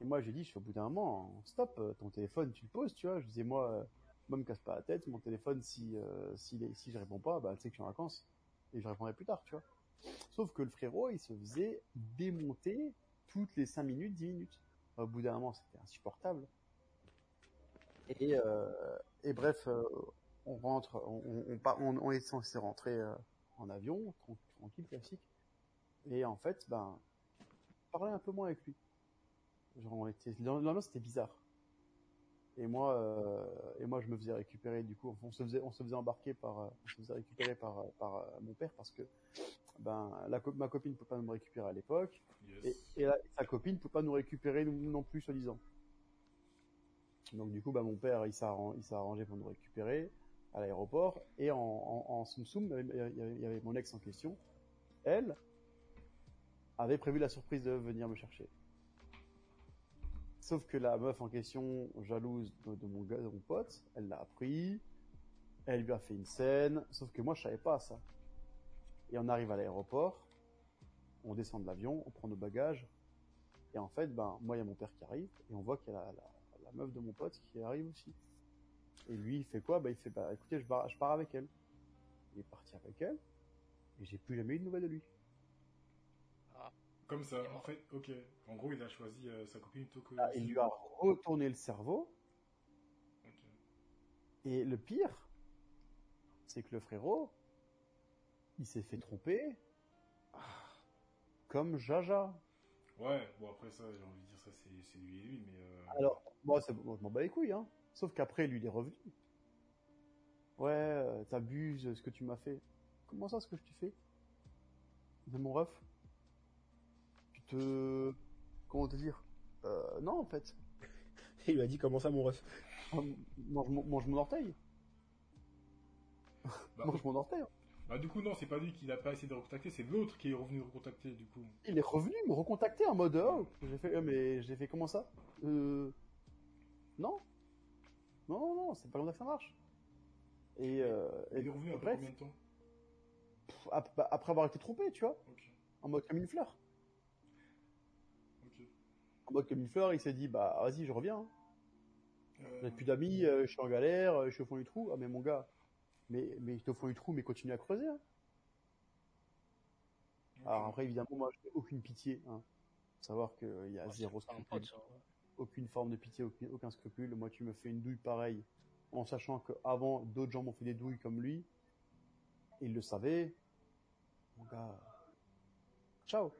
[SPEAKER 2] Et moi, j'ai dit, je suis au bout d'un moment, stop, euh, ton téléphone, tu le poses, tu vois. Je disais, moi, euh, moi, me casse pas la tête, mon téléphone, si, euh, si, je réponds pas, bah, tu sais que je suis en vacances. Et je répondrai plus tard, tu vois. Sauf que le frérot, il se faisait démonter toutes les 5 minutes, 10 minutes. Au bout d'un moment, c'était insupportable. Et, et bref, on rentre, on, est censé rentrer euh, en avion, tran- tranquille, classique. Et en fait, ben, parlais un peu moins avec lui. Genre, on était, l'ambiance c'était bizarre. Et moi, euh, et moi, je me faisais récupérer. Du coup, on se faisait, on se faisait embarquer par, euh, on se faisait récupérer par, par mon père parce que, ben, la ma copine ne peut pas me récupérer à l'époque. Et,
[SPEAKER 1] Yes.
[SPEAKER 2] et la- sa copine peut pas nous récupérer nous non plus, soi-disant. Donc du coup, bah, mon père, il s'est arrangé pour nous récupérer à l'aéroport. Et en, en, soum soum, il y avait- mon ex en question. Elle avait prévu la surprise de venir me chercher. Sauf que la meuf en question, jalouse de, mon gars, de mon pote, elle l'a appris. Elle lui a fait une scène. Sauf que moi, je savais pas ça. Et on arrive à l'aéroport on descend de l'avion, on prend nos bagages, et en fait, ben, moi, il y a mon père qui arrive, et on voit qu'il y a la meuf de mon pote qui arrive aussi. Et lui, il fait quoi? Bah, il fait, bah, écoutez, je pars, je pars avec elle. Il est parti avec elle, et j'ai plus jamais eu de nouvelles de lui.
[SPEAKER 1] Comme ça, en fait, ok. En gros, il a choisi euh, sa copine plutôt que.
[SPEAKER 2] Ah, il lui a retourné le cerveau,
[SPEAKER 1] Ok.
[SPEAKER 2] et le pire, c'est que le frérot, il s'est fait tromper, comme Jaja.
[SPEAKER 1] Ouais, bon, après ça, j'ai envie de dire ça, c'est lui et lui, mais. euh,
[SPEAKER 2] Alors, moi, c'est- moi, je m'en bats les couilles, hein. Sauf qu'après, lui, il est revenu. Ouais, euh, t'abuses, ce que tu m'as fait. Comment ça, ce que je t'ai fait? De mon ref Tu te... Comment te dire? Euh, Non, en fait.
[SPEAKER 4] Il lui a dit comment ça mon ref?
[SPEAKER 2] Ah, Mange, mon- mange mon orteil.
[SPEAKER 1] bah,
[SPEAKER 2] Mange mon orteil.
[SPEAKER 1] bah, du coup, non, c'est pas lui qui l'a pas essayé de recontacter, c'est l'autre qui est revenu recontacter, du coup.
[SPEAKER 2] Il est revenu me recontacter en mode oh, j'ai fait euh, mais j'ai fait comment ça? Euh, non non non non c'est pas comme ça que ça marche. Et, euh, et
[SPEAKER 1] Il est revenu après
[SPEAKER 2] bref,
[SPEAKER 1] combien de temps
[SPEAKER 2] pff, ap- bah, après avoir été trompé tu vois.
[SPEAKER 1] Ok,
[SPEAKER 2] en mode comme une fleur. En mode comme une fleur il s'est dit bah vas-y je reviens hein.
[SPEAKER 1] Euh,
[SPEAKER 2] j'ai plus d'amis euh, je suis en galère je suis au fond du trou. Ah mais mon gars mais mais t'es au fond du trou mais continue à creuser hein. alors après évidemment moi j'ai aucune pitié hein. Faut savoir qu'il y a zéro
[SPEAKER 3] c'est
[SPEAKER 2] aucune forme de pitié, aucun, aucun scrupule. Moi, tu me fais une douille pareille, en sachant qu'avant, d'autres gens m'ont fait des douilles comme lui. Il le savait. Mon gars. Ciao.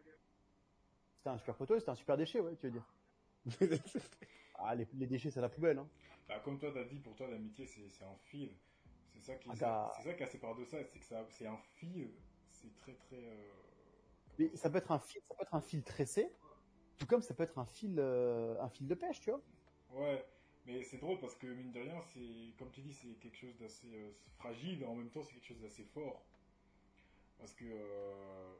[SPEAKER 2] C'était un super poteau, c'était un super déchet, ouais, tu veux dire. Ah, les, les déchets, c'est la poubelle, hein.
[SPEAKER 1] Bah, comme toi, t'as dit, pour toi, l'amitié, c'est un fil. C'est ça qui
[SPEAKER 2] Ah,
[SPEAKER 1] c'est ça qui est assez paradoxal, c'est que ça, c'est un fil, c'est très très. euh,
[SPEAKER 2] Mais ça peut être un fil, ça peut être un fil tressé, Comme ça peut être un fil, euh, un fil de pêche, tu vois.
[SPEAKER 1] Ouais, mais c'est drôle parce que mine de rien, c'est comme tu dis, c'est quelque chose d'assez euh, fragile et en même temps c'est quelque chose d'assez fort. Parce que euh,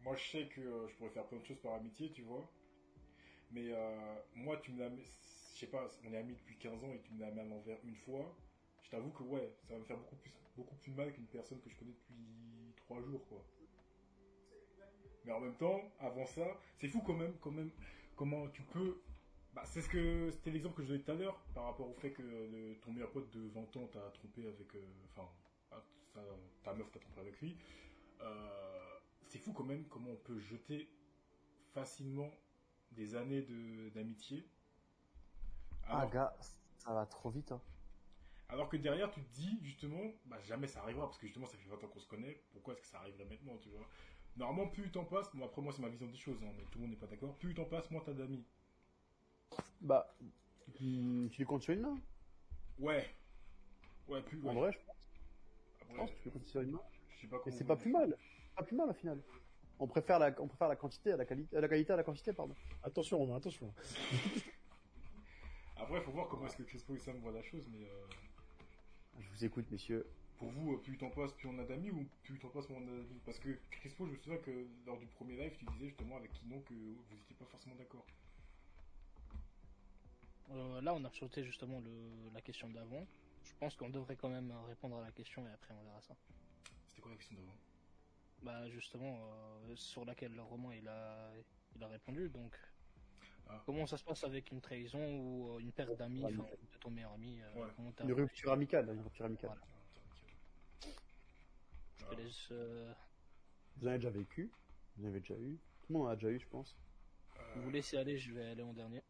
[SPEAKER 1] moi je sais que je pourrais faire plein de choses par amitié, tu vois. Mais moi, tu me l'as je sais pas, on est amis depuis 15 ans et tu me l'as mis à l'envers une fois. Je t'avoue que ouais, ça va me faire beaucoup plus, beaucoup plus mal qu'une personne que je connais depuis 3 jours, quoi. Mais en même temps, avant ça, c'est fou quand même, quand même, comment tu peux bah, c'est ce que c'était l'exemple que je donnais tout à l'heure par rapport au fait que le- ton meilleur pote de 20 ans t'a trompé avec, euh, enfin, ah, ta meuf t'a trompé avec lui. Euh, c'est fou quand même comment on peut jeter facilement des années de de-
[SPEAKER 2] Ah, gars, ça va trop vite. Hein.
[SPEAKER 1] alors que derrière, tu te dis justement, bah jamais ça arrivera parce que justement ça fait 20 ans qu'on se connaît. Pourquoi est-ce que ça arriverait maintenant, tu vois? Normalement, plus le temps passe, bon après moi c'est ma vision des choses, hein, mais tout le monde n'est pas d'accord. Plus le temps passe, moins t'as d'amis.
[SPEAKER 2] Bah, hmm, tu les comptes sur une main?
[SPEAKER 1] Ouais, ouais, plus.
[SPEAKER 2] En
[SPEAKER 1] ouais.
[SPEAKER 2] vrai, je pense, je
[SPEAKER 1] Après,
[SPEAKER 2] pense que tu les comptes sur une main.
[SPEAKER 1] je sais pas
[SPEAKER 2] Et
[SPEAKER 1] comment
[SPEAKER 2] c'est pas plus mal. C'est Pas plus mal au final. On préfère la, on préfère la quantité à la qualité, la qualité à la quantité, pardon.
[SPEAKER 4] Attention, Romain, attention.
[SPEAKER 1] Après, il faut voir comment est-ce que Crespo et Sam voient la chose, mais euh,
[SPEAKER 2] Je vous écoute, messieurs.
[SPEAKER 1] Pour vous, euh, plus le temps passe, plus on a d'amis ou plus le temps passe, moins on a d'amis Parce que Crespo, je me souviens que lors du premier live, tu disais justement avec Kinon que vous n'étiez pas forcément d'accord.
[SPEAKER 3] Euh, là, on a sauté justement le, la question d'avant. Je pense qu'on devrait quand même répondre à la question et après on verra ça.
[SPEAKER 1] C'était quoi la question d'avant?
[SPEAKER 3] Bah justement, euh, sur laquelle le roman il a, il a répondu. Donc,
[SPEAKER 1] Ah.
[SPEAKER 3] comment ça se passe avec une trahison ou une perte d'amis,
[SPEAKER 2] Ouais,
[SPEAKER 3] de ton meilleur ami euh,
[SPEAKER 1] Ouais.
[SPEAKER 2] Une rupture amicale, une rupture amicale.
[SPEAKER 3] Voilà. Je te laisse, euh,
[SPEAKER 2] Vous en avez déjà vécu Vous en avez déjà eu Tout le monde en a déjà eu, je pense.
[SPEAKER 1] Euh,
[SPEAKER 3] vous laissez aller, je vais aller en dernier.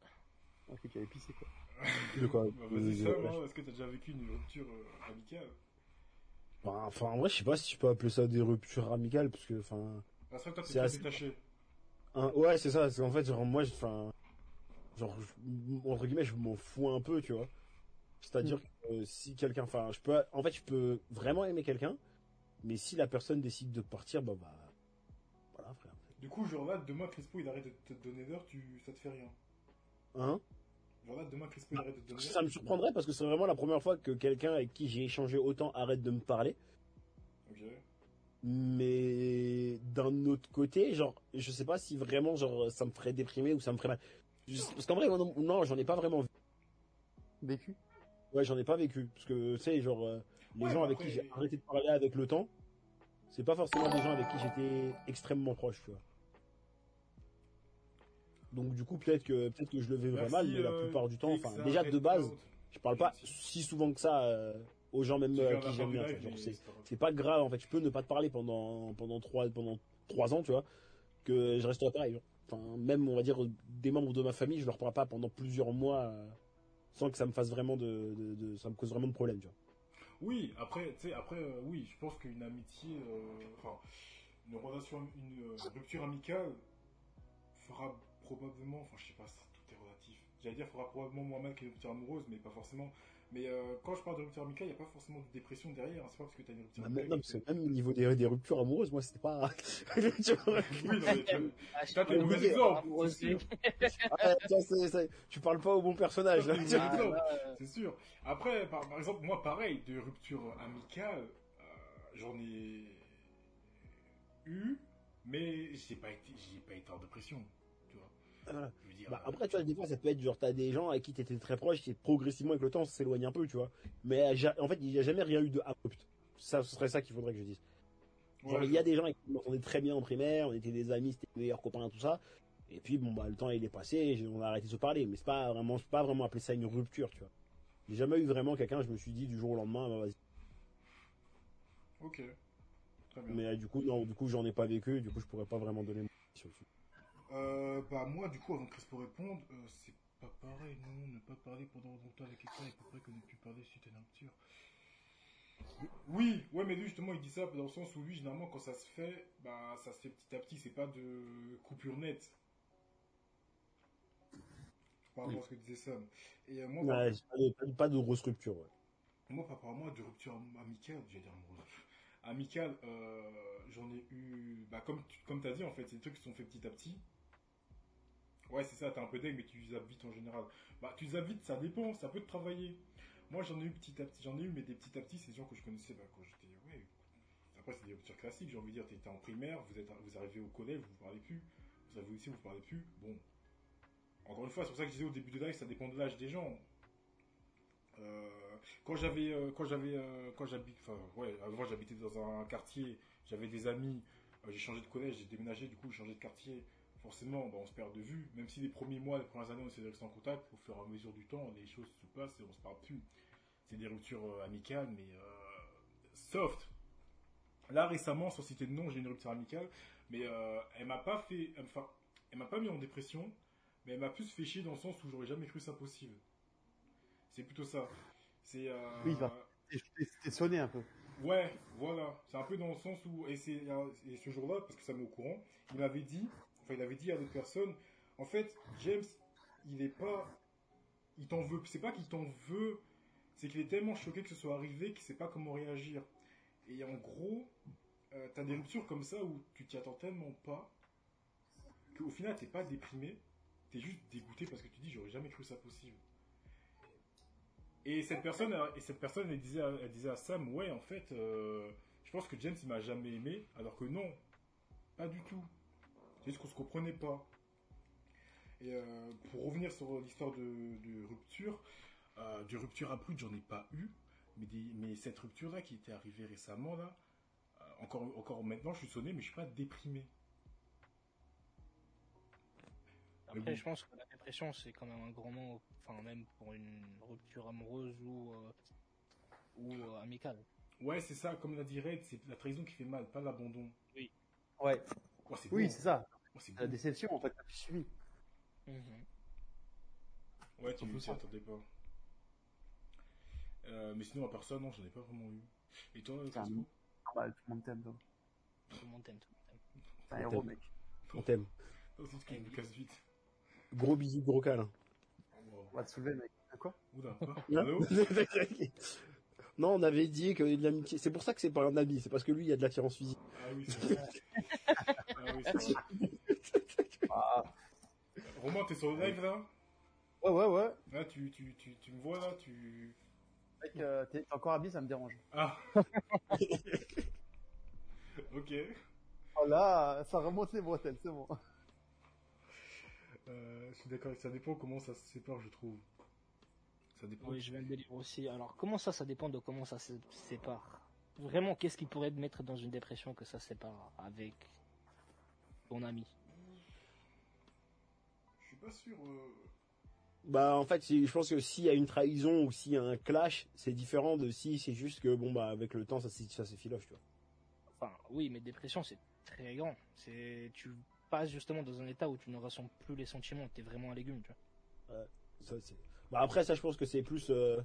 [SPEAKER 2] Ok, tu avais pissé quoi.
[SPEAKER 4] De quoi
[SPEAKER 1] bah, Vas-y, Sam, hein, est-ce que t'as déjà vécu une rupture euh, amicale
[SPEAKER 4] Bah, Enfin, en vrai, je sais pas si je peux appeler ça des ruptures amicales, parce que, enfin,
[SPEAKER 1] Ah, c'est vrai que toi, t'es
[SPEAKER 4] C'est
[SPEAKER 1] très
[SPEAKER 4] assez-
[SPEAKER 1] détaché.
[SPEAKER 4] un- ouais, c'est ça. C'est en fait, genre, moi, je- enfin, genre, je- entre guillemets, je m'en fous un peu, tu vois. C'est-à-dire que euh, si quelqu'un, enfin, je peux, en fait, je peux vraiment aimer quelqu'un, mais si la personne décide de partir, bah, bah, voilà, frère.
[SPEAKER 1] Du coup, genre là, demain, Crespo, il arrête de te donner l'heure, tu... ça te fait rien.
[SPEAKER 4] Hein?
[SPEAKER 1] Genre là, demain, Crespo, il arrête de te donner l'heure.
[SPEAKER 4] Ça me surprendrait parce que c'est vraiment la première fois que quelqu'un avec qui j'ai échangé autant arrête de me parler.
[SPEAKER 1] Ok.
[SPEAKER 4] Mais d'un autre côté, genre, je sais pas si vraiment, genre, ça me ferait déprimer ou ça me ferait mal. Parce qu'en vrai, non, non, j'en ai pas vraiment.
[SPEAKER 2] Vécu?
[SPEAKER 4] Ouais, j'en ai pas vécu. Parce que, tu sais, genre, euh, les
[SPEAKER 1] Ouais,
[SPEAKER 4] gens avec
[SPEAKER 1] après-
[SPEAKER 4] qui j'ai arrêté de parler avec le temps, c'est pas forcément des gens avec qui j'étais extrêmement proche, tu vois. Donc, du coup, peut-être que, peut-être que je le vivrais
[SPEAKER 1] Merci,
[SPEAKER 4] mal, mais la
[SPEAKER 1] euh,
[SPEAKER 4] plupart du temps, enfin, déjà de base, je parle pas si souvent que ça euh, aux gens même euh, qui j'aime bien. c'est
[SPEAKER 1] pas grave.
[SPEAKER 4] en fait je peux ne pas te parler pendant pendant trois pendant trois ans tu vois que je resterai pareil genre. enfin même on va dire des membres de ma famille je leur parle pas pendant plusieurs mois euh, sans que ça me fasse vraiment de, de- de- ça me cause vraiment de problème tu vois
[SPEAKER 1] Oui, après, tu sais, après, euh, oui, je pense qu'une amitié, euh, enfin, une relation, une euh, rupture amicale fera probablement, enfin, je sais pas, tout est relatif. J'allais dire, fera probablement moins mal qu'une rupture amoureuse, mais pas forcément. Mais euh, quand je parle de rupture amicale, il n'y a pas forcément de dépression derrière. hein. C'est pas parce que tu as une rupture
[SPEAKER 4] Bah,
[SPEAKER 1] amicale.
[SPEAKER 4] non, parce que même au niveau des, des ruptures amoureuses moi c'était pas
[SPEAKER 1] Oui, non, mais tu
[SPEAKER 3] Ah,
[SPEAKER 1] mauvais
[SPEAKER 3] Ah.
[SPEAKER 4] Ah, c'est- c'est- tu parles pas au bon personnage là.
[SPEAKER 1] Ah.
[SPEAKER 3] Ah, là,
[SPEAKER 1] C'est sûr. Après, par, par exemple, moi, pareil, de rupture amicale, euh, j'en ai eu, mais j'ai pas été, j'ai pas été en dépression.
[SPEAKER 4] Voilà.
[SPEAKER 1] Je veux dire,
[SPEAKER 4] Bah,
[SPEAKER 1] euh,
[SPEAKER 4] après, tu vois, des fois, ça peut être genre, t'as des gens avec qui t'étais très proche, qui progressivement avec le temps s'éloignent un peu, tu vois. Mais ja- en fait, il n'y a jamais rien eu de abrupt. Ça, ce serait ça qu'il faudrait que je dise. Genre,
[SPEAKER 1] ouais,
[SPEAKER 4] il y a des gens avec qui on s'entendait très bien en primaire, on était des amis, c'était les meilleurs copains, tout ça. Et puis, bon, bah, le temps, il est passé, on a arrêté de se parler. Mais c'est pas vraiment, peux pas vraiment appeler ça une rupture, tu vois. J'ai jamais eu vraiment quelqu'un, je me suis dit du jour au lendemain, bah, vas-y.
[SPEAKER 1] Ok. Très bien.
[SPEAKER 4] Mais euh, du coup, non, du coup, j'en ai pas vécu, du coup, je pourrais pas vraiment donner mon avis sur le.
[SPEAKER 1] Euh, bah, moi, du coup, avant que Crespo réponde, euh, c'est pas pareil, non, ne pas parler pendant longtemps avec quelqu'un et après qu'on ne plus parler suite à une rupture. Oui, ouais, mais lui, justement, il dit ça dans le sens où lui, généralement, quand ça se fait, bah, ça se fait petit à petit, c'est pas de coupure nette. Par rapport à ce que disait Sam. Et euh, moi,
[SPEAKER 4] Ouais, pas de, pas, pas de grosse rupture, ouais.
[SPEAKER 1] moi, par rapport à moi, de rupture am- amicale, j'allais dire amoureuse. Amicale, euh, j'en ai eu, bah, comme tu comme as dit, en fait, c'est des trucs qui se sont faits petit à petit. Ouais, c'est ça, t'es un peu deg, mais tu zappes vite en général. Bah, tu zappes vite, ça dépend, ça peut te travailler. Moi, j'en ai eu petit à petit, j'en ai eu, mais des petits à petits, c'est des gens que je connaissais bah, quand j'étais. Ouais. Après, c'est des ruptures classiques, j'ai envie de dire, t'étais en primaire, vous, êtes, vous arrivez au collège, vous parlez plus. Vous arrivez ici, vous vous parlez plus. Bon. Encore une fois, c'est pour ça que je disais au début de live, ça dépend de l'âge des gens. Euh, quand j'avais, euh, quand j'avais, euh, quand j'habite, enfin, ouais, avant j'habitais dans un quartier, j'avais des amis, euh, j'ai changé de collège, j'ai déménagé, du coup j'ai changé de quartier. Forcément, bah, on se perd de vue. Même si les premiers mois, les premières années, on essaie de rester en contact, au fur et à mesure du temps, les choses se passent et on se parle plus. C'est des ruptures euh, amicales, mais euh, soft. Là récemment, sans citer de nom, j'ai une rupture amicale, mais euh, elle m'a pas fait, enfin, elle m'a pas mis en dépression, mais elle m'a plus fait chier dans le sens où j'aurais jamais cru ça possible. C'est plutôt ça. C'est. euh,
[SPEAKER 2] Oui. T'es- sonné un peu.
[SPEAKER 1] Ouais, voilà. C'est un peu dans le sens où, et, et ce jour-là, parce que ça m'est au courant, il m'avait dit, enfin, il avait dit à d'autres personnes, en fait, James, il est pas, il t'en veut, c'est pas qu'il t'en veut, c'est qu'il est tellement choqué que ce soit arrivé qu'il sait pas comment réagir. Et en gros, euh, t'as des ruptures comme ça où tu t'y attends tellement pas, qu'au final, t'es pas déprimé, t'es juste dégoûté parce que tu dis, j'aurais jamais cru ça possible. Et cette personne, et cette personne, elle disait, à, elle disait à Sam, ouais, en fait, euh, je pense que James, il m'a jamais aimé, alors que non, pas du tout. C'est juste qu'on se comprenait pas. Et euh, pour revenir sur l'histoire de, de rupture, euh, de rupture abrupte, j'en ai pas eu, mais, des, mais cette rupture-là qui était arrivée récemment, là, euh, encore, encore maintenant, je suis sonné, mais je suis pas déprimé.
[SPEAKER 3] Après,
[SPEAKER 1] bon.
[SPEAKER 3] je pense que la dépression, c'est quand même un grand mot, enfin, même pour une rupture amoureuse ou, euh, ou euh, amicale.
[SPEAKER 1] Ouais, c'est ça, comme l'a dit Red, c'est la trahison qui fait mal, pas l'abandon.
[SPEAKER 2] Ouais.
[SPEAKER 1] Ouais, c'est
[SPEAKER 2] Oui,
[SPEAKER 1] bon.
[SPEAKER 2] c'est ça.
[SPEAKER 1] Ouais, c'est
[SPEAKER 2] La déception, en fait, qui suit.
[SPEAKER 3] Mhm.
[SPEAKER 1] Ouais, tu
[SPEAKER 2] ça.
[SPEAKER 1] attendais pas. Euh, mais sinon, à part ça, non, j'en ai pas vraiment eu. Et toi,
[SPEAKER 2] C'est un-
[SPEAKER 1] Cosmo
[SPEAKER 2] Normal, tout le monde t'aime, toi.
[SPEAKER 3] Tout le monde t'aime, tout le monde t'aime.
[SPEAKER 2] T'es un héros, mec.
[SPEAKER 4] On t'aime.
[SPEAKER 1] Non, c'est ce que je me casse vite.
[SPEAKER 4] Gros bisous, gros câlin.
[SPEAKER 1] Wow.
[SPEAKER 2] On va te soulever, mec. À quoi?
[SPEAKER 1] Oula, quoi? Allô?
[SPEAKER 4] Non, on avait dit que de l'amitié. C'est pour ça que c'est pas un ami, c'est parce que lui, il y a de l'attirance physique.
[SPEAKER 1] Ah oui, c'est vrai. ah oui, c'est vrai.
[SPEAKER 2] Ah,
[SPEAKER 1] Romain, t'es sur le live là
[SPEAKER 2] ouais, ouais, ouais.
[SPEAKER 1] Là, tu, tu, tu, tu me vois là tu...
[SPEAKER 2] Mec, euh, t'es encore habillé, ça me dérange.
[SPEAKER 1] Ah Ok.
[SPEAKER 2] Oh là, ça remonte les bretelles, c'est bon.
[SPEAKER 1] Euh, je suis d'accord, ça dépend comment ça se sépare, je trouve. Ça dépend.
[SPEAKER 3] Oui, je viens de le lire aussi. Alors, comment ça, ça dépend de comment ça se sépare? Vraiment, qu'est-ce qui pourrait te mettre dans une dépression que ça se sépare avec ton ami?
[SPEAKER 1] Pas sûr. euh,
[SPEAKER 4] Bah, en fait, je pense que s'il y a une trahison ou s'il y a un clash, c'est différent de si c'est juste que, bon, bah, avec le temps, ça, s'est- ça s'effiloche, tu vois.
[SPEAKER 3] Enfin, oui, mais dépression, c'est très grand. C'est, tu passes justement dans un état où tu ne ressens plus les sentiments. T'es vraiment un légume, tu vois.
[SPEAKER 4] Ça, c'est- bah, après, ça, je pense que c'est plus. euh,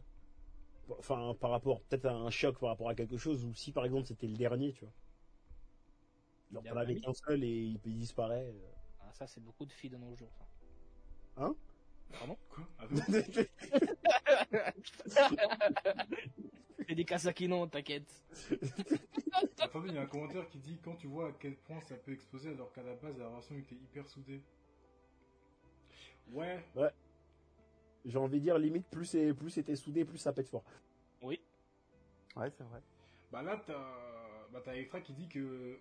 [SPEAKER 4] Enfin, par rapport, peut-être à un choc par rapport à quelque chose, ou si par exemple c'était le dernier, tu vois. Genre, t'en avais qu'un seul et il, il disparaît. euh.
[SPEAKER 3] Ah, ça, c'est beaucoup de filles de nos jours, ça.
[SPEAKER 4] Hein?
[SPEAKER 3] Pardon?
[SPEAKER 1] Quoi? Ah non
[SPEAKER 3] Fais des Kazaki, non, t'inquiète.
[SPEAKER 1] Attendez, il y a un commentaire qui dit quand tu vois à quel point ça peut exploser alors qu'à la base la relation était hyper soudée. Ouais,
[SPEAKER 4] J'ai envie de dire, limite, plus c'est- plus c'était soudé, plus ça pète fort.
[SPEAKER 3] Oui.
[SPEAKER 2] Ouais, c'est vrai.
[SPEAKER 1] bah là t'as bah, t'as Electra qui dit que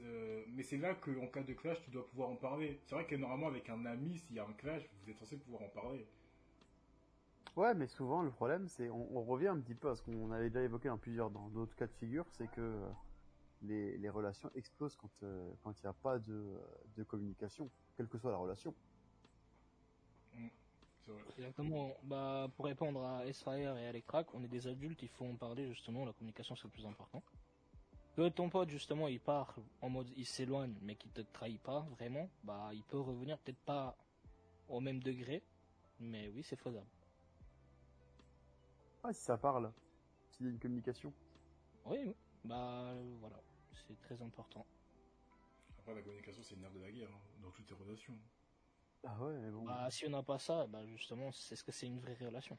[SPEAKER 1] c'est- mais c'est là qu'en cas de clash tu dois pouvoir en parler. C'est vrai que normalement avec un ami s'il y a un clash vous êtes censé pouvoir en parler.
[SPEAKER 2] Ouais, mais souvent, le problème, c'est, on, on revient un petit peu à ce qu'on avait déjà évoqué dans plusieurs, dans d'autres cas de figure, c'est que euh, les, les relations explosent quand euh, quand il n'y a pas de, euh, de communication, quelle que soit la relation.
[SPEAKER 1] C'est vrai.
[SPEAKER 3] Exactement. Bah, pour répondre à Israël et à Electrac, on est des adultes, il faut en parler justement, la communication c'est le plus important. Que ton pote justement il part en mode il s'éloigne mais qu'il te trahit pas vraiment, bah il peut revenir peut-être pas au même degré, mais oui c'est faisable.
[SPEAKER 2] Ah, si ça parle, s'il y a une communication.
[SPEAKER 3] Oui, bah voilà, c'est très important.
[SPEAKER 1] Après la communication c'est une nerf de la guerre hein, dans toutes les relations.
[SPEAKER 2] Ah ouais, mais bon.
[SPEAKER 3] Bah si on n'a pas ça, bah justement c'est ce que c'est une vraie relation.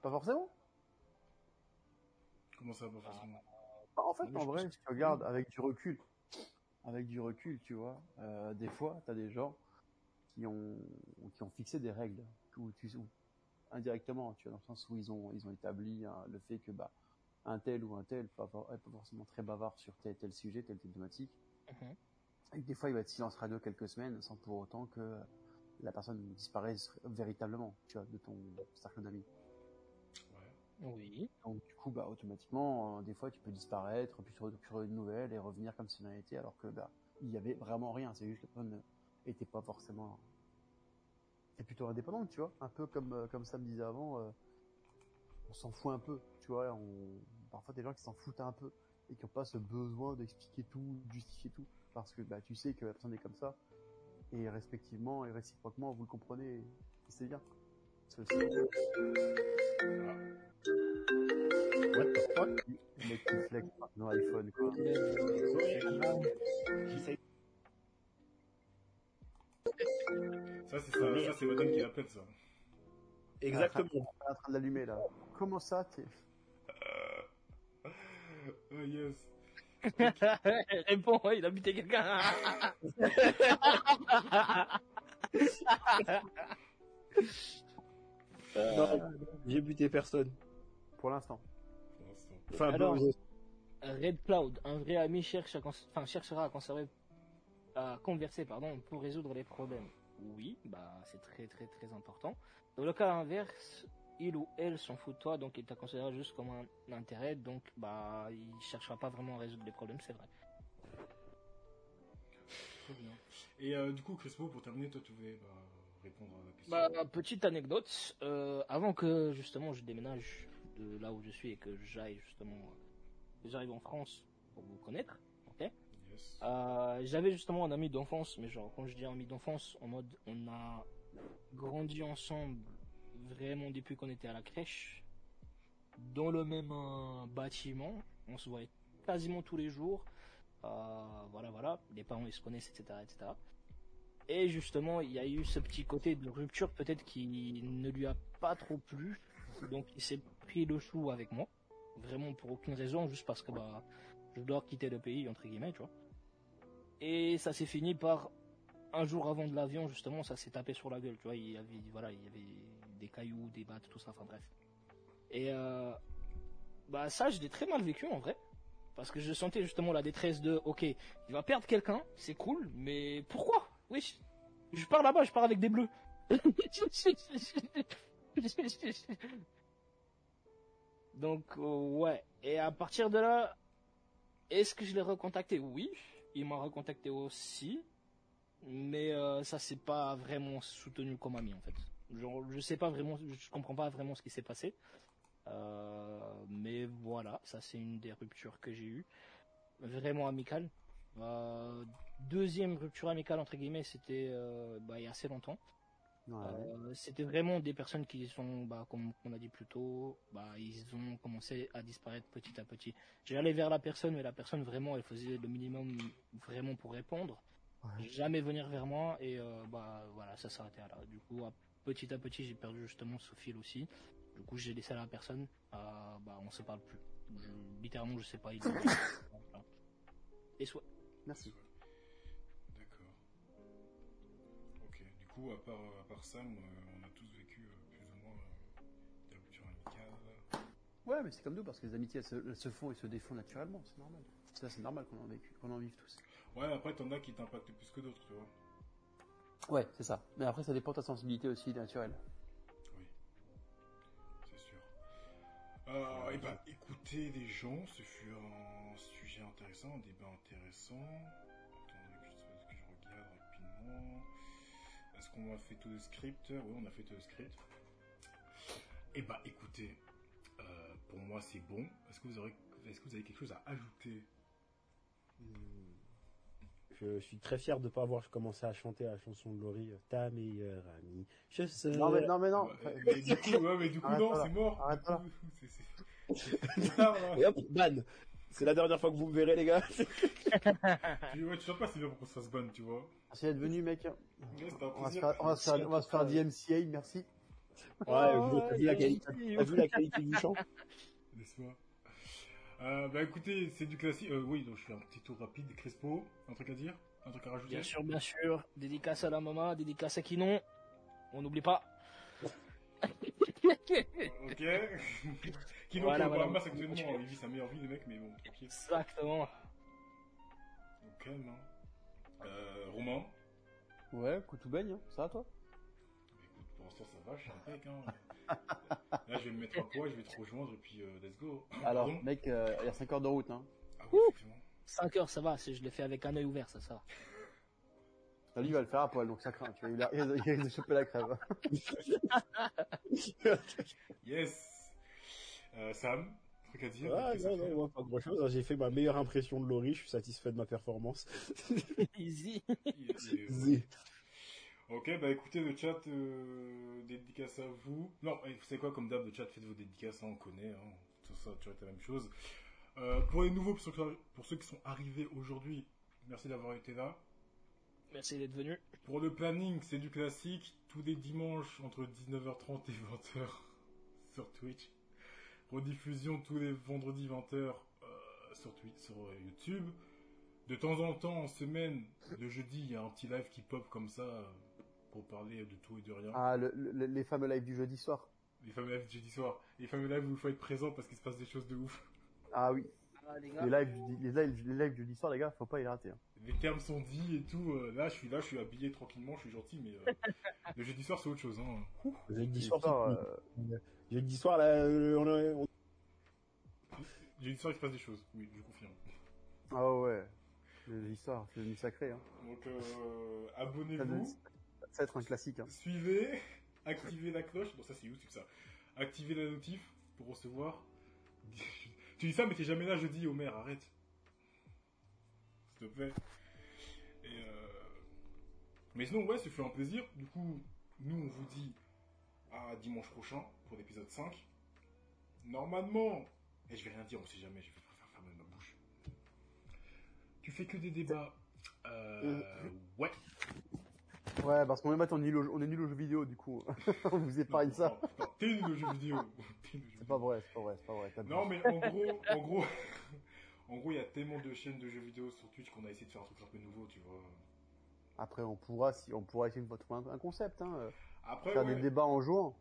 [SPEAKER 2] Pas forcément.
[SPEAKER 1] Comment ça pas forcément
[SPEAKER 2] Bah, en fait,
[SPEAKER 3] Oui,
[SPEAKER 2] en vrai,
[SPEAKER 3] pense
[SPEAKER 2] si tu regardes avec du recul, avec du recul, tu vois, euh, des fois, t'as des gens, qui ont qui ont fixé des règles où tu où, indirectement, tu vois, dans le sens où ils ont ils ont établi hein, le fait que bah un tel ou un tel pas forcément très bavard sur tel tel sujet, telle telle thématique.
[SPEAKER 3] Mhm.
[SPEAKER 2] Et que des fois, il va être silence radio quelques semaines sans pour autant que la personne disparaisse véritablement, tu vois, de ton cercle d'amis.
[SPEAKER 3] Oui.
[SPEAKER 2] Donc du coup, bah automatiquement, euh, des fois, tu peux disparaître, puis sur, une nouvelle et revenir comme si rien n'était, alors que bah il y avait vraiment rien. C'est juste que la personne était pas forcément. C'est plutôt indépendante, tu vois. Un peu comme euh, comme Sam disait avant, euh, on s'en fout un peu, tu vois. Parfois, des gens qui s'en foutent un peu et qui n'ont pas ce besoin d'expliquer tout, de justifier tout, parce que bah tu sais que la personne est comme ça et respectivement et réciproquement, vous le comprenez, c'est bien. C'est.
[SPEAKER 4] What the fuck?
[SPEAKER 2] Le mec qui flex nos iPhone, quoi.
[SPEAKER 1] Ça, c'est ça, ça c'est madame qui l'appelle ça.
[SPEAKER 4] Exactement.
[SPEAKER 2] On est en train de l'allumer là. Comment ça t'es...
[SPEAKER 1] Oh yes.
[SPEAKER 3] Réponds, il a buté quelqu'un.
[SPEAKER 4] Non, j'ai buté personne.
[SPEAKER 2] Pour l'instant.
[SPEAKER 4] Enfin,
[SPEAKER 3] Alors-
[SPEAKER 4] bon,
[SPEAKER 3] Red Cloud, un vrai ami cherche à cons- enfin, cherchera à conserver, à converser, pardon, pour résoudre les problèmes. Oui, bah, c'est très très très important. Dans le cas inverse, il ou elle s'en fout de toi, donc il t'a considéré juste comme un intérêt, donc bah, il cherchera pas vraiment à résoudre les problèmes, c'est vrai.
[SPEAKER 1] Très bien. Et euh, du coup, Crespo, pour terminer, toi, tu voulais bah, répondre à la question.
[SPEAKER 3] Bah, petite anecdote, euh, avant que justement je déménage de là où je suis et que j'aille justement, euh, que j'arrive en France pour vous connaître, ok?
[SPEAKER 1] Yes.
[SPEAKER 3] Euh, J'avais justement un ami d'enfance, mais genre quand je dis ami d'enfance, en mode on a grandi ensemble vraiment depuis qu'on était à la crèche, dans le même euh, bâtiment, on se voyait quasiment tous les jours. Euh, voilà, voilà, les parents ils se connaissent, etc., etc. Et justement, il y a eu ce petit côté de rupture peut-être qui ne lui a pas trop plu, donc il s'est pris le chou avec moi, vraiment pour aucune raison, juste parce que bah je dois quitter le pays entre guillemets, tu vois. Et ça s'est fini par un jour avant de l'avion, justement, ça s'est tapé sur la gueule, tu vois. Il y avait, voilà, il y avait des cailloux, des battes, tout ça, enfin bref. Et euh, bah ça, je très mal vécu en vrai, parce que je sentais justement la détresse de, ok, il va perdre quelqu'un, c'est cool, mais pourquoi? Oui, je pars là-bas, je pars avec des bleus. Donc euh, ouais, et à partir de là, est-ce que je l'ai recontacté? Oui, il m'a recontacté aussi, mais euh, ça s'est pas vraiment soutenu comme ami en fait. Genre, je sais pas vraiment, je comprends pas vraiment ce qui s'est passé. Euh, mais voilà, ça c'est une des ruptures que j'ai eues, vraiment amicale. Deuxième rupture amicale entre guillemets, c'était bah, il y a assez longtemps.
[SPEAKER 2] Ouais.
[SPEAKER 3] Euh, c'était vraiment des personnes qui sont, bah, comme on a dit plus tôt, bah, ils ont commencé à disparaître petit à petit. J'allais vers la personne, mais la personne vraiment, elle faisait le minimum vraiment pour répondre.
[SPEAKER 2] Ouais.
[SPEAKER 3] Jamais venir vers moi et euh, bah voilà, ça s'arrêtait là. Du coup, à- petit à petit, j'ai perdu justement ce fil aussi. Du coup, j'ai laissé à la personne, euh, bah on se parle plus. Je, littéralement, je sais pas. Il voilà. Et soit.
[SPEAKER 2] Merci.
[SPEAKER 1] Coup, à part, à part Sam, euh, on a tous vécu euh, plus ou moins euh, des ruptures amicales.
[SPEAKER 2] Ouais, mais c'est comme nous, parce que les amitiés, elles se, elles se font et se défont naturellement, c'est normal. Ça, c'est normal qu'on en, vécu, qu'on en vive tous.
[SPEAKER 1] Ouais, après, t'en as qui t'impactent plus que d'autres, tu vois.
[SPEAKER 2] Ouais, c'est ça. Mais après, ça dépend de ta sensibilité aussi naturelle.
[SPEAKER 1] Oui. C'est sûr. Euh, et bah, écoutez les gens, ce fut un sujet intéressant, un débat intéressant. Attendez que je, que je regarde rapidement. Est-ce qu'on a fait tout le script Oui, on a fait tout le script. Et bah, écoutez, euh, pour moi, c'est bon. Est-ce que vous aurez, est-ce que vous avez quelque chose à ajouter?
[SPEAKER 4] Je suis très fier de ne pas avoir commencé à chanter la chanson de Laurie, euh, ta meilleure amie. Je sais.
[SPEAKER 2] Non, mais non, mais non.
[SPEAKER 1] Ouais, mais du coup, ouais, mais du coup,
[SPEAKER 2] Arrête
[SPEAKER 1] non,
[SPEAKER 2] là.
[SPEAKER 1] c'est mort.
[SPEAKER 2] Arrête pas là.
[SPEAKER 1] C'est- c'est- c'est tard, là.
[SPEAKER 4] Et hop, ban. C'est la dernière fois que vous me verrez, les gars.
[SPEAKER 1] Puis, ouais, tu sais pas, c'est bien pour qu'on se fasse ban, tu vois.
[SPEAKER 2] Merci d'être venu, mec.
[SPEAKER 1] Ouais, c'était un
[SPEAKER 2] On va se
[SPEAKER 1] plaisir.
[SPEAKER 2] faire, on va se faire, on va se faire DMCA, merci.
[SPEAKER 4] Ouais, vous avez vu la qualité, t'as vu la qualité du chant
[SPEAKER 1] N'est-ce pas Euh, bah écoutez, c'est du classique. Euh, oui, donc je fais un petit tour rapide. Crespo, un truc à dire? Un truc à rajouter?
[SPEAKER 3] Bien sûr, bien sûr. Dédicace à la maman, dédicace à Kinon. On n'oublie pas.
[SPEAKER 1] Ok. Qui
[SPEAKER 3] Voilà,
[SPEAKER 1] donc
[SPEAKER 3] voilà.
[SPEAKER 1] Bahamas actuellement, il vit sa meilleure vie, le mec, mais bon, tranquille.
[SPEAKER 3] Exactement.
[SPEAKER 1] Donc calme, hein. Euh, Romain
[SPEAKER 2] Ouais, coup tout baigne, hein. ça va toi?
[SPEAKER 1] Écoute, pour l'instant ça va, je suis impec, hein. Là, je vais me mettre à poids, je vais te rejoindre, et puis euh, let's go.
[SPEAKER 2] Alors,
[SPEAKER 1] Pardon
[SPEAKER 2] mec, euh, il y a 5 heures de route, hein.
[SPEAKER 1] Ah oui, effectivement.
[SPEAKER 3] 5 heures, ça va. Si je l'ai fait avec un œil ouvert, ça, ça.
[SPEAKER 2] lui, il va le faire à poil, donc ça craint, tu vois, il a- il risque il risque de choper la crève.
[SPEAKER 1] Yes euh, Sam, truc à dire
[SPEAKER 4] Ah, non, non, moi, pas grand chose. J'ai fait ma meilleure impression de Laurie, je suis satisfait de ma performance.
[SPEAKER 3] Easy.
[SPEAKER 4] Zé.
[SPEAKER 1] Ok, bah écoutez, le chat, euh, dédicace à vous. Non, savez quoi, comme d'hab, le chat, faites vos dédicaces, hein, on connaît, hein, tout ça, tu vois, la même chose. Euh, pour les nouveaux, pour ceux qui sont arrivés aujourd'hui, merci d'avoir été là.
[SPEAKER 3] Merci d'être venu.
[SPEAKER 1] Pour le planning, c'est du classique, tous les dimanches entre 19h30 et 20h sur Twitch. Rediffusion tous les vendredis 20h euh, sur, sur euh, YouTube. De temps en temps, en semaine, le jeudi, il y a un petit live qui pop comme ça euh, pour parler de tout et de rien.
[SPEAKER 2] Ah, le- le- les fameux lives du jeudi soir.
[SPEAKER 1] Les fameux lives du jeudi soir. Les fameux lives où il faut être présent parce qu'il se passe des choses de ouf.
[SPEAKER 2] Ah oui,
[SPEAKER 3] Ah, les
[SPEAKER 2] les lives du, les lives, les lives du jeudi soir, les gars, faut pas les rater. hein.
[SPEAKER 1] Les termes sont dits et tout. euh, là, je suis là, je suis habillé tranquillement, je suis gentil, mais euh, le jeudi soir, c'est autre chose. Hein.
[SPEAKER 4] Jeudi
[SPEAKER 2] Jeudi
[SPEAKER 4] soir,
[SPEAKER 2] euh,
[SPEAKER 4] Jeudi soir, là, euh, on a- on-
[SPEAKER 1] Jeudi soir, il se passe des choses. Oui, je confirme.
[SPEAKER 2] ah ouais, jeudi soir, c'est devenu sacré. Hein.
[SPEAKER 1] Donc, euh, abonnez-vous,
[SPEAKER 2] ça va être un classique. Hein.
[SPEAKER 1] suivez, activez la cloche. Bon, ça, c'est YouTube, ça. Activez la notif pour recevoir. tu dis ça, mais t'es jamais là jeudi, Homer, arrête. S'il te plaît. Et euh... Mais sinon, ouais, ça fait un plaisir. Du coup, nous, on vous dit à dimanche prochain pour l'épisode 5. Normalement, et je vais rien dire, on sait jamais, je vais préférer fermer ma bouche. Tu fais que des débats. Euh, ouais.
[SPEAKER 2] Ouais, parce qu'on est maintenant nul au- on est nul aux jeux vidéo, du coup. on vous épargne ça.
[SPEAKER 1] T'es nul aux jeux vidéo.
[SPEAKER 2] C'est pas vrai, c'est pas vrai, c'est pas vrai.
[SPEAKER 1] Non, mais en gros, en gros, en gros, il y a tellement de chaînes de jeux vidéo sur Twitch qu'on a essayé de faire un truc un peu nouveau, tu vois.
[SPEAKER 2] Après, on pourra, si, on pourra essayer de trouver un, un concept, hein.
[SPEAKER 1] Après,
[SPEAKER 2] faire
[SPEAKER 1] ouais.
[SPEAKER 2] des débats en jouant.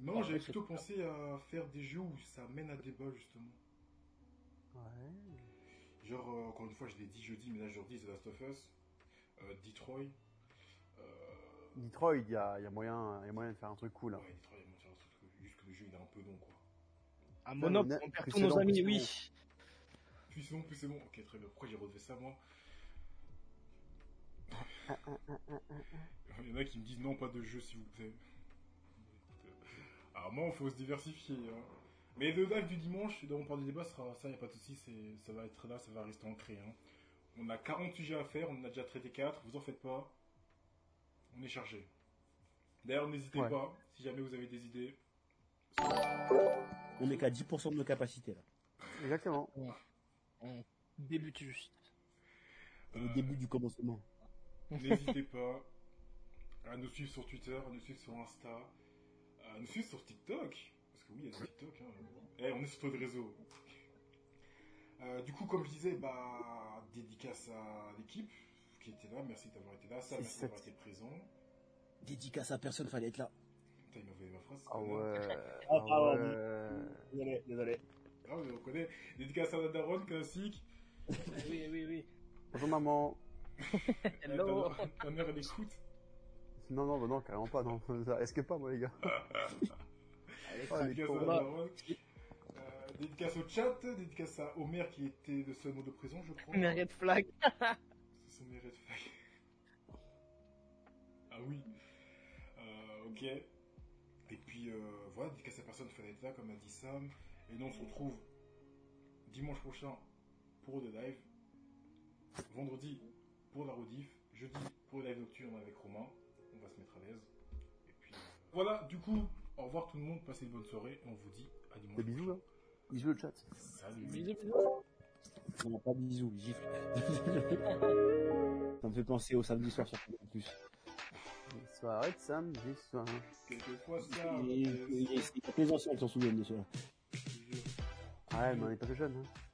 [SPEAKER 1] Non, j'avais plutôt pensé à faire des jeux où ça mène à débat, justement.
[SPEAKER 2] Ouais.
[SPEAKER 1] Genre, euh, encore une fois, je l'ai dit jeudi, mais là, je redis The Last of Us, euh, Detroit. Euh,
[SPEAKER 2] Detroit, il y a, il y a moyen, il y a moyen de faire un truc cool. hein.
[SPEAKER 1] Ouais, Detroit, il y a moyen de faire un truc, juste que le jeu, il est un peu long, quoi.
[SPEAKER 3] À
[SPEAKER 2] Ouais,
[SPEAKER 3] Monop, on perd tous
[SPEAKER 2] c'est
[SPEAKER 3] nos amis, oui.
[SPEAKER 1] Plus c'est bon, plus c'est bon. Ok, très bien. Pourquoi j'ai relevé ça, moi? Il y en a qui me disent non, pas de jeu, s'il vous plaît. Euh, Alors, moi, il faut se diversifier. hein. Mais le live du dimanche, dont on parle du débat, sera ça, il n'y a pas de souci, ça va être là, ça va rester ancré. hein. On a 40 sujets à faire, on en a déjà traité 4, vous en faites pas. On est chargé. D'ailleurs, n'hésitez
[SPEAKER 2] Ouais.
[SPEAKER 1] pas, si jamais vous avez des idées.
[SPEAKER 4] on est qu'à 10% de nos capacités, là.
[SPEAKER 2] Exactement.
[SPEAKER 3] On débute juste.
[SPEAKER 4] C'est le
[SPEAKER 1] Euh,
[SPEAKER 4] début du commencement.
[SPEAKER 1] N'hésitez pas à nous suivre sur Twitter, à nous suivre sur Insta, à nous suivre sur TikTok. Parce que oui, il y a des TikTok. Hein. Eh, on est sur tous les réseaux. Euh, du coup, comme je disais, bah, dédicace à l'équipe qui était là. Merci d'avoir été là. Ça, merci d'avoir été présent.
[SPEAKER 4] Dédicace à personne, fallait être là.
[SPEAKER 1] Putain, il m'a volé ma phrase.
[SPEAKER 2] Ah ouais.
[SPEAKER 4] Ah,
[SPEAKER 2] Ah ouais.
[SPEAKER 4] Désolé, désolé.
[SPEAKER 1] Ah, mais on connaît. Dédicace à la daronne, classique.
[SPEAKER 3] oui, oui, oui.
[SPEAKER 2] Bonjour maman.
[SPEAKER 3] Hello.
[SPEAKER 1] Ta- Ta mère, elle écoute.
[SPEAKER 2] Non, non, bah non, carrément pas, non. Ça risque pas, moi, les gars.
[SPEAKER 3] Allez,
[SPEAKER 2] Oh,
[SPEAKER 1] Dédicace à. Euh, dédicace au chat, dédicace à Homer qui était le seul mot de présent, je crois.
[SPEAKER 3] Red.
[SPEAKER 1] Ce sont mes red flags. ah oui. Euh, ok. Et puis euh, voilà, dédicace à personne fallait être là, comme a dit Sam. Et nous on se retrouve dimanche prochain pour le live. Vendredi pour la rediff. Jeudi pour le live nocturne avec Romain. On va se mettre à l'aise. Et puis euh, voilà, du coup, au revoir tout le monde, passez une bonne soirée. Et on vous dit à dimanche.
[SPEAKER 2] Des bisous, là. Bisous, le chat.
[SPEAKER 1] Salut.
[SPEAKER 3] Bisous, bisous.
[SPEAKER 4] Non, pas bisous, gifle. Ça me fait penser au samedi soir sur en plus.
[SPEAKER 2] Soirée de samedi soir.
[SPEAKER 1] Quelquefois ça.
[SPEAKER 4] Et,
[SPEAKER 1] yes.
[SPEAKER 4] et- et- les anciens qui s'en souviennent de cela.
[SPEAKER 2] Ouais, mais on est pas jeune. Hein.